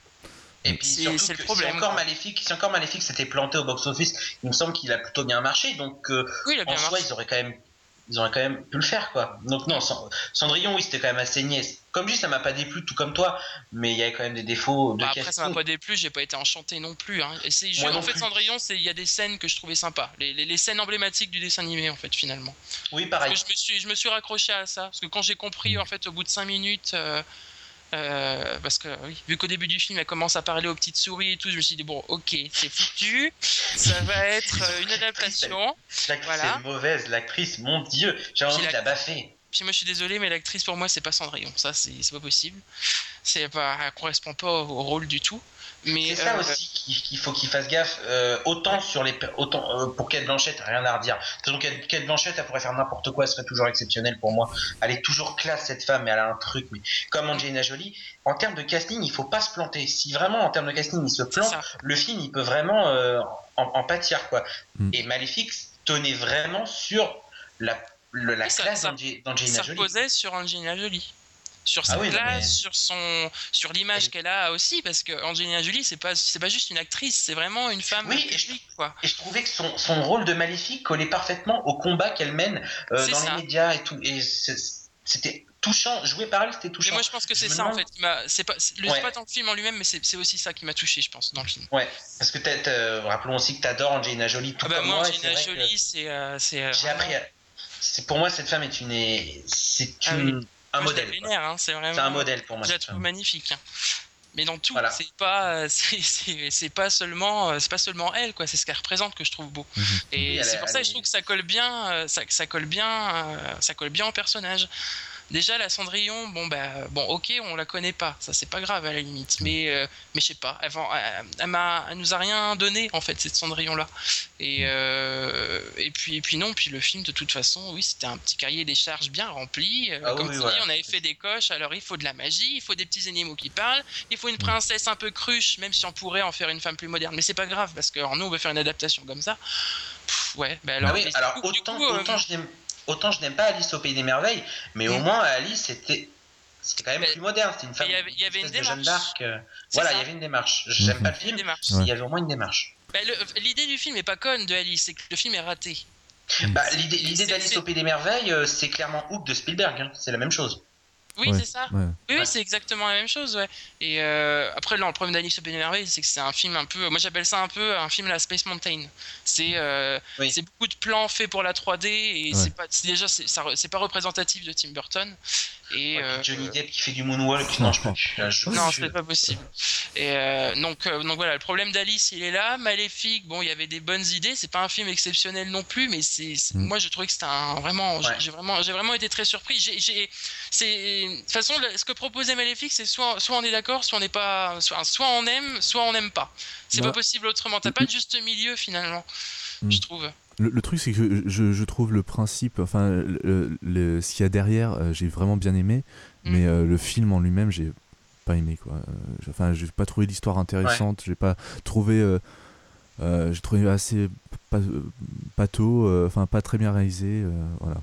Et puis c'est le problème. Si encore Maléfique, si encore Maléfique s'était planté au box-office, il me semble qu'il a plutôt bien marché. Donc en soi, ils auraient quand même ils auraient quand même pu le faire quoi. Donc non, Cendrillon oui c'était quand même assez niais. Comme je dis ça m'a pas déplu tout comme toi, mais il y avait quand même des défauts de bah Après ça m'a pas déplu, j'ai pas été enchanté non plus. Hein. Et en fait Cendrillon il y a des scènes que je trouvais sympas, les, les, scènes emblématiques du dessin animé en fait finalement. Oui pareil. je me suis je me suis raccroché à ça parce que quand j'ai compris en fait au bout de 5 minutes euh, euh, parce que oui, vu qu'au début du film elle commence à parler aux petites souris et tout, je me suis dit bon ok c'est foutu, ça va être euh, une adaptation. L'actrice voilà. est mauvaise, l'actrice, mon dieu, j'ai envie de la baffer. Puis moi je suis désolé mais l'actrice pour moi c'est pas Cendrillon, ça c'est pas possible, c'est pas, elle correspond pas au rôle du tout c'est ça euh, aussi qu'il faut qu'il fasse gaffe. Euh, autant sur les, autant euh, pour Kate Blanchett, rien à redire. Donc Kate Blanchett, elle pourrait faire n'importe quoi, elle serait toujours exceptionnelle pour moi. Elle est toujours classe cette femme, mais elle a un truc. Mais comme Angelina Jolie, en termes de casting, il faut pas se planter. Si vraiment en termes de casting il se plante, le film il peut vraiment en, pâtir quoi. Mm. Et Maléfique tenait vraiment sur la, la classe d'Angelina Jolie. Ça reposait sur Angelina Jolie sur sa ah sur son, sur l'image qu'elle a aussi, parce que Angelina Jolie, c'est pas, c'est pas juste une actrice, c'est vraiment une femme. Oui, et je, quoi. et je trouvais que son, son, rôle de maléfique collait parfaitement au combat qu'elle mène euh, dans les médias et tout, et c'était touchant, joué par elle, c'était touchant. Mais moi, je pense que c'est ça en fait. C'est pas, le, pas tant le film en lui-même, mais c'est aussi ça qui m'a touché, je pense, dans le film. Ouais, parce que euh, rappelons aussi que t'adores Angelina Jolie tout ah bah comme moi. moi Angelina Jolie, c'est, euh, j'ai appris. C'est pour moi cette femme est une, c'est ah une un modèle. Hein, c'est un modèle pour moi. Je la trouve magnifique. Hein. Mais dans tout, c'est pas, (laughs) c'est pas seulement, c'est pas seulement elle, quoi. C'est ce qu'elle représente que je trouve beau. Mhm. Et c'est pour ça que je trouve que ça colle bien, euh, ça, ça colle bien, euh, ça colle bien au personnage. Déjà, la Cendrillon, bon, bah, bon, ok, on la connaît pas, ça c'est pas grave à la limite, mais, euh, mais je sais pas, elle, elle, elle, nous a rien donné en fait, cette Cendrillon-là. Et, euh, et, puis, et puis non, puis le film, de toute façon, oui, c'était un petit cahier des charges bien rempli. Euh, ah comme tu dis, on avait fait des coches, alors il faut de la magie, il faut des petits animaux qui parlent, il faut une princesse un peu cruche, même si on pourrait en faire une femme plus moderne, mais c'est pas grave, parce que nous, on veut faire une adaptation comme ça. ouais, bah alors, ah oui, alors autant, autant je autant je n'aime pas Alice au Pays des Merveilles, mais au moins Alice c'était c'était quand même plus moderne. C'était une femme. Il y avait, une démarche. Jeanne d'Arc. Euh, voilà, il y avait une démarche. J'aime mm. pas le film, mais il y avait au moins une démarche. Bah, l'idée du film est pas conne de Alice, c'est que le film est raté. Bah, l'idée d'Alice au Pays des Merveilles, euh, c'est clairement Hook de Spielberg. Hein. C'est la même chose. Oui, c'est ça. Oui, c'est exactement la même chose. Ouais. Et euh, après, là, le problème d'Alice au Pays des c'est que c'est un film un peu. Moi, j'appelle ça un peu un film à la Space Mountain. C'est euh, c'est beaucoup de plans faits pour la 3D et c'est pas déjà c'est pas représentatif de Tim Burton. Et euh, Johnny Depp qui fait du moonwalk, non, je peux Non, c'est pas possible. Et euh, donc, euh, donc voilà, le problème d'Alice, il est là. Maléfique, bon, il y avait des bonnes idées. C'est pas un film exceptionnel non plus, mais c'est, mm. moi, je trouvais que c'était un vraiment, j'ai vraiment, j'ai vraiment été très surpris. J'ai, c'est, de toute façon, ce que proposait Maléfique, c'est soit, soit on est d'accord, soit on n'est pas, soit, soit on aime, soit on n'aime pas. C'est pas possible autrement. T'as pas de juste milieu finalement, mm. je trouve. Le, truc, c'est que je, trouve le principe, enfin, le, ce qu'il y a derrière, euh, j'ai vraiment bien aimé, mm. mais euh, le film en lui-même, j'ai pas aimé, quoi. Euh, enfin, j'ai pas trouvé l'histoire intéressante, j'ai pas trouvé. j'ai trouvé assez pato, enfin, pas très bien réalisé, voilà.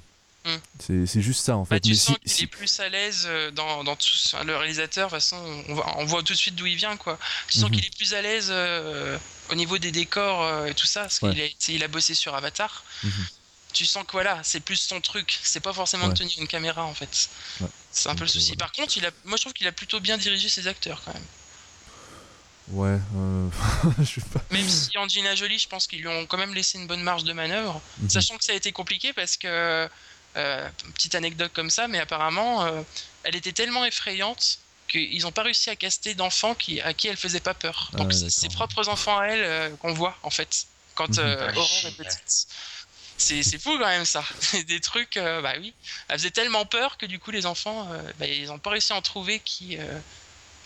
C'est juste ça en bah, fait. tu sens qu'il est plus à l'aise dans, dans tout le réalisateur. De toute façon, on, voit tout de suite d'où il vient quoi. Tu sens mhm. qu'il est plus à l'aise au niveau des décors euh, et tout ça, parce qu'il a, il a bossé sur Avatar. Mhm. Tu sens que voilà, c'est plus son truc. C'est pas forcément de tenir une caméra en fait. C'est un peu le souci. Par contre, il a, moi je trouve qu'il a plutôt bien dirigé ses acteurs quand même. Ouais, euh... (laughs) je sais pas. Même si Angelina Jolie, je pense qu'ils lui ont quand même laissé une bonne marge de manœuvre, mhm. sachant que ça a été compliqué parce que euh, petite anecdote comme ça, mais apparemment, euh, elle était tellement effrayante qu'ils n'ont pas réussi à caster d'enfants qui, à qui elle faisait pas peur. Donc c'est ses propres enfants à elle euh, qu'on voit en fait quand mhm. euh, Aurore est petite. C'est, fou quand même ça. (laughs) des trucs, euh, bah oui. Elle faisait tellement peur que du coup les enfants, bah, ils n'ont pas réussi à en trouver qui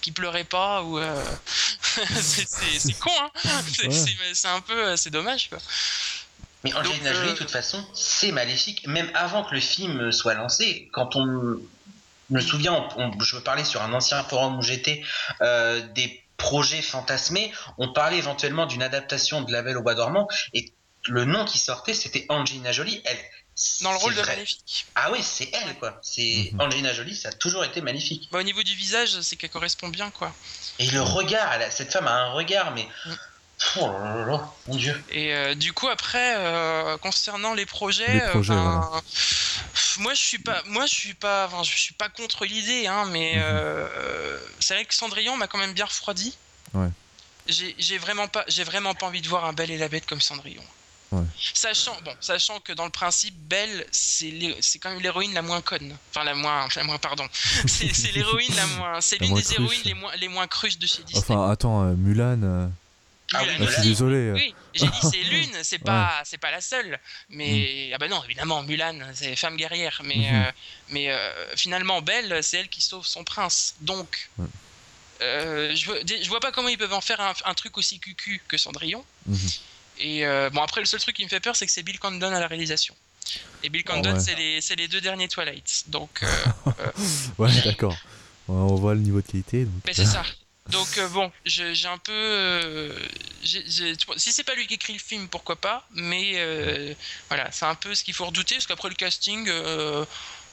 qui pleuraient pas ou (laughs) c'est, con hein. C'est, un peu, c'est dommage quoi. Mais Angelina Jolie, de toute façon, c'est maléfique. Même avant que le film soit lancé, quand on me souviens, je me parlais sur un ancien forum où j'étais des projets fantasmés. On parlait éventuellement d'une adaptation de La Belle au Bois dormant et le nom qui sortait, c'était Angelina Jolie. Elle, dans le rôle de Maléfique. Ah oui, c'est elle, quoi. C'est mhm. Angelina Jolie, ça a toujours été magnifique. Bah, au niveau du visage, c'est qu'elle correspond bien, quoi. Et le regard, cette femme a un regard, mais. Mm. Oh là là, mon dieu. Et euh, du coup après euh, concernant les projets, euh, moi je suis pas, moi je suis pas, je suis pas contre l'idée, hein, mais mhm. c'est vrai que Cendrillon m'a quand même bien refroidi. Ouais. J'ai vraiment pas, j'ai vraiment pas envie de voir un Belle et la Bête comme Cendrillon. Sachant, bon, sachant que dans le principe, Belle, c'est quand même l'héroïne la moins conne. Enfin, la moins, la moins pardon. (laughs) C'est l'héroïne la moins. C'est l'une des héroïnes les moins, les moins cruches de chez Disney. Enfin, attends, euh, Mulan. Euh, ah, je suis désolé. Euh. Oui, j'ai dit c'est l'une, c'est pas, c'est pas la seule. Mais mm. ah bah non, évidemment, Mulan, c'est femme guerrière. Mais, mm-hmm. mais finalement, Belle, c'est elle qui sauve son prince. Donc, je, vois, je vois pas comment ils peuvent en faire un, truc aussi cucu que Cendrillon. Mm-hmm. Et euh, bon, après, le seul truc qui me fait peur, c'est que c'est Bill Condon à la réalisation. Et Bill ah Condon, c'est les, les, deux derniers Twilight. Donc. Euh, (laughs) euh, ouais, d'accord. (laughs) On voit le niveau de qualité. Mais c'est ça. Donc bon, j'ai un peu, si c'est pas lui qui écrit le film, pourquoi pas. Mais voilà, c'est un peu ce qu'il faut redouter parce qu'après le casting,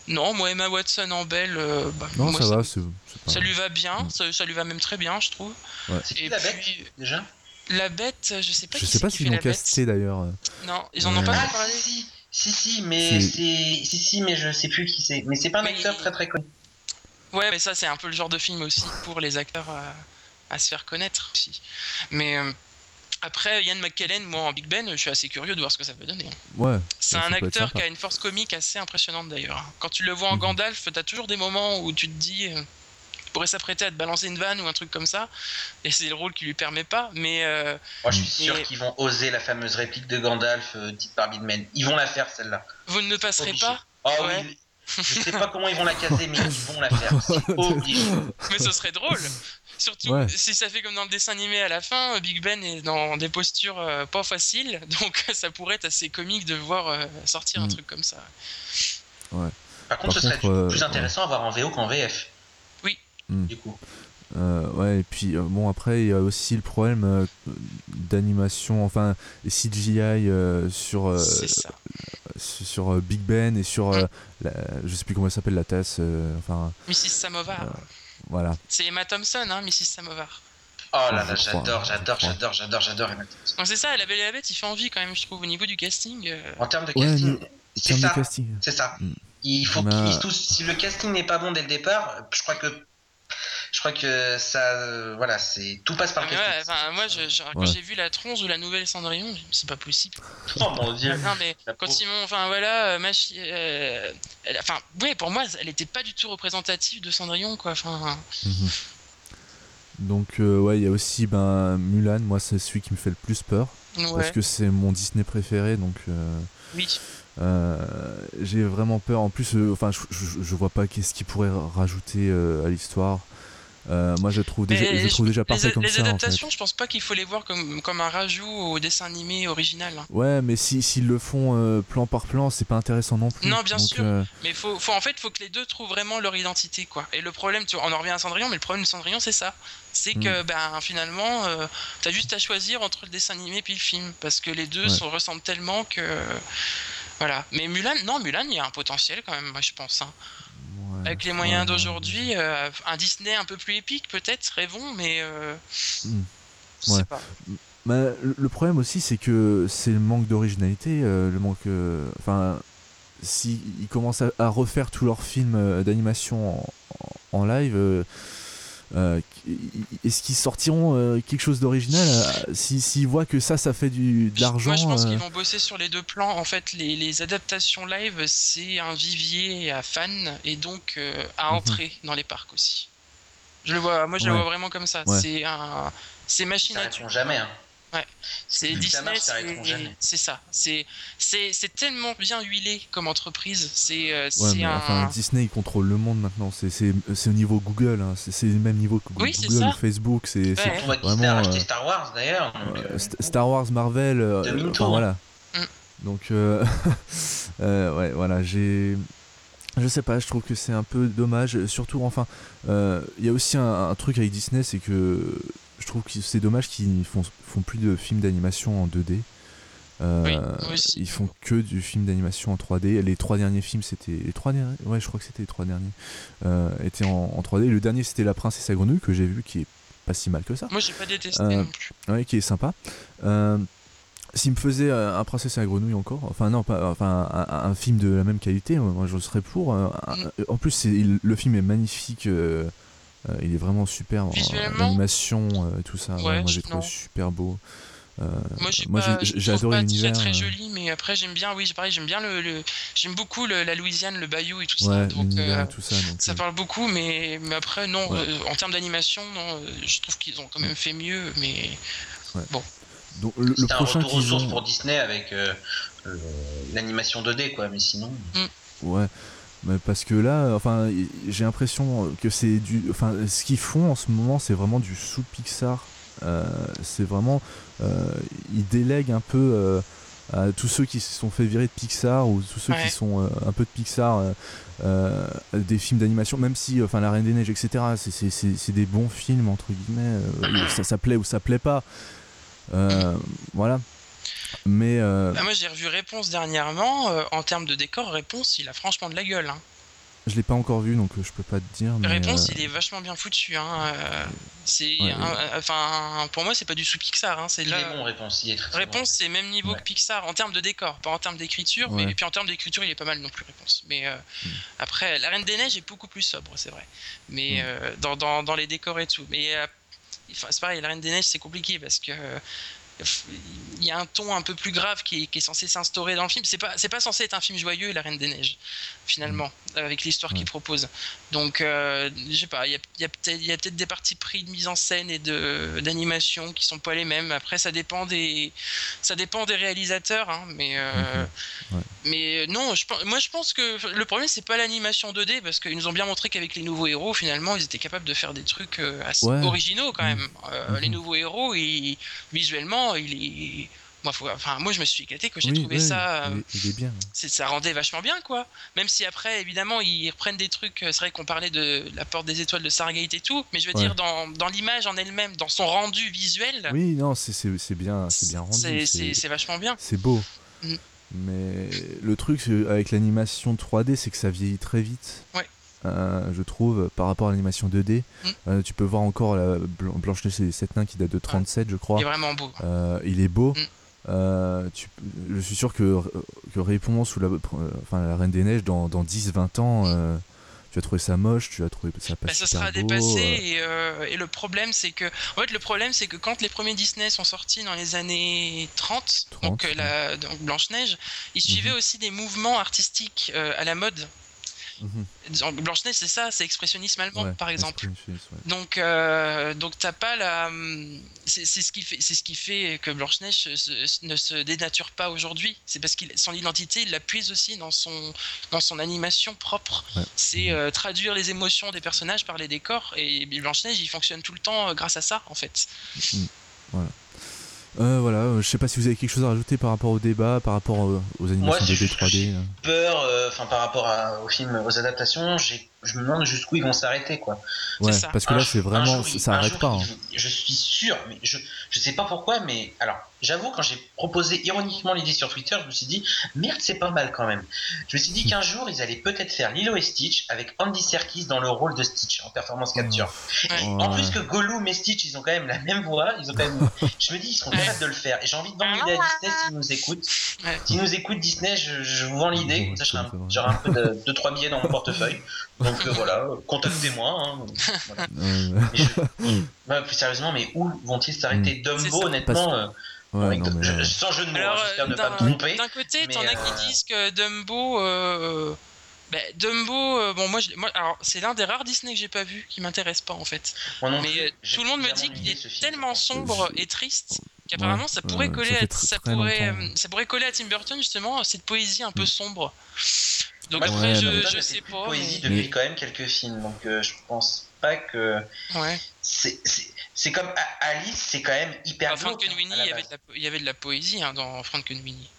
non, moi Emma Watson en belle, bah, non, ça, va, ça lui va bien, ça, ça, lui va même très bien, je trouve. Ouais. Et la puis, déjà? la bête, je sais pas. Je sais pas s'ils l'ont casté d'ailleurs. Non, ils en ont pas parlé. Si, si, si, mais c'est, si, si, mais je sais plus qui c'est. Mais c'est pas un acteur très très connu. Ouais, mais ça c'est un peu le genre de film aussi pour les acteurs à, se faire connaître aussi. Mais euh, après, Ian McKellen, moi en Big Ben, je suis assez curieux de voir ce que ça peut donner. Ouais. C'est un acteur qui a une force comique assez impressionnante d'ailleurs. Quand tu le vois en mhm. Gandalf, t'as toujours des moments où tu te dis. Euh, pourrait s'apprêter à te balancer une vanne ou un truc comme ça. Et c'est le rôle qui lui permet pas. Mais euh, moi, je suis sûr qu'ils vont oser la fameuse réplique de Gandalf euh, dite par Bidman. Ils vont la faire celle-là. Vous ne passerez pas. Oh oui. Je sais pas comment ils vont la caser, mais ils vont la faire. (laughs) obligé. Mais ce serait drôle. Surtout si ça fait comme dans le dessin animé à la fin, Big Ben est dans des postures euh, pas faciles, (laughs) donc ça pourrait être assez comique de voir sortir un mm. truc comme ça. Ouais. Par contre, ce serait plus intéressant à voir en VO qu'en VF. Hmm. Euh, ouais, et puis euh, bon, après, il y a aussi le problème euh, d'animation, enfin, CGI sur, sur Big Ben et sur, hmm. je sais plus comment elle s'appelle, la tasse, enfin. Mrs. Samovar. voilà. C'est Emma Thompson, hein, Mrs. Samovar. Oh là là, j'adore, j'adore, j'adore, j'adore, j'adore Emma Thompson. c'est ça, La Belle et la Bête, il fait envie quand même, je trouve, au niveau du casting. En termes de casting, c'est ça. C'est ça. Hmm. Il faut qu'ils si le casting n'est pas bon dès le départ, je crois que je crois que ça, voilà, c'est tout passe par le ouais, moi, je, quand j'ai vu la tronche de la nouvelle Cendrillon, c'est pas possible. Oh mon dieu. non mais quand ils m'ont, enfin voilà, euh, euh enfin, ouais, pour moi, elle était pas du tout représentative de Cendrillon, quoi. Enfin. Mhm. Donc euh, ouais, il y a aussi ben Mulan. Moi, c'est celui qui me fait le plus peur parce que c'est mon Disney préféré, donc. Euh, oui. j'ai vraiment peur. En plus, enfin, je, je, je, vois pas qu'est-ce qu'il pourrait rajouter à l'histoire. Euh, moi, je trouve déjà, je trouve déjà parfait les, comme les ça. Les adaptations, je pense pas qu'il faut les voir comme, comme un rajout au dessin animé original. Hein. Ouais, mais s'ils si, le font euh, plan par plan, c'est pas intéressant non plus. Non, bien sûr. Euh, mais faut, faut, en fait, faut que les deux trouvent vraiment leur identité, quoi. Et le problème, tu on en revient à Cendrillon, mais le problème de Cendrillon, c'est ça. C'est que, mm. ben, finalement, t'as juste à choisir entre le dessin animé et puis le film, parce que les deux se ressemblent tellement que, voilà. Mais Mulan, non, Mulan, il y a un potentiel quand même, moi, je pense. Hein. Avec les moyens d'aujourd'hui, euh, un Disney un peu plus épique, peut-être, rêvons, mais. Euh, hmm. sais pas. Bah, le problème aussi, c'est que c'est le manque d'originalité, euh, le manque. Enfin, s'ils commencent à, refaire tous leurs films d'animation en, live euh, est-ce qu'ils sortiront euh, quelque chose d'original euh, s'ils voient que ça, ça fait du, de l'argent Moi, je pense qu'ils vont bosser sur les deux plans. En fait, les, adaptations live, c'est un vivier à fans et donc à mhm. entrer dans les parcs aussi. Je le vois, moi, je le vois vraiment comme ça. C'est un, c'est machine à tuer. jamais. Hein. Ouais. C'est Disney, c'est ça. C'est c'est tellement bien huilé comme entreprise. C'est euh, un... enfin, Disney il contrôle le monde maintenant. C'est au niveau Google. Hein. C'est le même niveau que oui, Google, Facebook. C'est ouais. vraiment. a acheté euh, Star Wars d'ailleurs. Euh, Star Wars, Marvel. enfin, voilà. Mm. Donc (laughs) ouais, voilà, j'ai je sais pas, je trouve que c'est un peu dommage. Surtout, enfin, il y a aussi un, truc avec Disney, c'est que je trouve que c'est dommage qu'ils font, font plus de films d'animation en 2D. ils font que du film d'animation en 3D. Les trois derniers films, c'était les trois derniers. Ouais, je crois que c'était les trois derniers. étaient en, 3D. Le dernier, c'était La Princesse à Grenouille que j'ai vu, qui est pas si mal que ça. Moi, j'ai pas détesté non plus. Ouais, qui est sympa. S'il me faisait euh, un princesse et la grenouille encore, enfin non, pas, enfin un, film de la même qualité, moi je serais pour. Euh, mm. en plus, le film est magnifique, euh, il est vraiment super. L'animation, tout ça, moi j'ai trouvé super beau. moi j'ai adoré l'univers. C'est très joli, mais après j'aime bien, oui, pareil, j'aime bien le, j'aime beaucoup la Louisiane, le bayou et tout ça. Donc, tout ça, ça parle beaucoup, mais, mais après non, en termes d'animation, je trouve qu'ils ont quand même fait mieux, mais bon. Donc le, le prochain un retour pour Disney avec euh, euh, l'animation 2D quoi, mais sinon. Mm. Ouais. Mais parce que là, enfin, j'ai l'impression que c'est du, enfin, ce qu'ils font en ce moment, c'est vraiment du sous Pixar. Euh, c'est vraiment, ils délèguent un peu à tous ceux qui se sont fait virer de Pixar ou tous ceux qui sont un peu de Pixar, des films d'animation, même si, enfin, La Reine des Neiges, etc. C'est des bons films entre guillemets. ça, ça plaît ou ça plaît pas. Euh, voilà. Mais euh, bah, moi j'ai revu Réponse dernièrement. Euh, en termes de décor, Réponse, il a franchement de la gueule. Hein. Je l'ai pas encore vu donc je peux pas te dire. Réponse, il est vachement bien foutu. Hein. c'est, enfin, pour moi c'est pas du sous Pixar. Hein. C'est il est bon Réponse. Il est très, réponse, c'est même niveau que Pixar en termes de décor, pas en termes d'écriture. Mais puis en termes d'écriture, il est pas mal non plus Réponse. Mais hmm. après, La Reine des Neiges est beaucoup plus sobre, c'est vrai. Mais hmm. dans, dans, dans, les décors et tout. Mais c'est pareil, la Reine des Neiges, c'est compliqué parce que il y a un ton un peu plus grave qui est, censé s'instaurer dans le film. C'est pas, c'est pas censé être un film joyeux, La Reine des Neiges, finalement, mm. avec l'histoire qu'il propose. Donc, euh, je sais pas, il y a, y a peut-être des parties pris de mise en scène et de, d'animation qui sont pas les mêmes. Après, ça dépend des, ça dépend des réalisateurs, hein, mais, euh, mais non, je, moi je pense que le problème c'est pas l'animation 2D parce qu'ils nous ont bien montré qu'avec les nouveaux héros, finalement, ils étaient capables de faire des trucs euh, assez originaux quand mm. même. Les mm-hmm. nouveaux héros, ils, visuellement, il est. Moi, enfin, moi, je me suis éclaté que j'ai trouvé ça. Il est, bien. Ça rendait vachement bien, quoi. Même si après, évidemment, ils reprennent des trucs. C'est vrai qu'on parlait de la porte des étoiles de Stargate et tout, mais je veux dire, dans, dans l'image en elle-même, dans son rendu visuel. Oui, non, c'est bien, bien rendu. C'est vachement bien. C'est beau. Mm. Mais le truc avec l'animation 3D, c'est que ça vieillit très vite. Ouais. Euh, je trouve, par rapport à l'animation 2D. Mm. Euh, tu peux voir encore la Blanche-Neige et les 7 nains qui date de 37, je crois. Il est vraiment beau. Euh, il est beau. Mm. je suis sûr que, que Réponse ou la, enfin, la Reine des Neiges, dans, dans 10-20 ans, tu as trouvé ça moche, tu as trouvé ça pas bah, Ça sera dépassé et, et, le problème c'est que en fait le problème c'est que quand les premiers Disney sont sortis dans les années 30, donc, la, donc Blanche Neige, ils suivaient mhm. aussi des mouvements artistiques à la mode Mhm. Blanche-Neige, c'est ça, c'est expressionnisme allemand, par exemple. Donc, euh, donc t'as pas la. C'est ce qui fait, c'est ce qui fait que Blanche-Neige ne se dénature pas aujourd'hui. C'est parce qu'il son identité, il la puise aussi dans son dans son animation propre. C'est mhm. euh, traduire les émotions des personnages par les décors. Et Blanche-Neige, il fonctionne tout le temps euh, grâce à ça, en fait. Mhm. Voilà. Euh, voilà, euh, je sais pas si vous avez quelque chose à rajouter par rapport au débat, par rapport euh, aux animations 2D, 3D. Peur, enfin par rapport aux films, aux adaptations, je me demande jusqu'où ils vont s'arrêter quoi. Ouais, parce que là c'est vraiment, ça arrête pas. Hein. Je suis sûr, mais je je sais pas pourquoi, mais alors j'avoue quand j'ai proposé ironiquement l'idée sur Twitter, je me suis dit merde c'est pas mal quand même. Je me suis dit qu'un jour ils allaient peut-être faire Lilo et Stitch avec Andy Serkis dans le rôle de Stitch en performance capture. En plus que Gollum et Stitch ils ont quand même la même voix, ils ont quand même. (laughs) je me dis ils seront de le faire. Et j'ai envie de vendre l'idée à Disney s'ils nous écoutent. S'ils nous écoutent, Disney, je, vous vends l'idée. J'aurai un, peu de 2-3 billets dans mon portefeuille. Donc euh, voilà, contactez-moi. Hein. (laughs) plus sérieusement, mais où vont-ils s'arrêter? Mm. Dumbo, honnêtement. Euh, sans jeu de mots, hein, j'espère ne pas me tromper. D'un côté, t'en as qui euh, disent que Dumbo. Bah, Dumbo, bon moi, moi alors c'est l'un des rares Disney que j'ai pas vu, qui m'intéresse pas en fait. mais tout le monde me dit qu'il est tellement sombre et triste Apparemment, ça pourrait coller, à, ça, pourrait, euh, ça pourrait coller à Tim Burton justement cette poésie un peu mm. sombre. Donc après, je, je sais pas. Poésie depuis quand même quelques films, donc euh, je pense pas que. Ouais. C'est comme Alice, c'est quand même hyper. Enfin, Frankenweenie, il y avait de la poésie hein, dans Frankenweenie.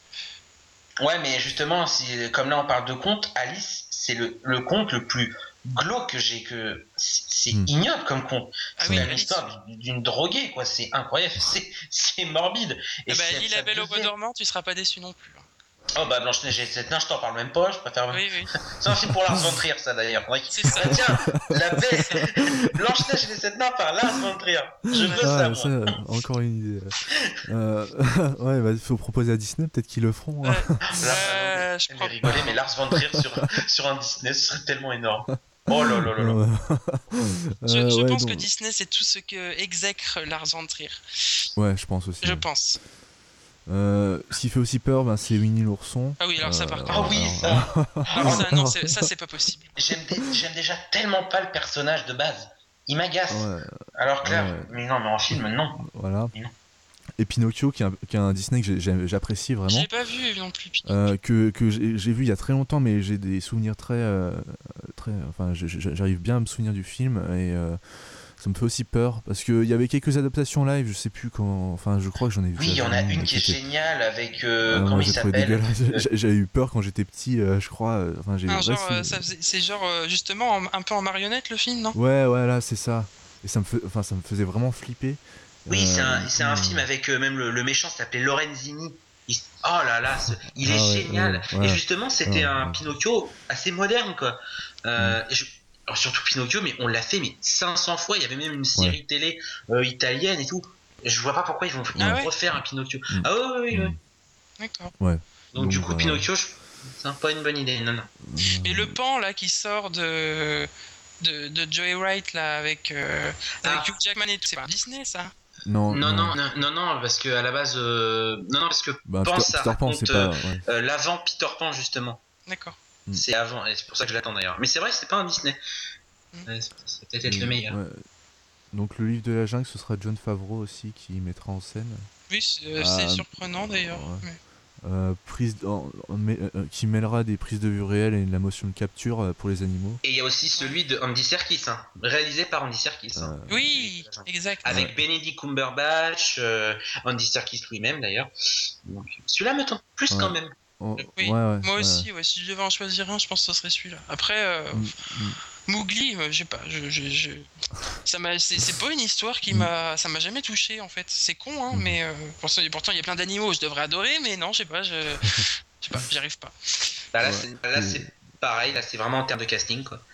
Ouais, mais justement, si, comme là on parle de conte, Alice, c'est le, le conte le plus glauque que j'ai que c'est Hmm. ignoble comme conte. Ah c'est oui, l'histoire d'une- droguée quoi, c'est incroyable, (laughs) c'est c'est morbide. Ah bah, lis la Belle au bois dormant, tu seras pas déçu non plus. Oh bah Blanche Neige et les sept nains, je t'en parle même pas, je préfère. Oui, oui, C'est un film pour Lars von Trier ça d'ailleurs. C'est ça. Ah, tiens, la belle (laughs) Blanche Neige et les sept nains par Lars von Trier. Je veux ça Ah, moi. ça, euh, encore une idée. Euh, (laughs) ouais, bah, faut proposer à Disney, peut-être qu'ils le feront. hein. (laughs) Là, Euh, je vais rigoler, mais Lars von Trier sur, sur un Disney, ce serait tellement énorme. Oh là là là là. Je, Euh, je ouais, pense donc- que Disney, c'est tout ce que exècre Lars von Trier. Ouais, je pense aussi. Je ouais. pense. Euh, ce qui fait aussi peur, ben, c'est Winnie l'ourson. Ah oui, alors ça, par Euh, contre. Ah oui, (laughs) alors, ça. Ah, ça, non, c'est- ça, c'est pas possible. J'aime dé- j'aime déjà tellement pas le personnage de base. Il m'agace. ouais, Alors Claire, Ouais. mais non, mais en film, non. voilà. Mais non. Et Pinocchio, qui est un, qui est un Disney que j'apprécie vraiment. J'ai pas vu non plus. Pinocchio. Euh, que, que j'ai vu il y a très longtemps, mais j'ai des souvenirs très. euh, très enfin, j'arrive bien à me souvenir du film et euh, ça me fait aussi peur parce qu'il y avait quelques adaptations live, je sais plus quand. Enfin, je crois que j'en ai vu. Oui, il y en a avant, une qui est géniale avec. euh, Ah, moi, comment il j'ai trouvé s'appelle dégueulasse. (laughs) J'ai- J'avais eu peur quand j'étais petit, euh, je crois. euh, Enfin, j'ai. Ah, c'est- euh, genre euh, justement en- un peu en marionnette le film, non? Ouais, ouais, là, c'est ça. Et ça me, fait, enfin, ça me faisait vraiment flipper. Oui, c'est un, Euh, c'est un euh, film avec euh, même le, le méchant s'appelait Lorenzini. Oh là là, ce- il est Ah ouais, génial. ouais, ouais. Et justement, c'était Ouais, un ouais. Pinocchio assez moderne, quoi. Euh, je- alors, surtout Pinocchio, mais on l'a fait mais 500 fois. Il y avait même une série télé euh, italienne et tout. Je vois pas pourquoi ils vont Ah ouais refaire un Pinocchio. Mm. Ah oui, oui, oui. Mm. D'accord. Donc, Donc, du coup, voilà. Pinocchio, je... c'est pas une bonne idée. Non, non. Mais le pan là qui sort de de, de Joey Wright là avec euh, avec Ah. Hugh Jackman et tout, c'est pas Disney ça Non, Non, non, non, non, non, parce que à la base, euh, non, non, parce que Bah, Pan, Peter, ça Peter Pan, raconte, c'est pas. ouais. euh, l'avant Peter Pan justement. D'accord. Mm. C'est avant, et c'est pour ça que je l'attends d'ailleurs. Mais c'est vrai, c'est pas un Disney. Mm. Ouais, c'est- peut-être être le meilleur. Ouais. Donc, le livre de la jungle, ce sera John Favreau aussi qui mettra en scène. Oui, c'est euh, Ah, surprenant d'ailleurs. ouais. mais- Euh, prise en- en- mais- euh, qui mêlera des prises de vue réelles et de la motion de capture euh, pour les animaux. Et il y a aussi celui de Andy Serkis, hein, réalisé par Andy Serkis. hein. Euh, Oui, exact. Avec Benedict Cumberbatch, euh, Andy Serkis lui-même d'ailleurs. Donc, Celui-là me tente plus Ouais. quand même. Oh, Oui, ouais, ouais, Moi ouais. aussi, ouais, si je devais en choisir un, je pense que ce serait celui-là. Après, euh, Mm, mm. Mowgli, euh, je sais pas, je, je, je- ça m'a, c'est, c'est pas une histoire qui Mm. m'a, ça m'a jamais touché en fait. C'est con, hein, Mhm. mais euh, pourtant, il y a plein d'animaux, je devrais adorer, mais non, je sais pas, je, je sais pas, j'y arrive pas. Bah, là, Ouais. c'est, là, c'est pareil, là c'est vraiment en termes de casting quoi.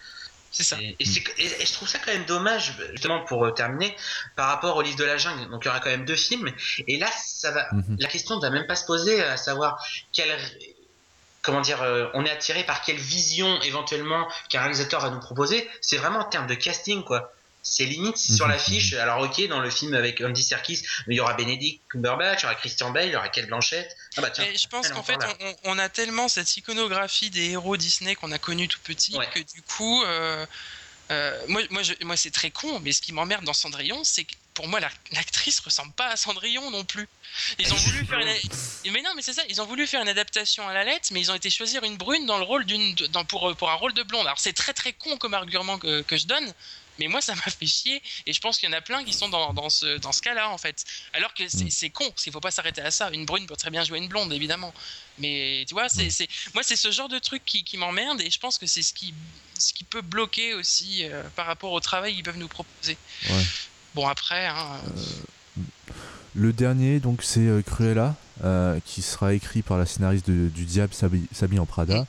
C'est ça. Et, et c'est- et- et je trouve ça quand même dommage, justement pour euh, terminer, par rapport au livre de la jungle. Donc il y aura quand même deux films, et là ça va, Mhm. la question ne va même pas se poser à savoir quel, comment dire, euh, on est attiré par quelle vision éventuellement qu'un réalisateur va nous proposer. C'est vraiment en termes de casting quoi. C'est limite sur Mhm. l'affiche. Alors ok, dans le film avec Andy Serkis, il y aura Benedict Cumberbatch, il y aura Christian Bale, il y aura Kate Blanchett. Ah bah tiens. Mais je pense qu'en fait, on, on a tellement cette iconographie des héros Disney qu'on a connus tout petit Ouais. que du coup, euh, euh, moi, moi, moi c'est très con, mais ce qui m'emmerde dans Cendrillon, c'est que pour moi, la- l'actrice ressemble pas à Cendrillon non plus. Ils ont voulu faire une... Mais non, mais c'est ça, ils ont voulu faire une adaptation à la lettre, mais ils ont été choisir une brune dans le rôle d'une, dans, pour, pour un rôle de blonde. Alors c'est très très con comme argument que, que je donne, mais moi ça m'a fait chier, et je pense qu'il y en a plein qui sont dans, dans ce, dans ce cas-là en fait. Alors que c'est, Mm. con, parce qu'il faut pas s'arrêter à ça. Une brune peut très bien jouer une blonde, évidemment. Mais tu vois, c'est, Mm. c'est, moi c'est ce genre de truc qui, qui m'emmerde, et je pense que c'est ce qui, ce qui peut bloquer aussi euh, par rapport au travail qu'ils peuvent nous proposer. Ouais. Bon après, hein, Le dernier, donc, c'est euh, Cruella, euh, qui sera écrit par la scénariste de- du Diable s'habille en Prada,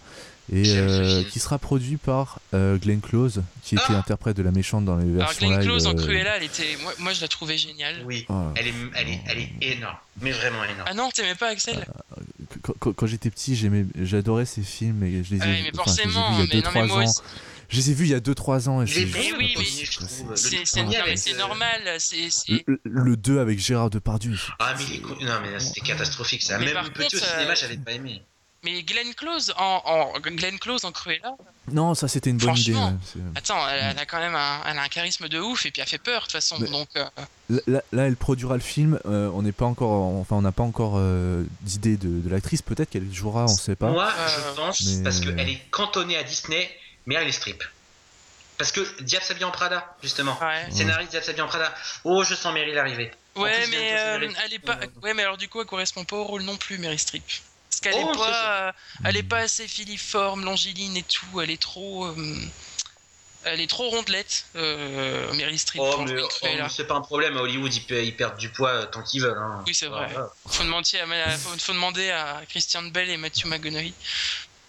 et euh, qui sera produit par euh, Glenn Close, qui était Ah interprète de la méchante dans les alors versions Glenn live. Close en euh, Cruella, elle était, moi, moi je la trouvais géniale. Oui, oh, elle est, elle est, elle est énorme, mais vraiment énorme. Ah non, t'aimais pas Axel? Quand, quand- quand j'étais petit, j'aimais, j'adorais ces films et je les ai, Ah oui, mais enfin, je les ai vus forcément, il y a mais non, mais 2-3 moi ans. aussi. Je les ai vus il y a 2-3 ans et c'est oui, c'est- euh, normal, Le, le 2 avec Gérard Depardieu. Ah mais, non, c'était catastrophique ça. Mais Même petit au cinéma, euh, j'avais pas aimé. Mais Glenn Close en, en Glenn Close en Cruella, Non, ça c'était une bonne idée. Ouais, attends, elle, elle a quand même un, elle a un charisme de ouf et puis elle fait peur de toute façon. Mais- Donc euh, Là, là- elle produira le film. euh, on n'est pas encore, enfin, on n'a pas encore euh, d'idée de, de l'actrice. Peut-être qu'elle jouera, on sait pas. Moi, Euh, je pense mais- parce qu'elle est cantonnée à Disney, mais elle est strip. Parce que Diable s'habille en Prada, justement. ouais. Scénariste Diable s'habille en Prada. Oh, je sens Meryl arriver. Ouais, plus, mais euh, Meryl elle est pas. Ouais, mais alors du coup, elle correspond pas au rôle non plus, Mary Streep. Parce qu'elle Oh, est pas, elle est pas assez filiforme, longiligne et tout. Elle est trop, euh, elle est trop rondelette. Euh, Meryl Streep. Oh, mais, oh, mais c'est pas un problème. À Hollywood, ils, ils perdent du poids euh, tant qu'ils veulent. hein. Oui, c'est vrai. Voilà. Faut demander, à, faut, faut demander à Christian Bell et Matthew McConaughey.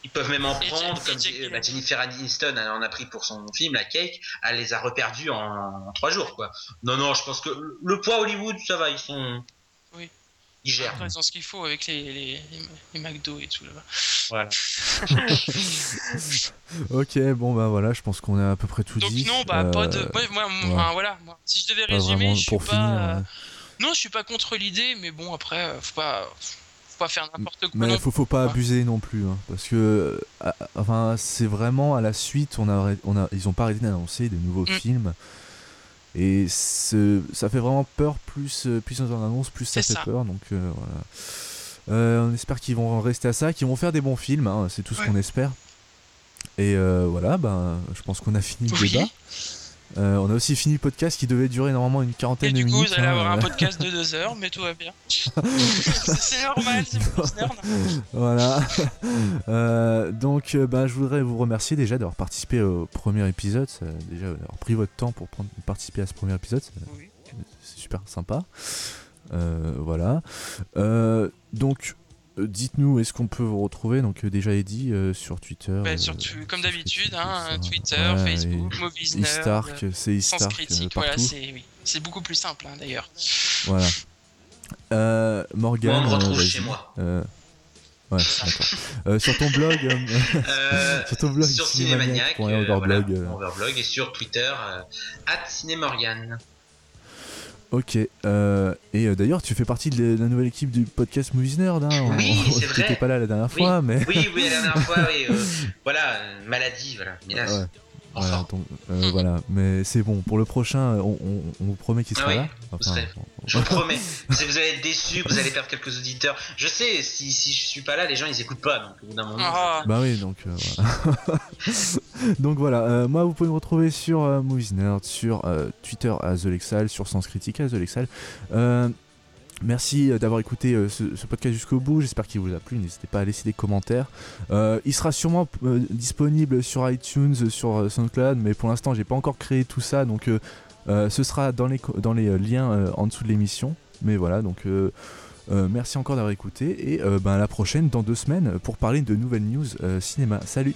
Ils peuvent même en prendre, comme et Jack euh, bah. Jennifer Aniston elle en a pris pour son film, la Cake, elle les a reperdus en, en trois jours, quoi. Non, non, je pense que le poids Hollywood, ça va, ils sont. Ils gèrent. Ils ont ce qu'il faut avec les, les, les, les McDo et tout là-bas. Voilà. (laughs) Ok, bon bah voilà, je pense qu'on a à peu près tout Donc dit. non, bah pas de. Euh, Moi, moi, ouais. enfin, voilà. Moi, si je devais pas résumer, vraiment je suis pour pas. finir. euh, ouais. Non, je suis pas contre l'idée, mais bon, après, euh, faut pas, faut pas faire n'importe quoi. Mais faut, faut pas Ouais. abuser non plus, hein, parce que, euh, enfin, c'est vraiment à la suite, on a, on a, ils ont pas arrêté d'annoncer de nouveaux Mm. films, et ça fait vraiment peur. Plus, euh, plus on en annonce, plus ça fait ça. peur. Donc euh, voilà. Euh, on espère qu'ils vont rester à ça, qu'ils vont faire des bons films. hein, c'est tout ce Ouais. qu'on espère. Et euh, voilà, ben, je pense qu'on a fini le débat. Euh, on a aussi fini le podcast qui devait durer normalement une quarantaine de du coup, minutes. vous allez hein, avoir un euh, podcast de deux heures, mais tout va bien. (laughs) c'est normal, c'est Voilà. (laughs) Euh, donc, ben, je voudrais vous remercier déjà d'avoir participé au premier épisode. déjà, d'avoir pris votre temps pour prendre- participer à ce premier épisode. Oui. C'est super sympa. Voilà. Donc, dites-nous, est-ce qu'on peut vous retrouver Donc, euh, déjà, Eddy euh, sur Twitter. Bah, euh, sur tu- comme d'habitude, hein. Twitter, Ouais, Facebook, et- Movies Nerd, Istark, euh, c'est euh, critique, partout. voilà, c'est oui. C'est beaucoup plus simple hein, d'ailleurs. Voilà. Euh, Morgan. Moi, on me retrouve chez moi. Euh, ouais, d'accord. Euh, sur ton blog. euh, Euh, (laughs) Sur ton blog, sur Cinémaniac, Cinémaniac, euh, voilà, euh. Et sur Twitter, euh, at Cinémorgan. Ok. euh, et euh, d'ailleurs, tu fais partie de la nouvelle équipe du podcast Movies Nerd. Hein, on- Oui, c'est vrai. pas là la dernière Oui. fois, mais. Oui, oui, la dernière fois, oui. euh, voilà, maladie, voilà. Hélas. Ouais, Enfin. Voilà, donc, euh, voilà. Mais c'est bon. Pour le prochain, on, on- on vous promet qu'il sera Ah oui, là. vous serez. on- Je vous promets. (laughs) vous, vous allez être déçus, vous allez perdre quelques auditeurs. Je sais, si, si je suis pas là, les gens ils écoutent pas. Donc au bout d'un moment. Ah, Bah oui, donc euh, voilà. (laughs) donc voilà, euh, moi vous pouvez me retrouver sur euh, Movies Nerd, sur euh, Twitter à The Lexal, sur Sens Critique à The Lexal. Merci euh, d'avoir écouté euh, ce, podcast jusqu'au bout, j'espère qu'il vous a plu, n'hésitez pas à laisser des commentaires. Euh, il sera sûrement disponible sur iTunes, sur SoundCloud, mais pour l'instant j'ai pas encore créé tout ça, donc ce sera dans les, liens en dessous de l'émission. Mais voilà, donc merci encore d'avoir écouté et ben, à la prochaine dans deux semaines pour parler de nouvelles news cinéma. Salut